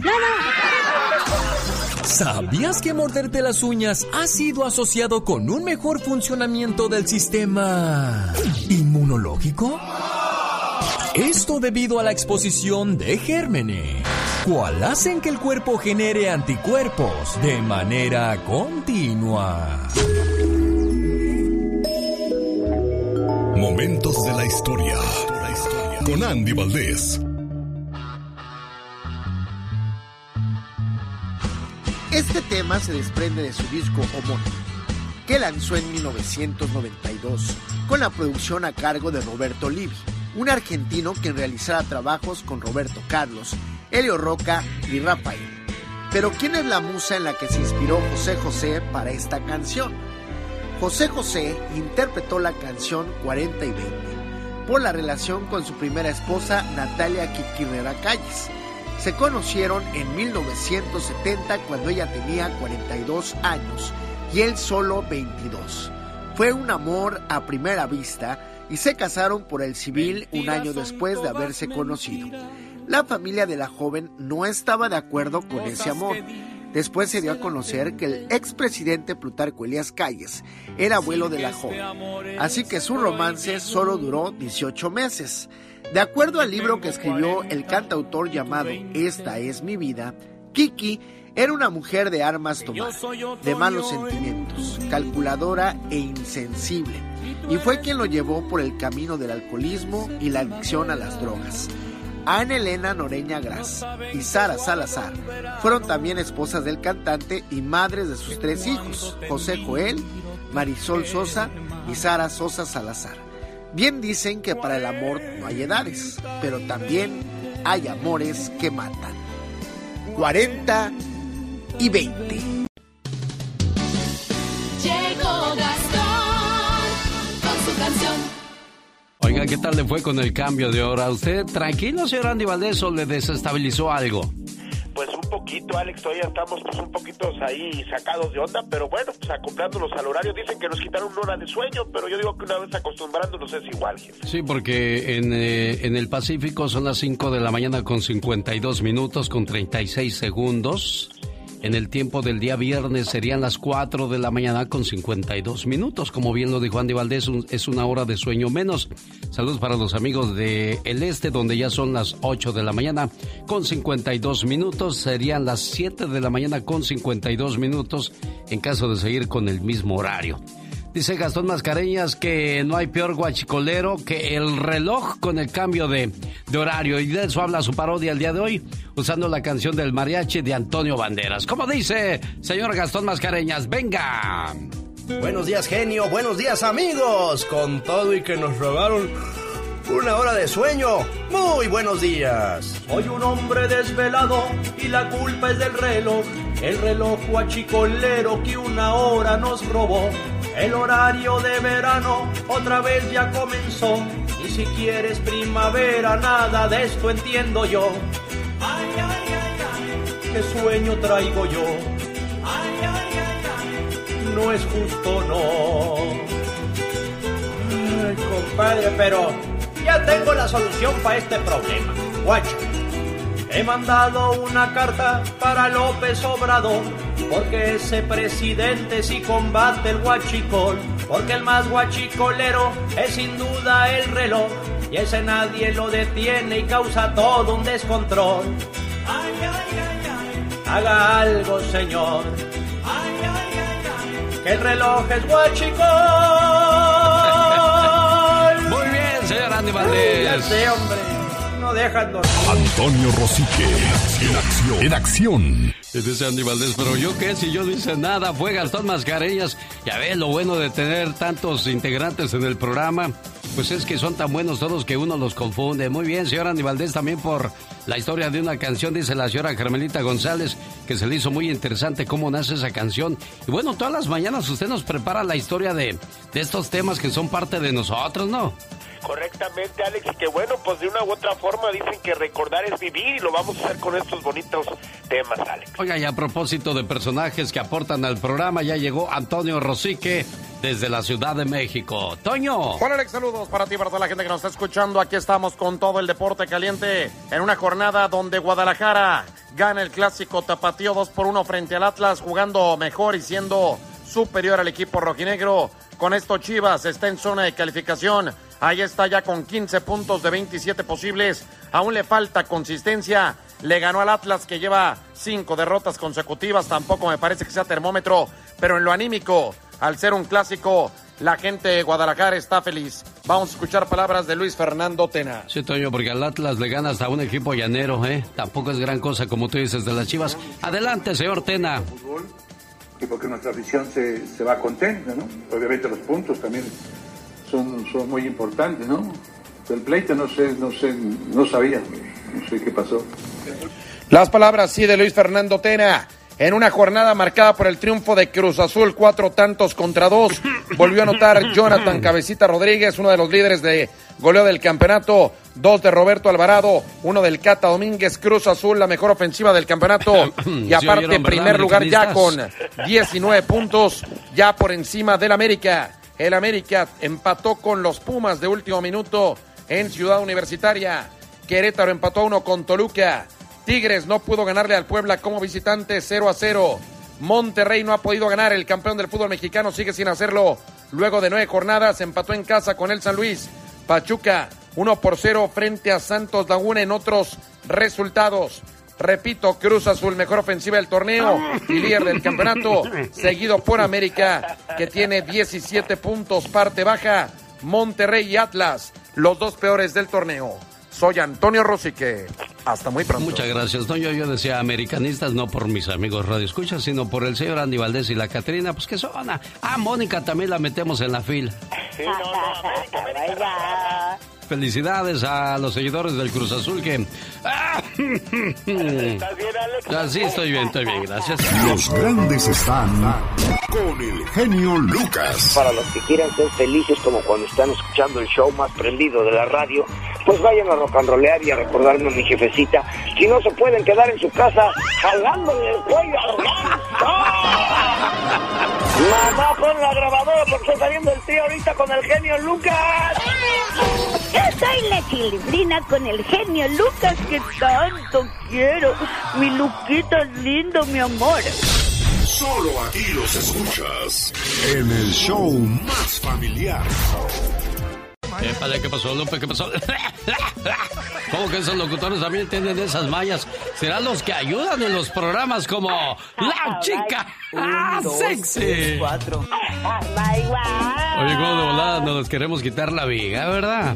¿Sabías que morderte las uñas ha sido asociado con un mejor funcionamiento del sistema inmunológico? Esto debido a la exposición de gérmenes, cual hacen que el cuerpo genere anticuerpos de manera continua. Momentos de la historia. Con Andy Valdés. Este tema se desprende de su disco homónimo, que lanzó en 1992, con la producción a cargo de Roberto Livi, un argentino que realizara trabajos con Roberto Carlos, Helio Roca y Rafael. Pero ¿quién es la musa en la que se inspiró José José para esta canción? José José interpretó la canción 40 y 20 por la relación con su primera esposa Natalia Quiquirrera Calles, se conocieron en 1970 cuando ella tenía 42 años y él solo 22. Fue un amor a primera vista y se casaron por el civil un año después de haberse conocido. La familia de la joven no estaba de acuerdo con ese amor. Después se dio a conocer que el expresidente Plutarco Elías Calles era abuelo de la joven. Así que su romance solo duró 18 meses. De acuerdo al libro que escribió el cantautor llamado Esta es mi vida, Kiki era una mujer de armas tomadas, de malos sentimientos, calculadora e insensible, y fue quien lo llevó por el camino del alcoholismo y la adicción a las drogas. Ana Elena Noreña Gras y Sara Salazar fueron también esposas del cantante y madres de sus tres hijos, José Joel, Marisol Sosa y Sara Sosa Salazar. Bien dicen que para el amor no hay edades, pero también hay amores que matan. 40 y 20. Llegó Gastón con su canción. Oiga, ¿qué tal le fue con el cambio de hora? ¿Usted tranquilo, señor Andy Valdés, o le desestabilizó algo? Pues un poquito, Alex, todavía estamos pues un poquito ahí sacados de onda, pero bueno, pues acopplándonos al horario. Dicen que nos quitaron una hora de sueño, pero yo digo que una vez acostumbrándonos es igual, jefe. Sí, porque en, eh, en el Pacífico son las 5 de la mañana con 52 minutos con 36 segundos. En el tiempo del día viernes serían las 4 de la mañana con 52 minutos. Como bien lo dijo Andy Valdés, es una hora de sueño menos. Saludos para los amigos de El Este, donde ya son las 8 de la mañana con 52 minutos. Serían las 7 de la mañana con 52 minutos en caso de seguir con el mismo horario. Dice Gastón Mascareñas que no hay peor guachicolero que el reloj con el cambio de, de, horario. Y de eso habla su parodia el día de hoy, usando la canción del mariachi de Antonio Banderas. ¿Cómo dice, señor Gastón Mascareñas? ¡Venga! Buenos días, genio. Buenos días, amigos. Con todo y que nos robaron una hora de sueño. Muy buenos días. Soy un hombre desvelado y la culpa es del reloj. El reloj guachicolero que una hora nos robó. El horario de verano otra vez ya comenzó. Y si quieres primavera, nada de esto entiendo yo. Ay, ay, ay, ay, qué sueño traigo yo. Ay, ay, ay, ay, no es justo, no. Ay, compadre, pero ya tengo la solución para este problema. Guacho. He mandado una carta para López Obrador, porque ese presidente sí combate el guachicol, porque el más guachicolero es sin duda el reloj. y ese nadie lo detiene y causa todo un descontrol. Haga algo, señor. Que el reloj es guachicol. Andy Valdés. Ya hombre. No dejan dormir. Antonio Rosique, en acción. En acción. Dice Andy Valdés, pero yo qué, si yo no hice nada, fue Gastón Mascareñas. Ya ves, lo bueno de tener tantos integrantes en el programa, pues es que son tan buenos todos que uno los confunde. Muy bien, señor Andy Valdés, también por la historia de una canción, dice la señora Carmelita González, que se le hizo muy interesante cómo nace esa canción. Y bueno, todas las mañanas usted nos prepara la historia de, de estos temas que son parte de nosotros, ¿no? Correctamente, Alex, y que bueno, pues de una u otra forma dicen que recordar es vivir y lo vamos a hacer con estos bonitos temas, Alex. Oiga, y a propósito de personajes que aportan al programa, ya llegó Antonio Rosique desde la Ciudad de México. Toño. Hola Alex, saludos para ti, para toda la gente que nos está escuchando. Aquí estamos con todo el deporte caliente en una jornada donde Guadalajara gana el clásico tapatío 2 por 1 frente al Atlas, jugando mejor y siendo superior al equipo rojinegro. Con esto Chivas está en zona de calificación Ahí está ya con 15 puntos de 27 posibles. Aún le falta consistencia. Le ganó al Atlas que lleva cinco derrotas consecutivas. Tampoco me parece que sea termómetro. Pero en lo anímico, al ser un clásico, la gente de Guadalajara está feliz. Vamos a escuchar palabras de Luis Fernando Tena. Sí, Toño, porque al Atlas le gana hasta un equipo llanero, ¿eh? Tampoco es gran cosa, como tú dices, de las chivas. Adelante, señor Tena. Y porque nuestra afición se, se va contenta, ¿no? Obviamente los puntos también son, son muy importantes, ¿no? El pleito no sé, no sé, no sabía, no sé qué pasó. Las palabras sí de Luis Fernando Tena. En una jornada marcada por el triunfo de Cruz Azul, cuatro tantos contra dos, volvió a anotar Jonathan Cabecita Rodríguez, uno de los líderes de goleo del campeonato, dos de Roberto Alvarado, uno del Cata Domínguez, Cruz Azul, la mejor ofensiva del campeonato, y aparte, primer lugar ya con 19 puntos, ya por encima del América. El América empató con los Pumas de último minuto en Ciudad Universitaria. Querétaro empató a uno con Toluca. Tigres no pudo ganarle al Puebla como visitante 0 a 0. Monterrey no ha podido ganar. El campeón del fútbol mexicano sigue sin hacerlo. Luego de nueve jornadas empató en casa con el San Luis. Pachuca 1 por 0 frente a Santos Laguna en otros resultados. Repito, Cruz Azul, mejor ofensiva del torneo y líder del campeonato, seguido por América, que tiene 17 puntos, parte baja. Monterrey y Atlas, los dos peores del torneo. Soy Antonio Rosique. Hasta muy pronto. Muchas gracias, Toño. Yo decía americanistas no por mis amigos Radio Escucha, sino por el señor Andy Valdés y la Catrina, pues que son. A, ah, Mónica también la metemos en la fila. Sí, no, no, Felicidades a los seguidores del Cruz Azul que... ¿Estás bien, Alex? Ah, sí, estoy bien, estoy bien, gracias. Los grandes están con el genio Lucas. Para los que quieran ser felices como cuando están escuchando el show más prendido de la radio, pues vayan a rock and rollear y a recordarme a mi jefecita. Si no se pueden quedar en su casa jalándole el cuello Mamá, pon la grabadora porque está saliendo el tío ahorita con el genio Lucas. Yo soy la chilibrina con el genio Lucas que tanto quiero. Mi Luquita lindo, mi amor. Solo aquí los escuchas en el show más familiar. ¿Qué pasó, Lupe? ¿Qué pasó? ¿Cómo que esos locutores también tienen esas mallas? ¿Serán los que ayudan en los programas como La Chica ah, Sexy? Oye, ¿cómo de volada nos queremos quitar la viga, verdad?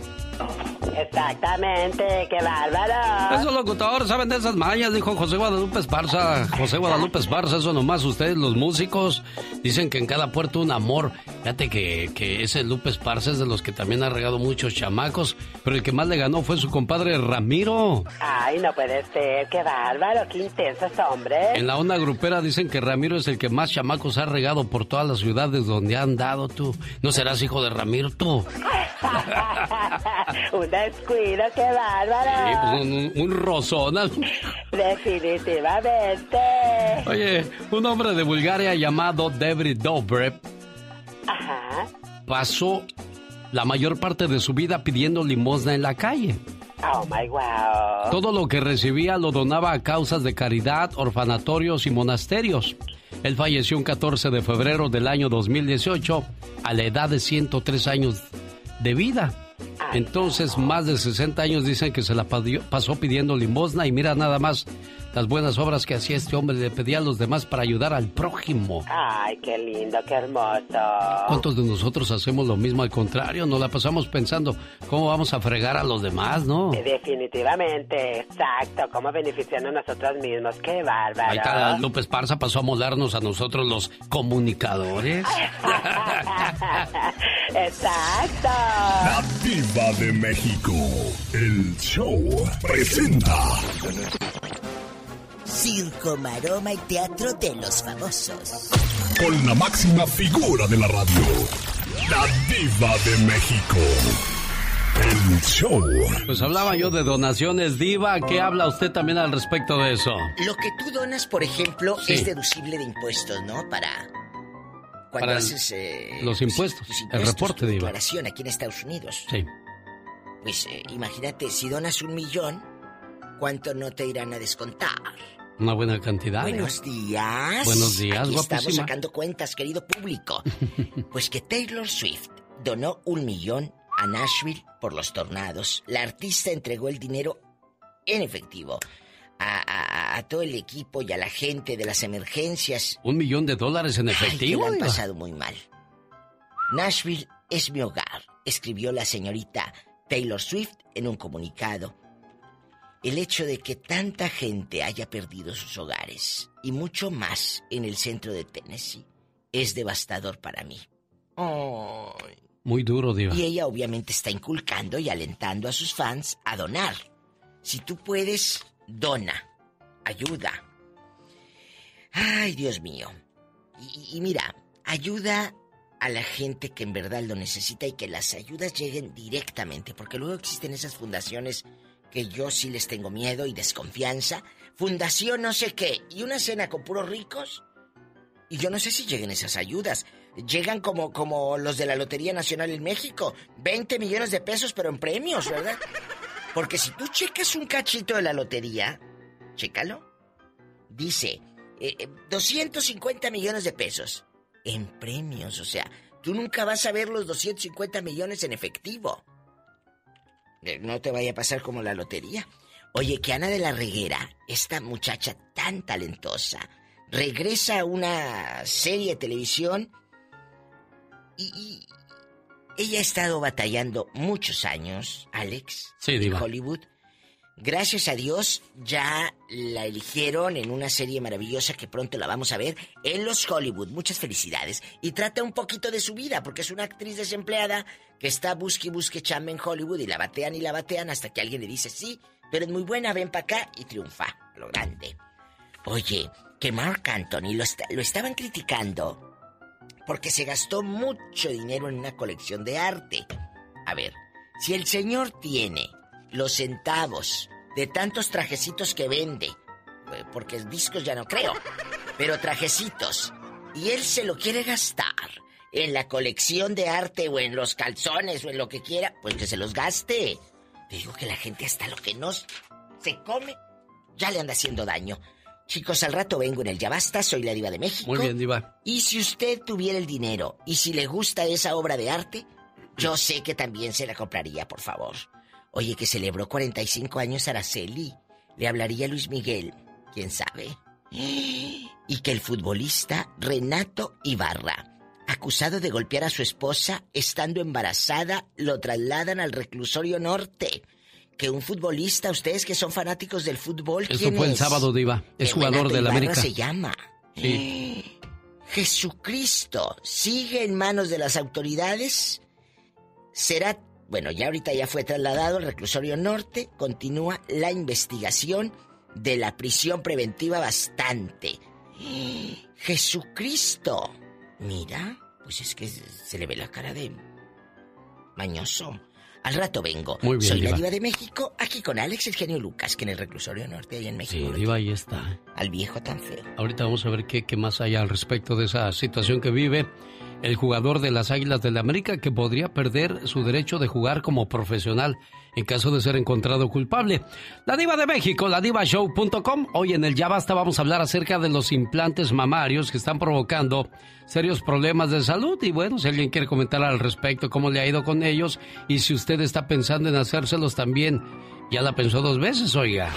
Exactamente, qué bárbaro. Esos locutores saben de esas mañas, dijo José Guadalupe Esparza. José Guadalupe Esparza, eso nomás ustedes, los músicos, dicen que en cada puerto un amor. Fíjate que, que ese Lupe Esparza es de los que también ha regado muchos chamacos, pero el que más le ganó fue su compadre Ramiro. Ay, no puede ser, qué bárbaro, qué intenso este hombre. En la onda grupera dicen que Ramiro es el que más chamacos ha regado por todas las ciudades donde han dado tú. ¿No serás hijo de Ramiro tú? un descuido, qué bárbaro. Sí, pues un, rosón. Definitivamente. Oye, un hombre de Bulgaria llamado David Dobrev pasó la mayor parte de su vida pidiendo limosna en la calle. Oh my wow. Todo lo que recibía lo donaba a causas de caridad, orfanatorios y monasterios. Él falleció un 14 de febrero del año 2018 a la edad de 103 años de vida. Entonces, más de 60 años dicen que se la pasó pidiendo limosna y mira nada más las buenas obras que hacía este hombre, le pedía a los demás para ayudar al prójimo. Ay, qué lindo, qué hermoso. ¿Cuántos de nosotros hacemos lo mismo al contrario? Nos la pasamos pensando cómo vamos a fregar a los demás, ¿no? Definitivamente, exacto, cómo beneficiando a nosotros mismos, qué bárbaro. Ahí está, López Parza pasó a molarnos a nosotros los comunicadores. exacto. La diva de México, el show presenta Circo, maroma y teatro de los famosos. Con la máxima figura de la radio, la diva de México. El show. Pues hablaba yo de donaciones, diva. ¿Qué habla usted también al respecto de eso? Lo que tú donas, por ejemplo, es deducible de impuestos, ¿no? Para cuando haces eh, los impuestos, el reporte, de declaración aquí en Estados Unidos. Sí. Pues eh, imagínate, si donas un millón, ¿cuánto no te irán a descontar? Una buena cantidad. ¿eh? Buenos días. Buenos días, Aquí Estamos sacando cuentas, querido público. pues que Taylor Swift donó un millón a Nashville por los tornados. La artista entregó el dinero en efectivo a, todo el equipo y a la gente de las emergencias. ¿Un millón de dólares en efectivo? Ay, han pasado muy mal. Nashville es mi hogar, escribió la señorita Taylor Swift en un comunicado el hecho de que tanta gente haya perdido sus hogares y mucho más en el centro de Tennessee es devastador para mí. Muy duro, Diva. Y ella obviamente está inculcando y alentando a sus fans a donar. Si tú puedes, dona. Ayuda. Ay, Dios mío. Y, y mira, ayuda a la gente que en verdad lo necesita y que las ayudas lleguen directamente, porque luego existen esas fundaciones que yo sí les tengo miedo y desconfianza. Fundación no sé qué. Y una cena con puros ricos. Y yo no sé si lleguen esas ayudas. Llegan como, como los de la Lotería Nacional en México. 20 millones de pesos, pero en premios, ¿verdad? Porque si tú checas un cachito de la lotería, chécalo. Dice, 250 eh, millones de pesos. En premios, o sea, tú nunca vas a ver los 250 millones en efectivo. Eh, no te vaya a pasar como la lotería. Oye, que Ana de la Reguera, esta muchacha tan talentosa, regresa a una serie de televisión y, ella ha estado batallando muchos años, Alex, en Hollywood, Gracias a Dios ya la eligieron en una serie maravillosa que pronto la vamos a ver en los Hollywood. Muchas felicidades. Y trata un poquito de su vida, porque es una actriz desempleada que está busque y busque chamba en Hollywood y la batean y la batean hasta que alguien le dice sí, pero es muy buena, ven para acá y triunfa. lo grande. Oye, que Mark Anthony lo, lo estaban criticando porque se gastó mucho dinero en una colección de arte. A ver, si el señor tiene los centavos de tantos trajecitos que vende, eh, porque discos ya no creo, pero trajecitos, y él se lo quiere gastar en la colección de arte o en los calzones o en lo que quiera, pues que se los gaste. Te digo que la gente hasta lo que no se come, ya le anda haciendo daño. Chicos, al rato vengo en el Ya Basta, soy la diva de México. Muy bien, diva. Y si usted tuviera el dinero y si le gusta esa obra de arte, yo sé que también se la compraría, por favor. Oye, que celebró 45 años Araceli. Le hablaría Luis Miguel. ¿Quién sabe? Y que el futbolista Renato Ibarra, acusado de golpear a su esposa estando embarazada, lo trasladan al reclusorio norte. Que un futbolista, ustedes que son fanáticos del fútbol, Eso fue el sábado, Diva. Es jugador del América. se llama. Sí. Jesucristo sigue en manos de las autoridades. Será bueno, ya ahorita ya fue trasladado al reclusorio norte. Continúa la investigación de la prisión preventiva bastante. Jesucristo. Mira, pues es que se le ve la cara de mañoso. Al rato vengo. Muy bien, Soy la diva de México, aquí con Alex el genio Lucas, que en el reclusorio norte, allá en México. Sí, diva, ahí está. Al viejo tan feo. Ahorita vamos a ver qué, qué más hay al respecto de esa situación que vive el jugador de las Águilas del la América que podría perder su derecho de jugar como profesional en caso de ser encontrado culpable. La diva de México, la divashow.com. Hoy en el Ya Basta vamos a hablar acerca de los implantes mamarios que están provocando serios problemas de salud. Y bueno, si alguien quiere comentar al respecto, cómo le ha ido con ellos y si usted está pensando en hacérselos también, ya la pensó dos veces, oiga.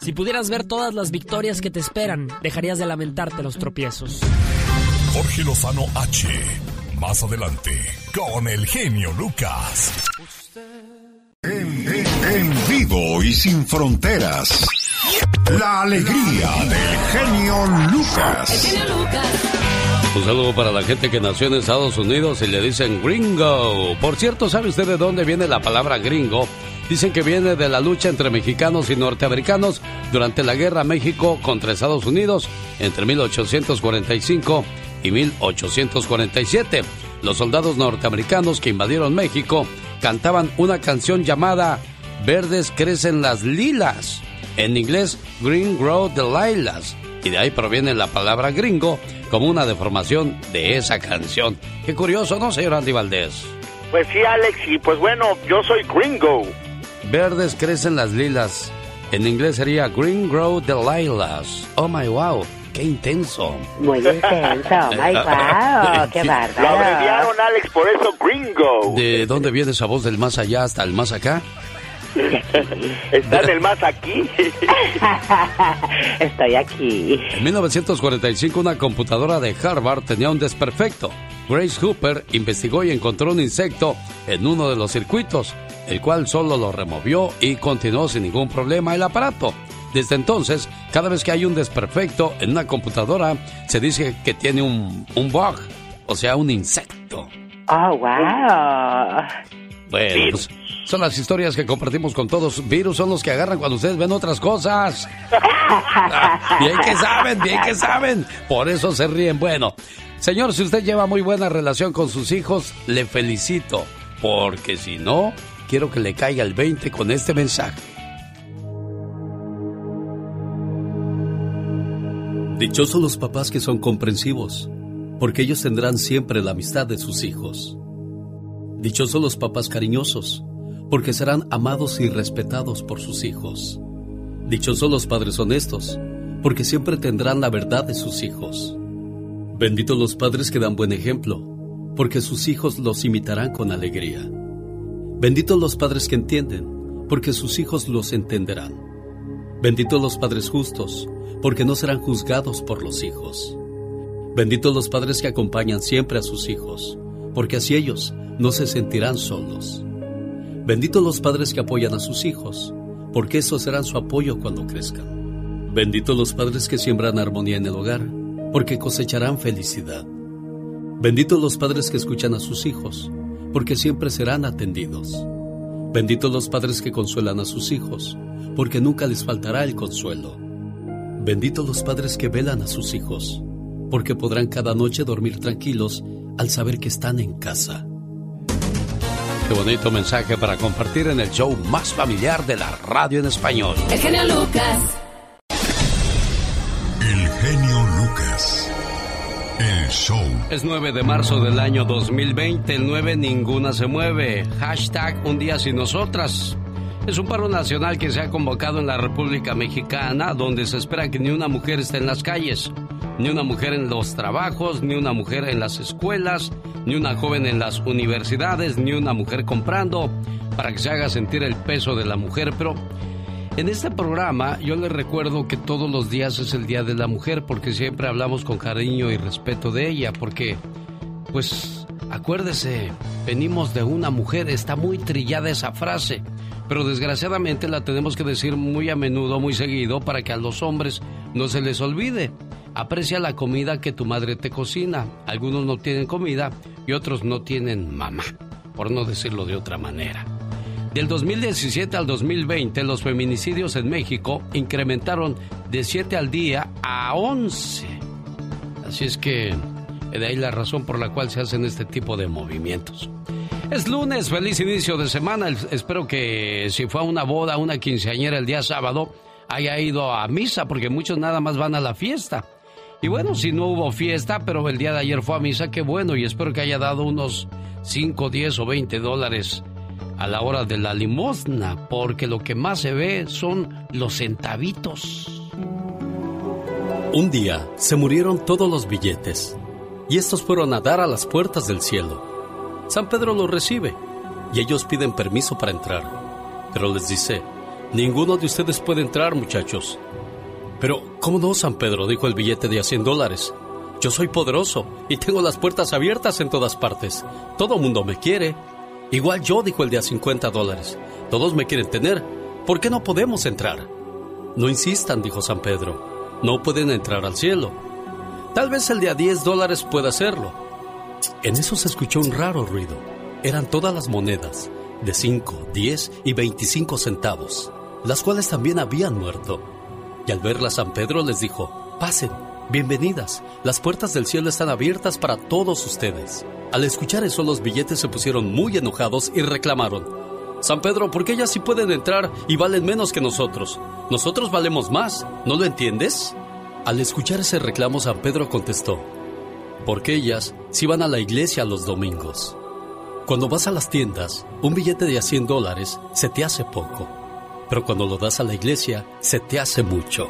Si pudieras ver todas las victorias que te esperan, dejarías de lamentarte los tropiezos. Jorge Lozano H. Más adelante, con el genio Lucas. En, vivo y sin fronteras. La alegría del genio Lucas. Un saludo para la gente que nació en Estados Unidos y le dicen gringo. Por cierto, ¿sabe usted de dónde viene la palabra gringo? Dicen que viene de la lucha entre mexicanos y norteamericanos durante la guerra México contra Estados Unidos entre 1845 y 1847. Los soldados norteamericanos que invadieron México cantaban una canción llamada Verdes crecen las lilas, en inglés Green Grow the Lilas, y de ahí proviene la palabra gringo como una deformación de esa canción. Qué curioso, ¿no, señor Andy Valdés? Pues sí, Alex, y pues bueno, yo soy gringo. Verdes crecen las lilas. En inglés sería Green Grow the Lilas. Oh my wow qué intenso. Muy intenso, my wow, qué bárbaro. Lo abreviaron, Alex, por eso gringo. ¿De dónde viene esa voz del más allá hasta el más acá? ¿Está en el más aquí? Estoy aquí. En 1945 una computadora de Harvard tenía un desperfecto. Grace Hooper investigó y encontró un insecto en uno de los circuitos, el cual solo lo removió y continuó sin ningún problema el aparato. Desde entonces, cada vez que hay un desperfecto en una computadora, se dice que tiene un, un bug, o sea, un insecto. Oh, wow. Bueno, pues, son las historias que compartimos con todos. Virus son los que agarran cuando ustedes ven otras cosas. bien que saben, bien que saben. Por eso se ríen. Bueno, señor, si usted lleva muy buena relación con sus hijos, le felicito. Porque si no, quiero que le caiga el 20 con este mensaje. Dichosos los papás que son comprensivos, porque ellos tendrán siempre la amistad de sus hijos. Dichosos los papás cariñosos, porque serán amados y respetados por sus hijos. Dichosos los padres honestos, porque siempre tendrán la verdad de sus hijos. Benditos los padres que dan buen ejemplo, porque sus hijos los imitarán con alegría. Benditos los padres que entienden, porque sus hijos los entenderán. Benditos los padres justos, porque no serán juzgados por los hijos. Benditos los padres que acompañan siempre a sus hijos, porque así ellos no se sentirán solos. Benditos los padres que apoyan a sus hijos, porque esos serán su apoyo cuando crezcan. Benditos los padres que siembran armonía en el hogar, porque cosecharán felicidad. Benditos los padres que escuchan a sus hijos, porque siempre serán atendidos. Benditos los padres que consuelan a sus hijos, porque nunca les faltará el consuelo. Benditos los padres que velan a sus hijos, porque podrán cada noche dormir tranquilos al saber que están en casa. Qué bonito mensaje para compartir en el show más familiar de la radio en español. El genio Lucas. El genio Lucas. El show. Es 9 de marzo del año 2020. El 9 ninguna se mueve. Hashtag un día sin nosotras. Es un paro nacional que se ha convocado en la República Mexicana, donde se espera que ni una mujer esté en las calles, ni una mujer en los trabajos, ni una mujer en las escuelas, ni una joven en las universidades, ni una mujer comprando, para que se haga sentir el peso de la mujer. Pero en este programa yo les recuerdo que todos los días es el Día de la Mujer, porque siempre hablamos con cariño y respeto de ella, porque, pues, acuérdese, venimos de una mujer, está muy trillada esa frase pero desgraciadamente la tenemos que decir muy a menudo, muy seguido, para que a los hombres no se les olvide. Aprecia la comida que tu madre te cocina. Algunos no tienen comida y otros no tienen mamá, por no decirlo de otra manera. Del 2017 al 2020, los feminicidios en México incrementaron de 7 al día a 11. Así es que de ahí la razón por la cual se hacen este tipo de movimientos. Es lunes, feliz inicio de semana. Espero que si fue a una boda, una quinceañera el día sábado, haya ido a misa, porque muchos nada más van a la fiesta. Y bueno, si no hubo fiesta, pero el día de ayer fue a misa, qué bueno, y espero que haya dado unos 5, 10 o 20 dólares a la hora de la limosna, porque lo que más se ve son los centavitos. Un día se murieron todos los billetes y estos fueron a dar a las puertas del cielo. San Pedro los recibe y ellos piden permiso para entrar. Pero les dice, ninguno de ustedes puede entrar, muchachos. Pero, ¿cómo no, San Pedro? dijo el billete de a 100 dólares. Yo soy poderoso y tengo las puertas abiertas en todas partes. Todo mundo me quiere. Igual yo, dijo el de a 50 dólares. Todos me quieren tener. ¿Por qué no podemos entrar? No insistan, dijo San Pedro. No pueden entrar al cielo. Tal vez el de a 10 dólares pueda hacerlo. En eso se escuchó un raro ruido. Eran todas las monedas, de 5, 10 y 25 centavos, las cuales también habían muerto. Y al verla San Pedro les dijo, pasen, bienvenidas, las puertas del cielo están abiertas para todos ustedes. Al escuchar eso los billetes se pusieron muy enojados y reclamaron, San Pedro, ¿por qué ellas sí pueden entrar y valen menos que nosotros? Nosotros valemos más, ¿no lo entiendes? Al escuchar ese reclamo San Pedro contestó, porque ellas sí van a la iglesia los domingos. Cuando vas a las tiendas, un billete de a 100 dólares se te hace poco, pero cuando lo das a la iglesia, se te hace mucho.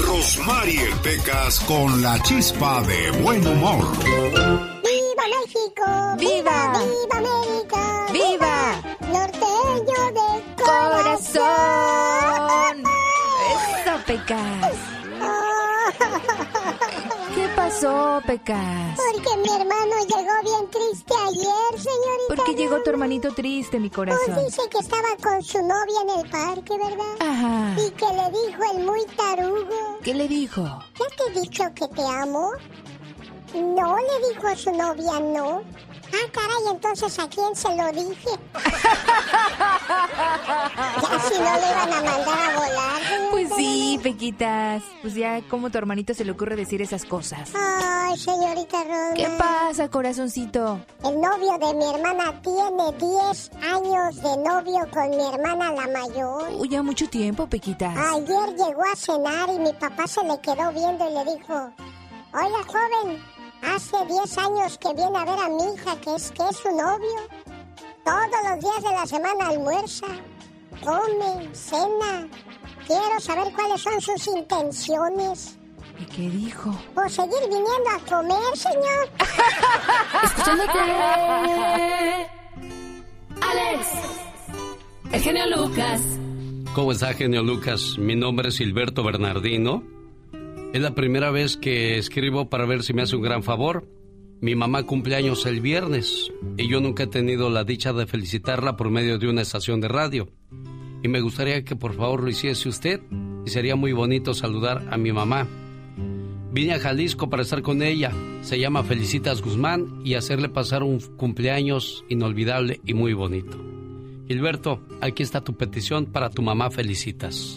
Rosmarie Pecas con la chispa de buen humor. ¡Viva México! ¡Viva! ¡Viva América! ¡Viva! Norteño de corazón. Eso, Pecas. ¿Qué pasó, Pecas? Porque mi hermano llegó bien triste ayer, señorita. ¿Por qué llegó tu hermanito triste, mi corazón? Pues dice que estaba con su novia en el parque, ¿verdad? Ajá. Y que le dijo el muy tarugo. ¿Qué le dijo? ¿Ya te he dicho que te amo? No, le dijo a su novia, no. Ah, caray, entonces ¿a quién se lo dije? ya si no le iban a mandar a volar. Pues sí, Pequitas. Pues ya, ¿cómo tu hermanito se le ocurre decir esas cosas? Ay, señorita Roma. ¿Qué pasa, corazoncito? El novio de mi hermana tiene 10 años de novio con mi hermana la mayor. Uy, ya mucho tiempo, Pequitas. Ayer llegó a cenar y mi papá se le quedó viendo y le dijo, oiga, joven, Hace 10 años que viene a ver a mi hija, que es, que es su novio. Todos los días de la semana almuerza, come, cena. Quiero saber cuáles son sus intenciones. ¿Y qué dijo? Pues seguir viniendo a comer, señor. Escuchándote. Alex. El genio Lucas. ¿Cómo está, genio Lucas? Mi nombre es Silberto Bernardino. Es la primera vez que escribo para ver si me hace un gran favor. Mi mamá cumple años el viernes y yo nunca he tenido la dicha de felicitarla por medio de una estación de radio. Y me gustaría que por favor lo hiciese usted y sería muy bonito saludar a mi mamá. Vine a Jalisco para estar con ella. Se llama Felicitas Guzmán y hacerle pasar un cumpleaños inolvidable y muy bonito. Gilberto, aquí está tu petición para tu mamá Felicitas.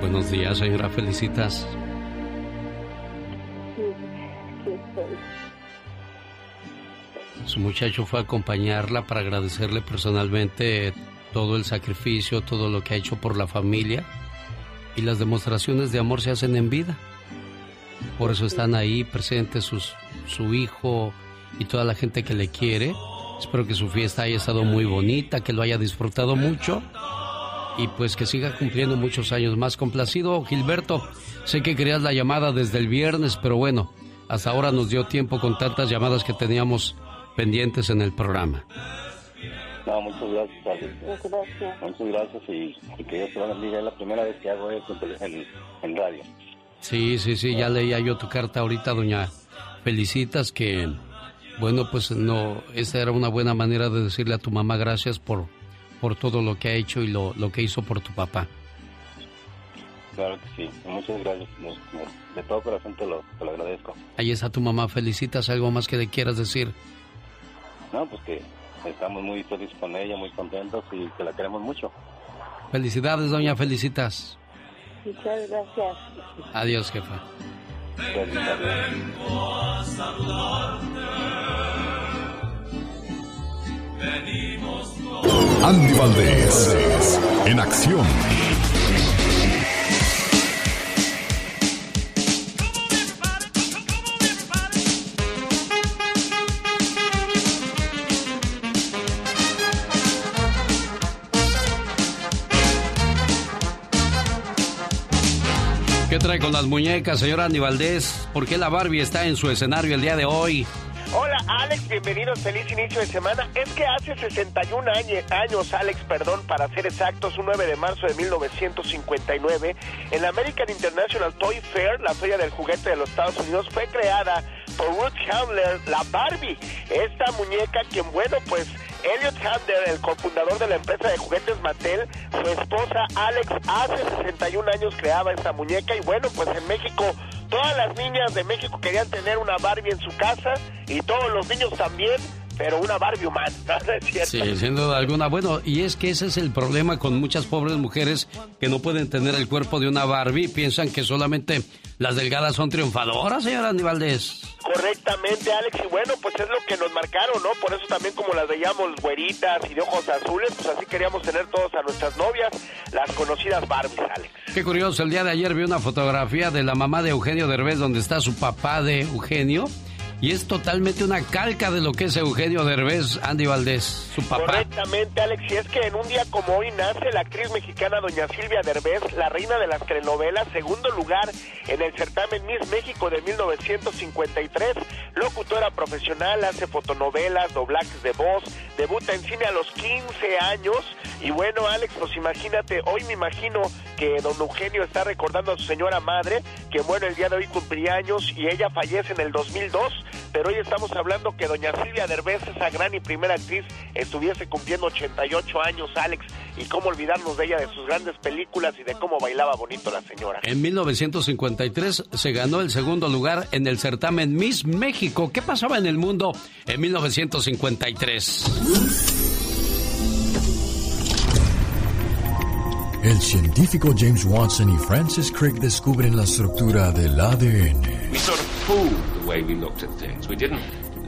Buenos días, señora Felicitas. Su muchacho fue a acompañarla para agradecerle personalmente todo el sacrificio, todo lo que ha hecho por la familia. Y las demostraciones de amor se hacen en vida. Por eso están ahí presentes su hijo y toda la gente que le quiere. Espero que su fiesta haya estado muy bonita, que lo haya disfrutado mucho y pues que siga cumpliendo muchos años más. Complacido, Gilberto. Sé que querías la llamada desde el viernes, pero bueno, hasta ahora nos dio tiempo con tantas llamadas que teníamos pendientes en el programa. No, muchas gracias, Alex. Muchas gracias. Muchas gracias y, que Dios te bendiga. Es la primera vez que hago esto en, en radio. Sí, sí, sí, ya leía yo tu carta ahorita, doña Felicitas, que, bueno, pues no, esa era una buena manera de decirle a tu mamá gracias por, por todo lo que ha hecho y lo, lo que hizo por tu papá. Claro que sí, muchas gracias. De todo corazón te lo, te lo agradezco. Ahí está tu mamá, felicitas. ¿Algo más que le quieras decir? No, pues que estamos muy felices con ella, muy contentos y que la queremos mucho. Felicidades, doña Felicitas. Muchas gracias. Adiós, jefa. Andy Valdés, en acción. ¿Qué trae con las muñecas, señora Andy Valdés? ¿Por qué la Barbie está en su escenario el día de hoy? Hola Alex, bienvenidos, feliz inicio de semana. Es que hace 61 años, Alex, perdón, para ser exactos, un 9 de marzo de 1959, en la American International Toy Fair, la feria del juguete de los Estados Unidos, fue creada por Ruth Handler, la Barbie. Esta muñeca, quien bueno, pues Elliot Handler, el cofundador de la empresa de juguetes Mattel, su esposa Alex, hace 61 años creaba esta muñeca y bueno, pues en México todas las niñas de México querían tener una Barbie en su casa y todos los niños también pero una Barbie humana, Sí, sin duda alguna. Bueno, y es que ese es el problema con muchas pobres mujeres que no pueden tener el cuerpo de una Barbie. Piensan que solamente las delgadas son triunfadoras, señora Andy Correctamente, Alex. Y bueno, pues es lo que nos marcaron, ¿no? Por eso también como las veíamos güeritas y de ojos azules, pues así queríamos tener todos a nuestras novias, las conocidas Barbies, Alex. Qué curioso, el día de ayer vi una fotografía de la mamá de Eugenio Derbez donde está su papá de Eugenio y es totalmente una calca de lo que es Eugenio Derbez, Andy Valdés, su papá. Correctamente, Alex. Y es que en un día como hoy nace la actriz mexicana doña Silvia Derbez, la reina de las telenovelas, segundo lugar en el certamen Miss México de 1953. Locutora profesional, hace fotonovelas, doblajes de voz, debuta en cine a los 15 años. Y bueno, Alex, pues imagínate, hoy me imagino que don Eugenio está recordando a su señora madre, que bueno, el día de hoy cumplía años y ella fallece en el 2002 pero hoy estamos hablando que doña Silvia Derbez, esa gran y primera actriz, estuviese cumpliendo 88 años, Alex, y cómo olvidarnos de ella, de sus grandes películas y de cómo bailaba bonito la señora. En 1953 se ganó el segundo lugar en el certamen Miss México. ¿Qué pasaba en el mundo en 1953? El científico James Watson y Francis Crick descubren la estructura del ADN. the way we looked at things. We didn't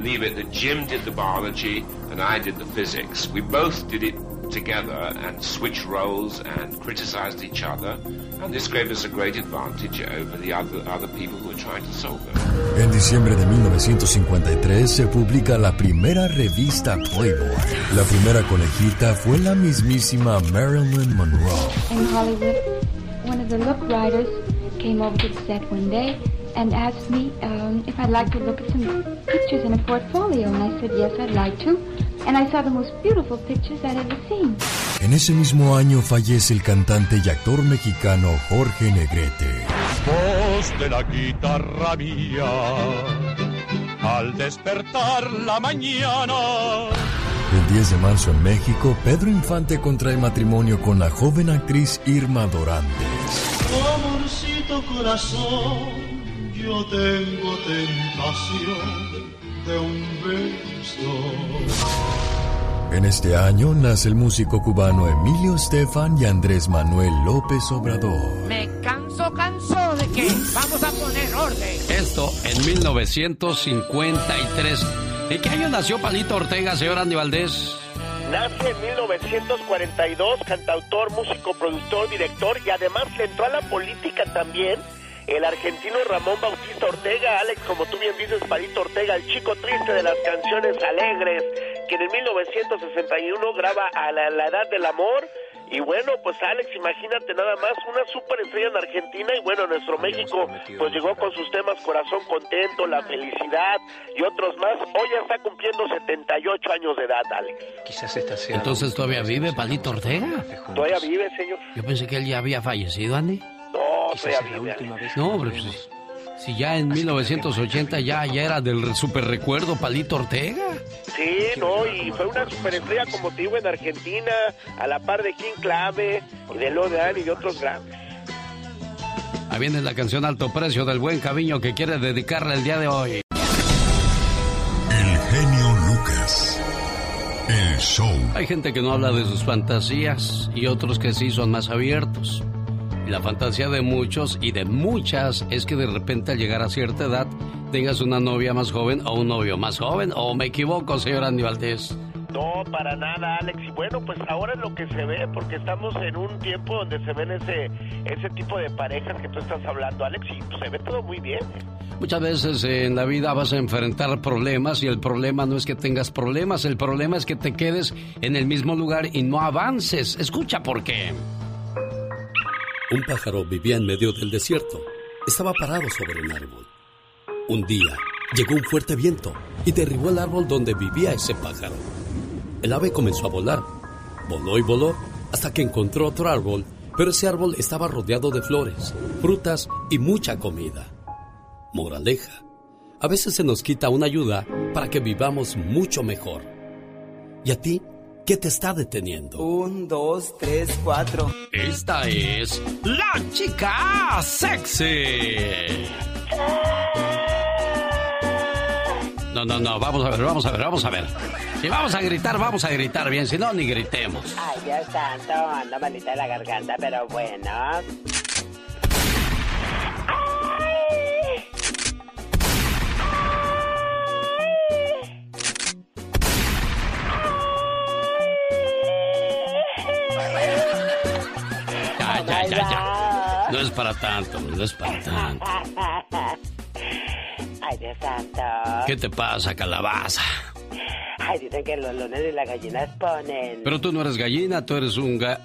leave it that Jim did the biology and I did the physics. We both did it together and switched roles and criticized each other. And this gave us a great advantage over the other, other people who were trying to solve it. En diciembre de 1953 se publica la primera revista Playboy. La primera conejita fue la mismísima Marilyn Monroe. In Hollywood, one of the look writers came over to the set one day and asked me um, if I'd like to look at some pictures in a portfolio. And I said, yes, I'd like to. And I saw the most beautiful pictures I'd ever seen. En ese mismo año fallece el cantante y actor mexicano Jorge Negrete. Voz de la guitarra mía, al despertar la mañana. El 10 de marzo en México, Pedro Infante contrae matrimonio con la joven actriz Irma Dorantes. Amorcito corazón yo tengo tentación de un beso. En este año nace el músico cubano Emilio Estefan y Andrés Manuel López Obrador. Me canso, canso de que vamos a poner orden. Esto en 1953. ¿En qué año nació Palito Ortega, señor Andy Valdés? Nace en 1942, cantautor, músico, productor, director y además entró a la política también el argentino Ramón Bautista Ortega, Alex, como tú bien dices, Palito Ortega, el chico triste de las canciones alegres, que en 1961 graba a la, la edad del amor. Y bueno, pues Alex, imagínate nada más, una superestrella en Argentina y bueno, nuestro México pues llegó con sus temas Corazón Contento, La Felicidad y otros más. Hoy ya está cumpliendo 78 años de edad, Alex. Quizás esta sea. Entonces todavía vive Palito Ortega. Todavía vive, señor. Yo pensé que él ya había fallecido, Andy. No, todavía vive. Alex. No, hombre, pues, si ya en 1980 ya, ya era del super recuerdo Palito Ortega. Sí, no, y fue una superestrella, como te digo, en Argentina, a la par de King Clave y de Lodean y de otros grandes. Ahí viene la canción Alto Precio del buen Caviño que quiere dedicarle el día de hoy. El genio Lucas. El show. Hay gente que no habla de sus fantasías y otros que sí son más abiertos. La fantasía de muchos y de muchas es que de repente al llegar a cierta edad tengas una novia más joven o un novio más joven. ¿O me equivoco, señor Andy Valdés? No, para nada, Alex. Y bueno, pues ahora es lo que se ve, porque estamos en un tiempo donde se ven ese, ese tipo de parejas que tú estás hablando, Alex, y pues, se ve todo muy bien. Muchas veces en la vida vas a enfrentar problemas y el problema no es que tengas problemas, el problema es que te quedes en el mismo lugar y no avances. Escucha por qué. Un pájaro vivía en medio del desierto. Estaba parado sobre un árbol. Un día llegó un fuerte viento y derribó el árbol donde vivía ese pájaro. El ave comenzó a volar. Voló y voló hasta que encontró otro árbol, pero ese árbol estaba rodeado de flores, frutas y mucha comida. Moraleja. A veces se nos quita una ayuda para que vivamos mucho mejor. ¿Y a ti? ¿Qué te está deteniendo? Un, dos, tres, cuatro. Esta es la chica sexy. No, no, no, vamos a ver, vamos a ver, vamos a ver. Si vamos a gritar, vamos a gritar bien, si no, ni gritemos. Ay, Dios santo, ando malita de la garganta, pero bueno. Es para tanto, no es para tanto. Ay, Dios santo. ¿Qué te pasa, calabaza? Ay, dicen que los lunes y las gallinas ponen. Pero tú no eres gallina, tú eres un ga...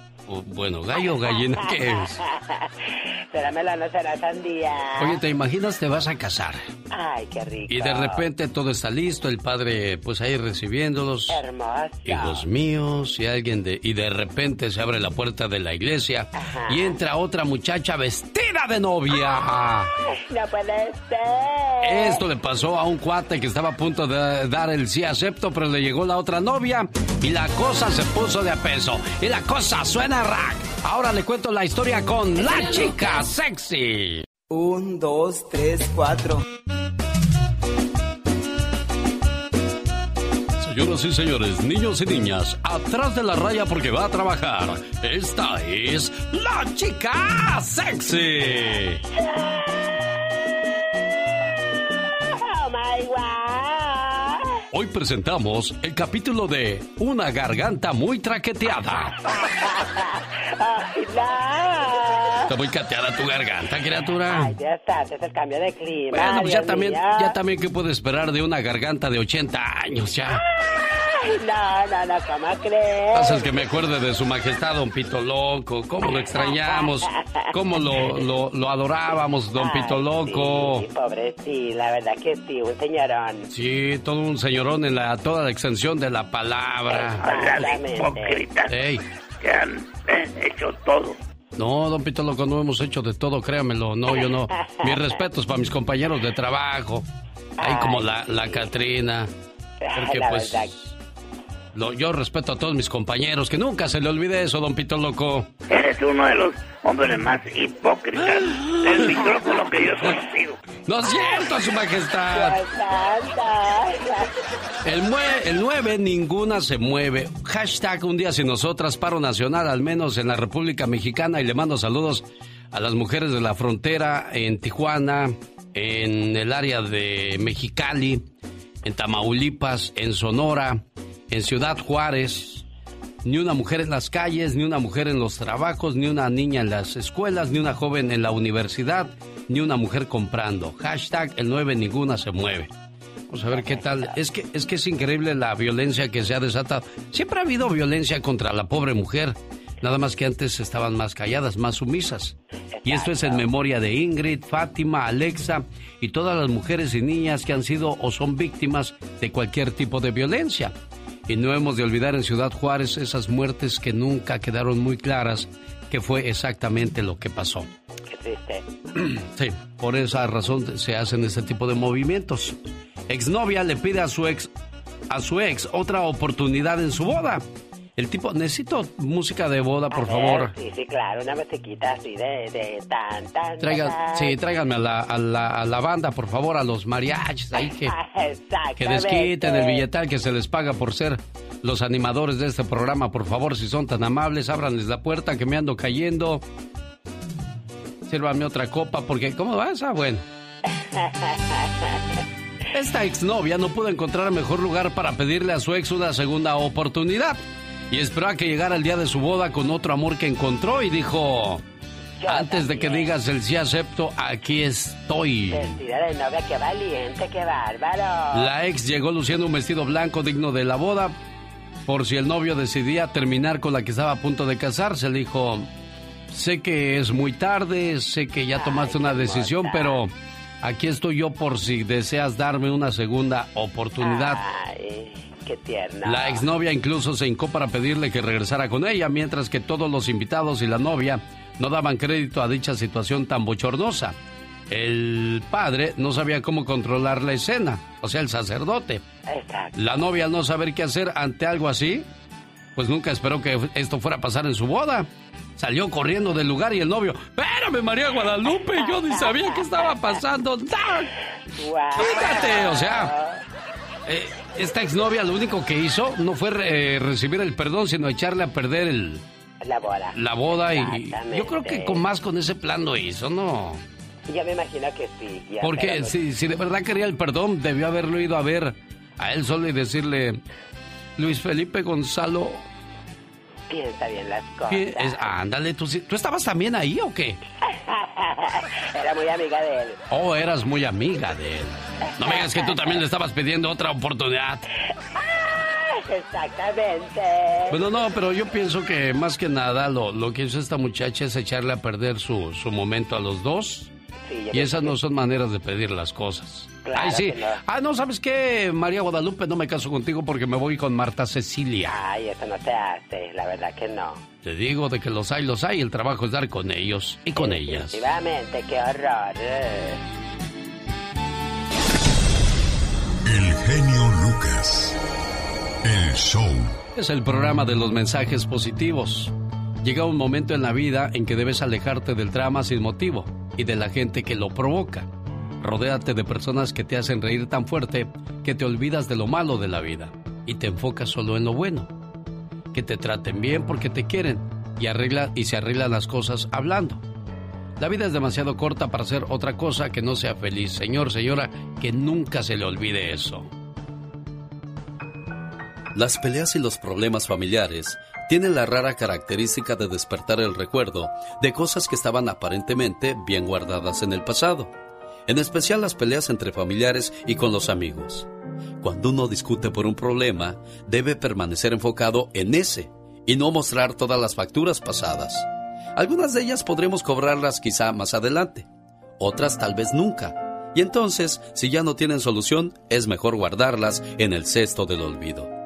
bueno, gallo o gallina, ¿qué es? ¿Será melón será sandía? Oye, ¿te imaginas te vas a casar? Ay, qué rico. Y de repente todo está listo, el padre pues ahí recibiéndolos. Hermoso. Hijos míos y alguien de... Y de repente se abre la puerta de la iglesia y entra otra muchacha vestida de novia. No puede ser. Esto le pasó a un cuate que estaba a punto de dar el sí acepto, pero le llegó la otra novia y la cosa se puso de a peso. Y la cosa suena rack. Ahora le cuento la historia con la chica sexy. Un, dos, tres, cuatro. Señoras y señores, niños y niñas, atrás de la raya porque va a trabajar. Esta es la chica sexy. Oh my God. Hoy presentamos el capítulo de Una garganta muy traqueteada. Está muy cateada tu garganta, criatura. Ay, Dios santo, es el cambio de clima. Bueno, pues ya Dios también, mío. ya también, ¿qué puede esperar de una garganta de 80 años ya? Ay, no, no, no, ¿cómo crees? Haces que me acuerde de su majestad, don Pito Loco. ¿Cómo lo extrañamos? ¿Cómo lo, lo, lo adorábamos, don Pito Loco? Sí, pobre, sí, la verdad que sí, un señorón. Sí, todo un señorón en la, toda la extensión de la palabra. Exactamente. Ey. que han eh, hecho todo. No, don Pito Loco, no hemos hecho de todo, créamelo. No, yo no. Mis respetos para mis compañeros de trabajo. Ahí como la, la Catrina. Porque La pues verdad. Lo- yo respeto a todos mis compañeros, que nunca se le olvide eso, don Pito Loco. Eres uno de los hombres más hipócritas del micrófono que yo he conocido. ¡No es cierto, su majestad! El, el 9, ninguna se mueve. Hashtag un día sin nosotras, paro nacional, al menos en la República Mexicana. Y le mando saludos a las mujeres de la frontera en Tijuana, en el área de Mexicali, en Tamaulipas, en Sonora, en Ciudad Juárez. Ni una mujer en las calles, ni una mujer en los trabajos, ni una niña en las escuelas, ni una joven en la universidad, ni una mujer comprando. Hashtag el 9 ninguna se mueve. Vamos a ver qué tal. Es que, es que es increíble la violencia que se ha desatado. Siempre ha habido violencia contra la pobre mujer. Nada más que antes estaban más calladas, más sumisas. Y esto es en memoria de Ingrid, Fátima, Alexa y todas las mujeres y niñas que han sido o son víctimas de cualquier tipo de violencia. Y no hemos de olvidar en Ciudad Juárez esas muertes que nunca quedaron muy claras que fue exactamente lo que pasó. Qué triste. Sí, por esa razón se hacen este tipo de movimientos. Exnovia le pide a su ex a su ex otra oportunidad en su boda. El tipo, necesito música de boda, por A favor. ver, Sí, sí, claro, una musiquita así de, de tan, tan, Traigan, tan. sí, tráiganme a la, a, la, a la banda, por favor, a los mariachis ahí que, que desquiten el billetal que se les paga por ser los animadores de este programa. Por favor, si son tan amables, ábranles la puerta que me ando cayendo. Sírvanme otra copa, porque ¿cómo vas? Ah, bueno. Esta exnovia no pudo encontrar mejor lugar para pedirle a su ex una segunda oportunidad. Y esperó a que llegara el día de su boda con otro amor que encontró y dijo, antes de que digas el sí acepto, aquí estoy. Vestida de novia, qué valiente, qué bárbaro. La ex llegó luciendo un vestido blanco digno de la boda. Por si el novio decidía terminar con la que estaba a punto de casarse, le dijo, sé que es muy tarde, sé que ya tomaste una decisión, pero aquí estoy yo por si deseas darme una segunda oportunidad. Ay, qué tierno. La exnovia incluso se hincó para pedirle que regresara con ella, mientras que todos los invitados y la novia no daban crédito a dicha situación tan bochornosa. El padre no sabía cómo controlar la escena, o sea, el sacerdote. Exacto. La novia, al no saber qué hacer ante algo así, pues nunca esperó que esto fuera a pasar en su boda. Salió corriendo del lugar y el novio, espérame María Guadalupe, yo ni sabía qué estaba pasando. Quítate, o sea, eh, esta exnovia lo único que hizo no fue eh, recibir el perdón, sino echarle a perder el, La boda. la boda y yo creo que con más con ese plan lo hizo, ¿no? Yo me imagino que sí. ya, Porque pero- si, si de verdad quería el perdón, debió haberlo ido a ver a él solo y decirle, Luis Felipe Gonzalo, Piensa bien las cosas. ¿qué es? ándale, ¿tú, ¿tú estabas también ahí o qué? Era muy amiga de él. Oh, eras muy amiga de él. No me digas que tú también le estabas pidiendo otra oportunidad. Exactamente. Bueno, no, pero yo pienso que más que nada lo, lo que hizo esta muchacha es echarle a perder su, su momento a los dos. Sí, Y esas no son maneras de pedir las cosas. Claro Ay, sí. no. Ah, no, ¿sabes qué? María Guadalupe, no me caso contigo porque me voy con Marta Cecilia. Ay, eso no se hace, la verdad que no. Te digo de que los hay, los hay. El trabajo es dar con ellos y con ellas. Efectivamente, qué horror. eh. El genio Lucas. El show. Es el programa de los mensajes positivos. Llega un momento en la vida en que debes alejarte del drama sin motivo y de la gente que lo provoca. Rodéate de personas que te hacen reír tan fuerte que te olvidas de lo malo de la vida y te enfocas solo en lo bueno. Que te traten bien porque te quieren y, arregla, y se arreglan las cosas hablando. La vida es demasiado corta para hacer otra cosa que no sea feliz. Señor, señora, que nunca se le olvide eso. Las peleas y los problemas familiares tienen la rara característica de despertar el recuerdo de cosas que estaban aparentemente bien guardadas en el pasado, en especial las peleas entre familiares y con los amigos. Cuando uno discute por un problema, debe permanecer enfocado en ese y no mostrar todas las facturas pasadas. Algunas de ellas podremos cobrarlas quizá más adelante, otras tal vez nunca. Y entonces, si ya no tienen solución, es mejor guardarlas en el cesto del olvido.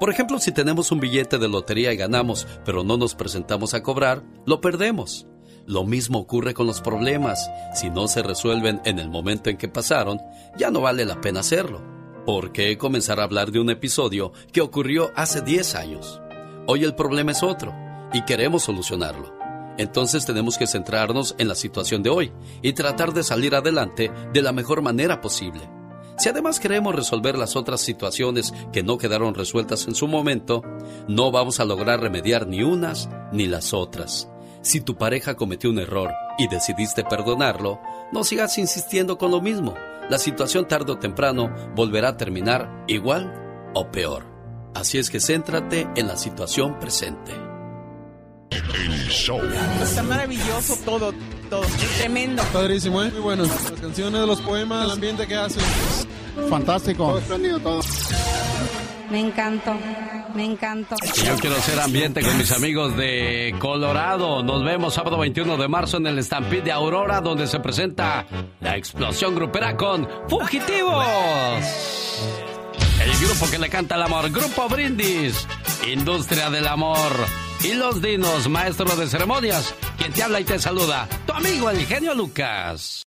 Por ejemplo, si tenemos un billete de lotería y ganamos, pero no nos presentamos a cobrar, lo perdemos. Lo mismo ocurre con los problemas. Si no se resuelven en el momento en que pasaron, ya no vale la pena hacerlo. ¿Por qué comenzar a hablar de un episodio que ocurrió hace 10 años? Hoy el problema es otro y queremos solucionarlo. Entonces tenemos que centrarnos en la situación de hoy y tratar de salir adelante de la mejor manera posible. Si además queremos resolver las otras situaciones que no quedaron resueltas en su momento, no vamos a lograr remediar ni unas ni las otras. Si tu pareja cometió un error y decidiste perdonarlo, no sigas insistiendo con lo mismo. La situación tarde o temprano volverá a terminar igual o peor. Así es que céntrate en la situación presente. El show. Está maravilloso todo, todo. Tremendo. Padrísimo, ¿eh? Muy bueno. Las canciones, los poemas, el ambiente que hacen. Fantástico. todo. Me encantó, me encantó. Yo quiero hacer ambiente con mis amigos de Colorado. Nos vemos sábado 21 de marzo en el Stampede de Aurora, donde se presenta la explosión grupera con Fugitivos. El grupo que le canta el amor, Grupo Brindis, Industria del Amor y Los Dinos, maestro de ceremonias, quien te habla y te saluda, tu amigo el genio Lucas.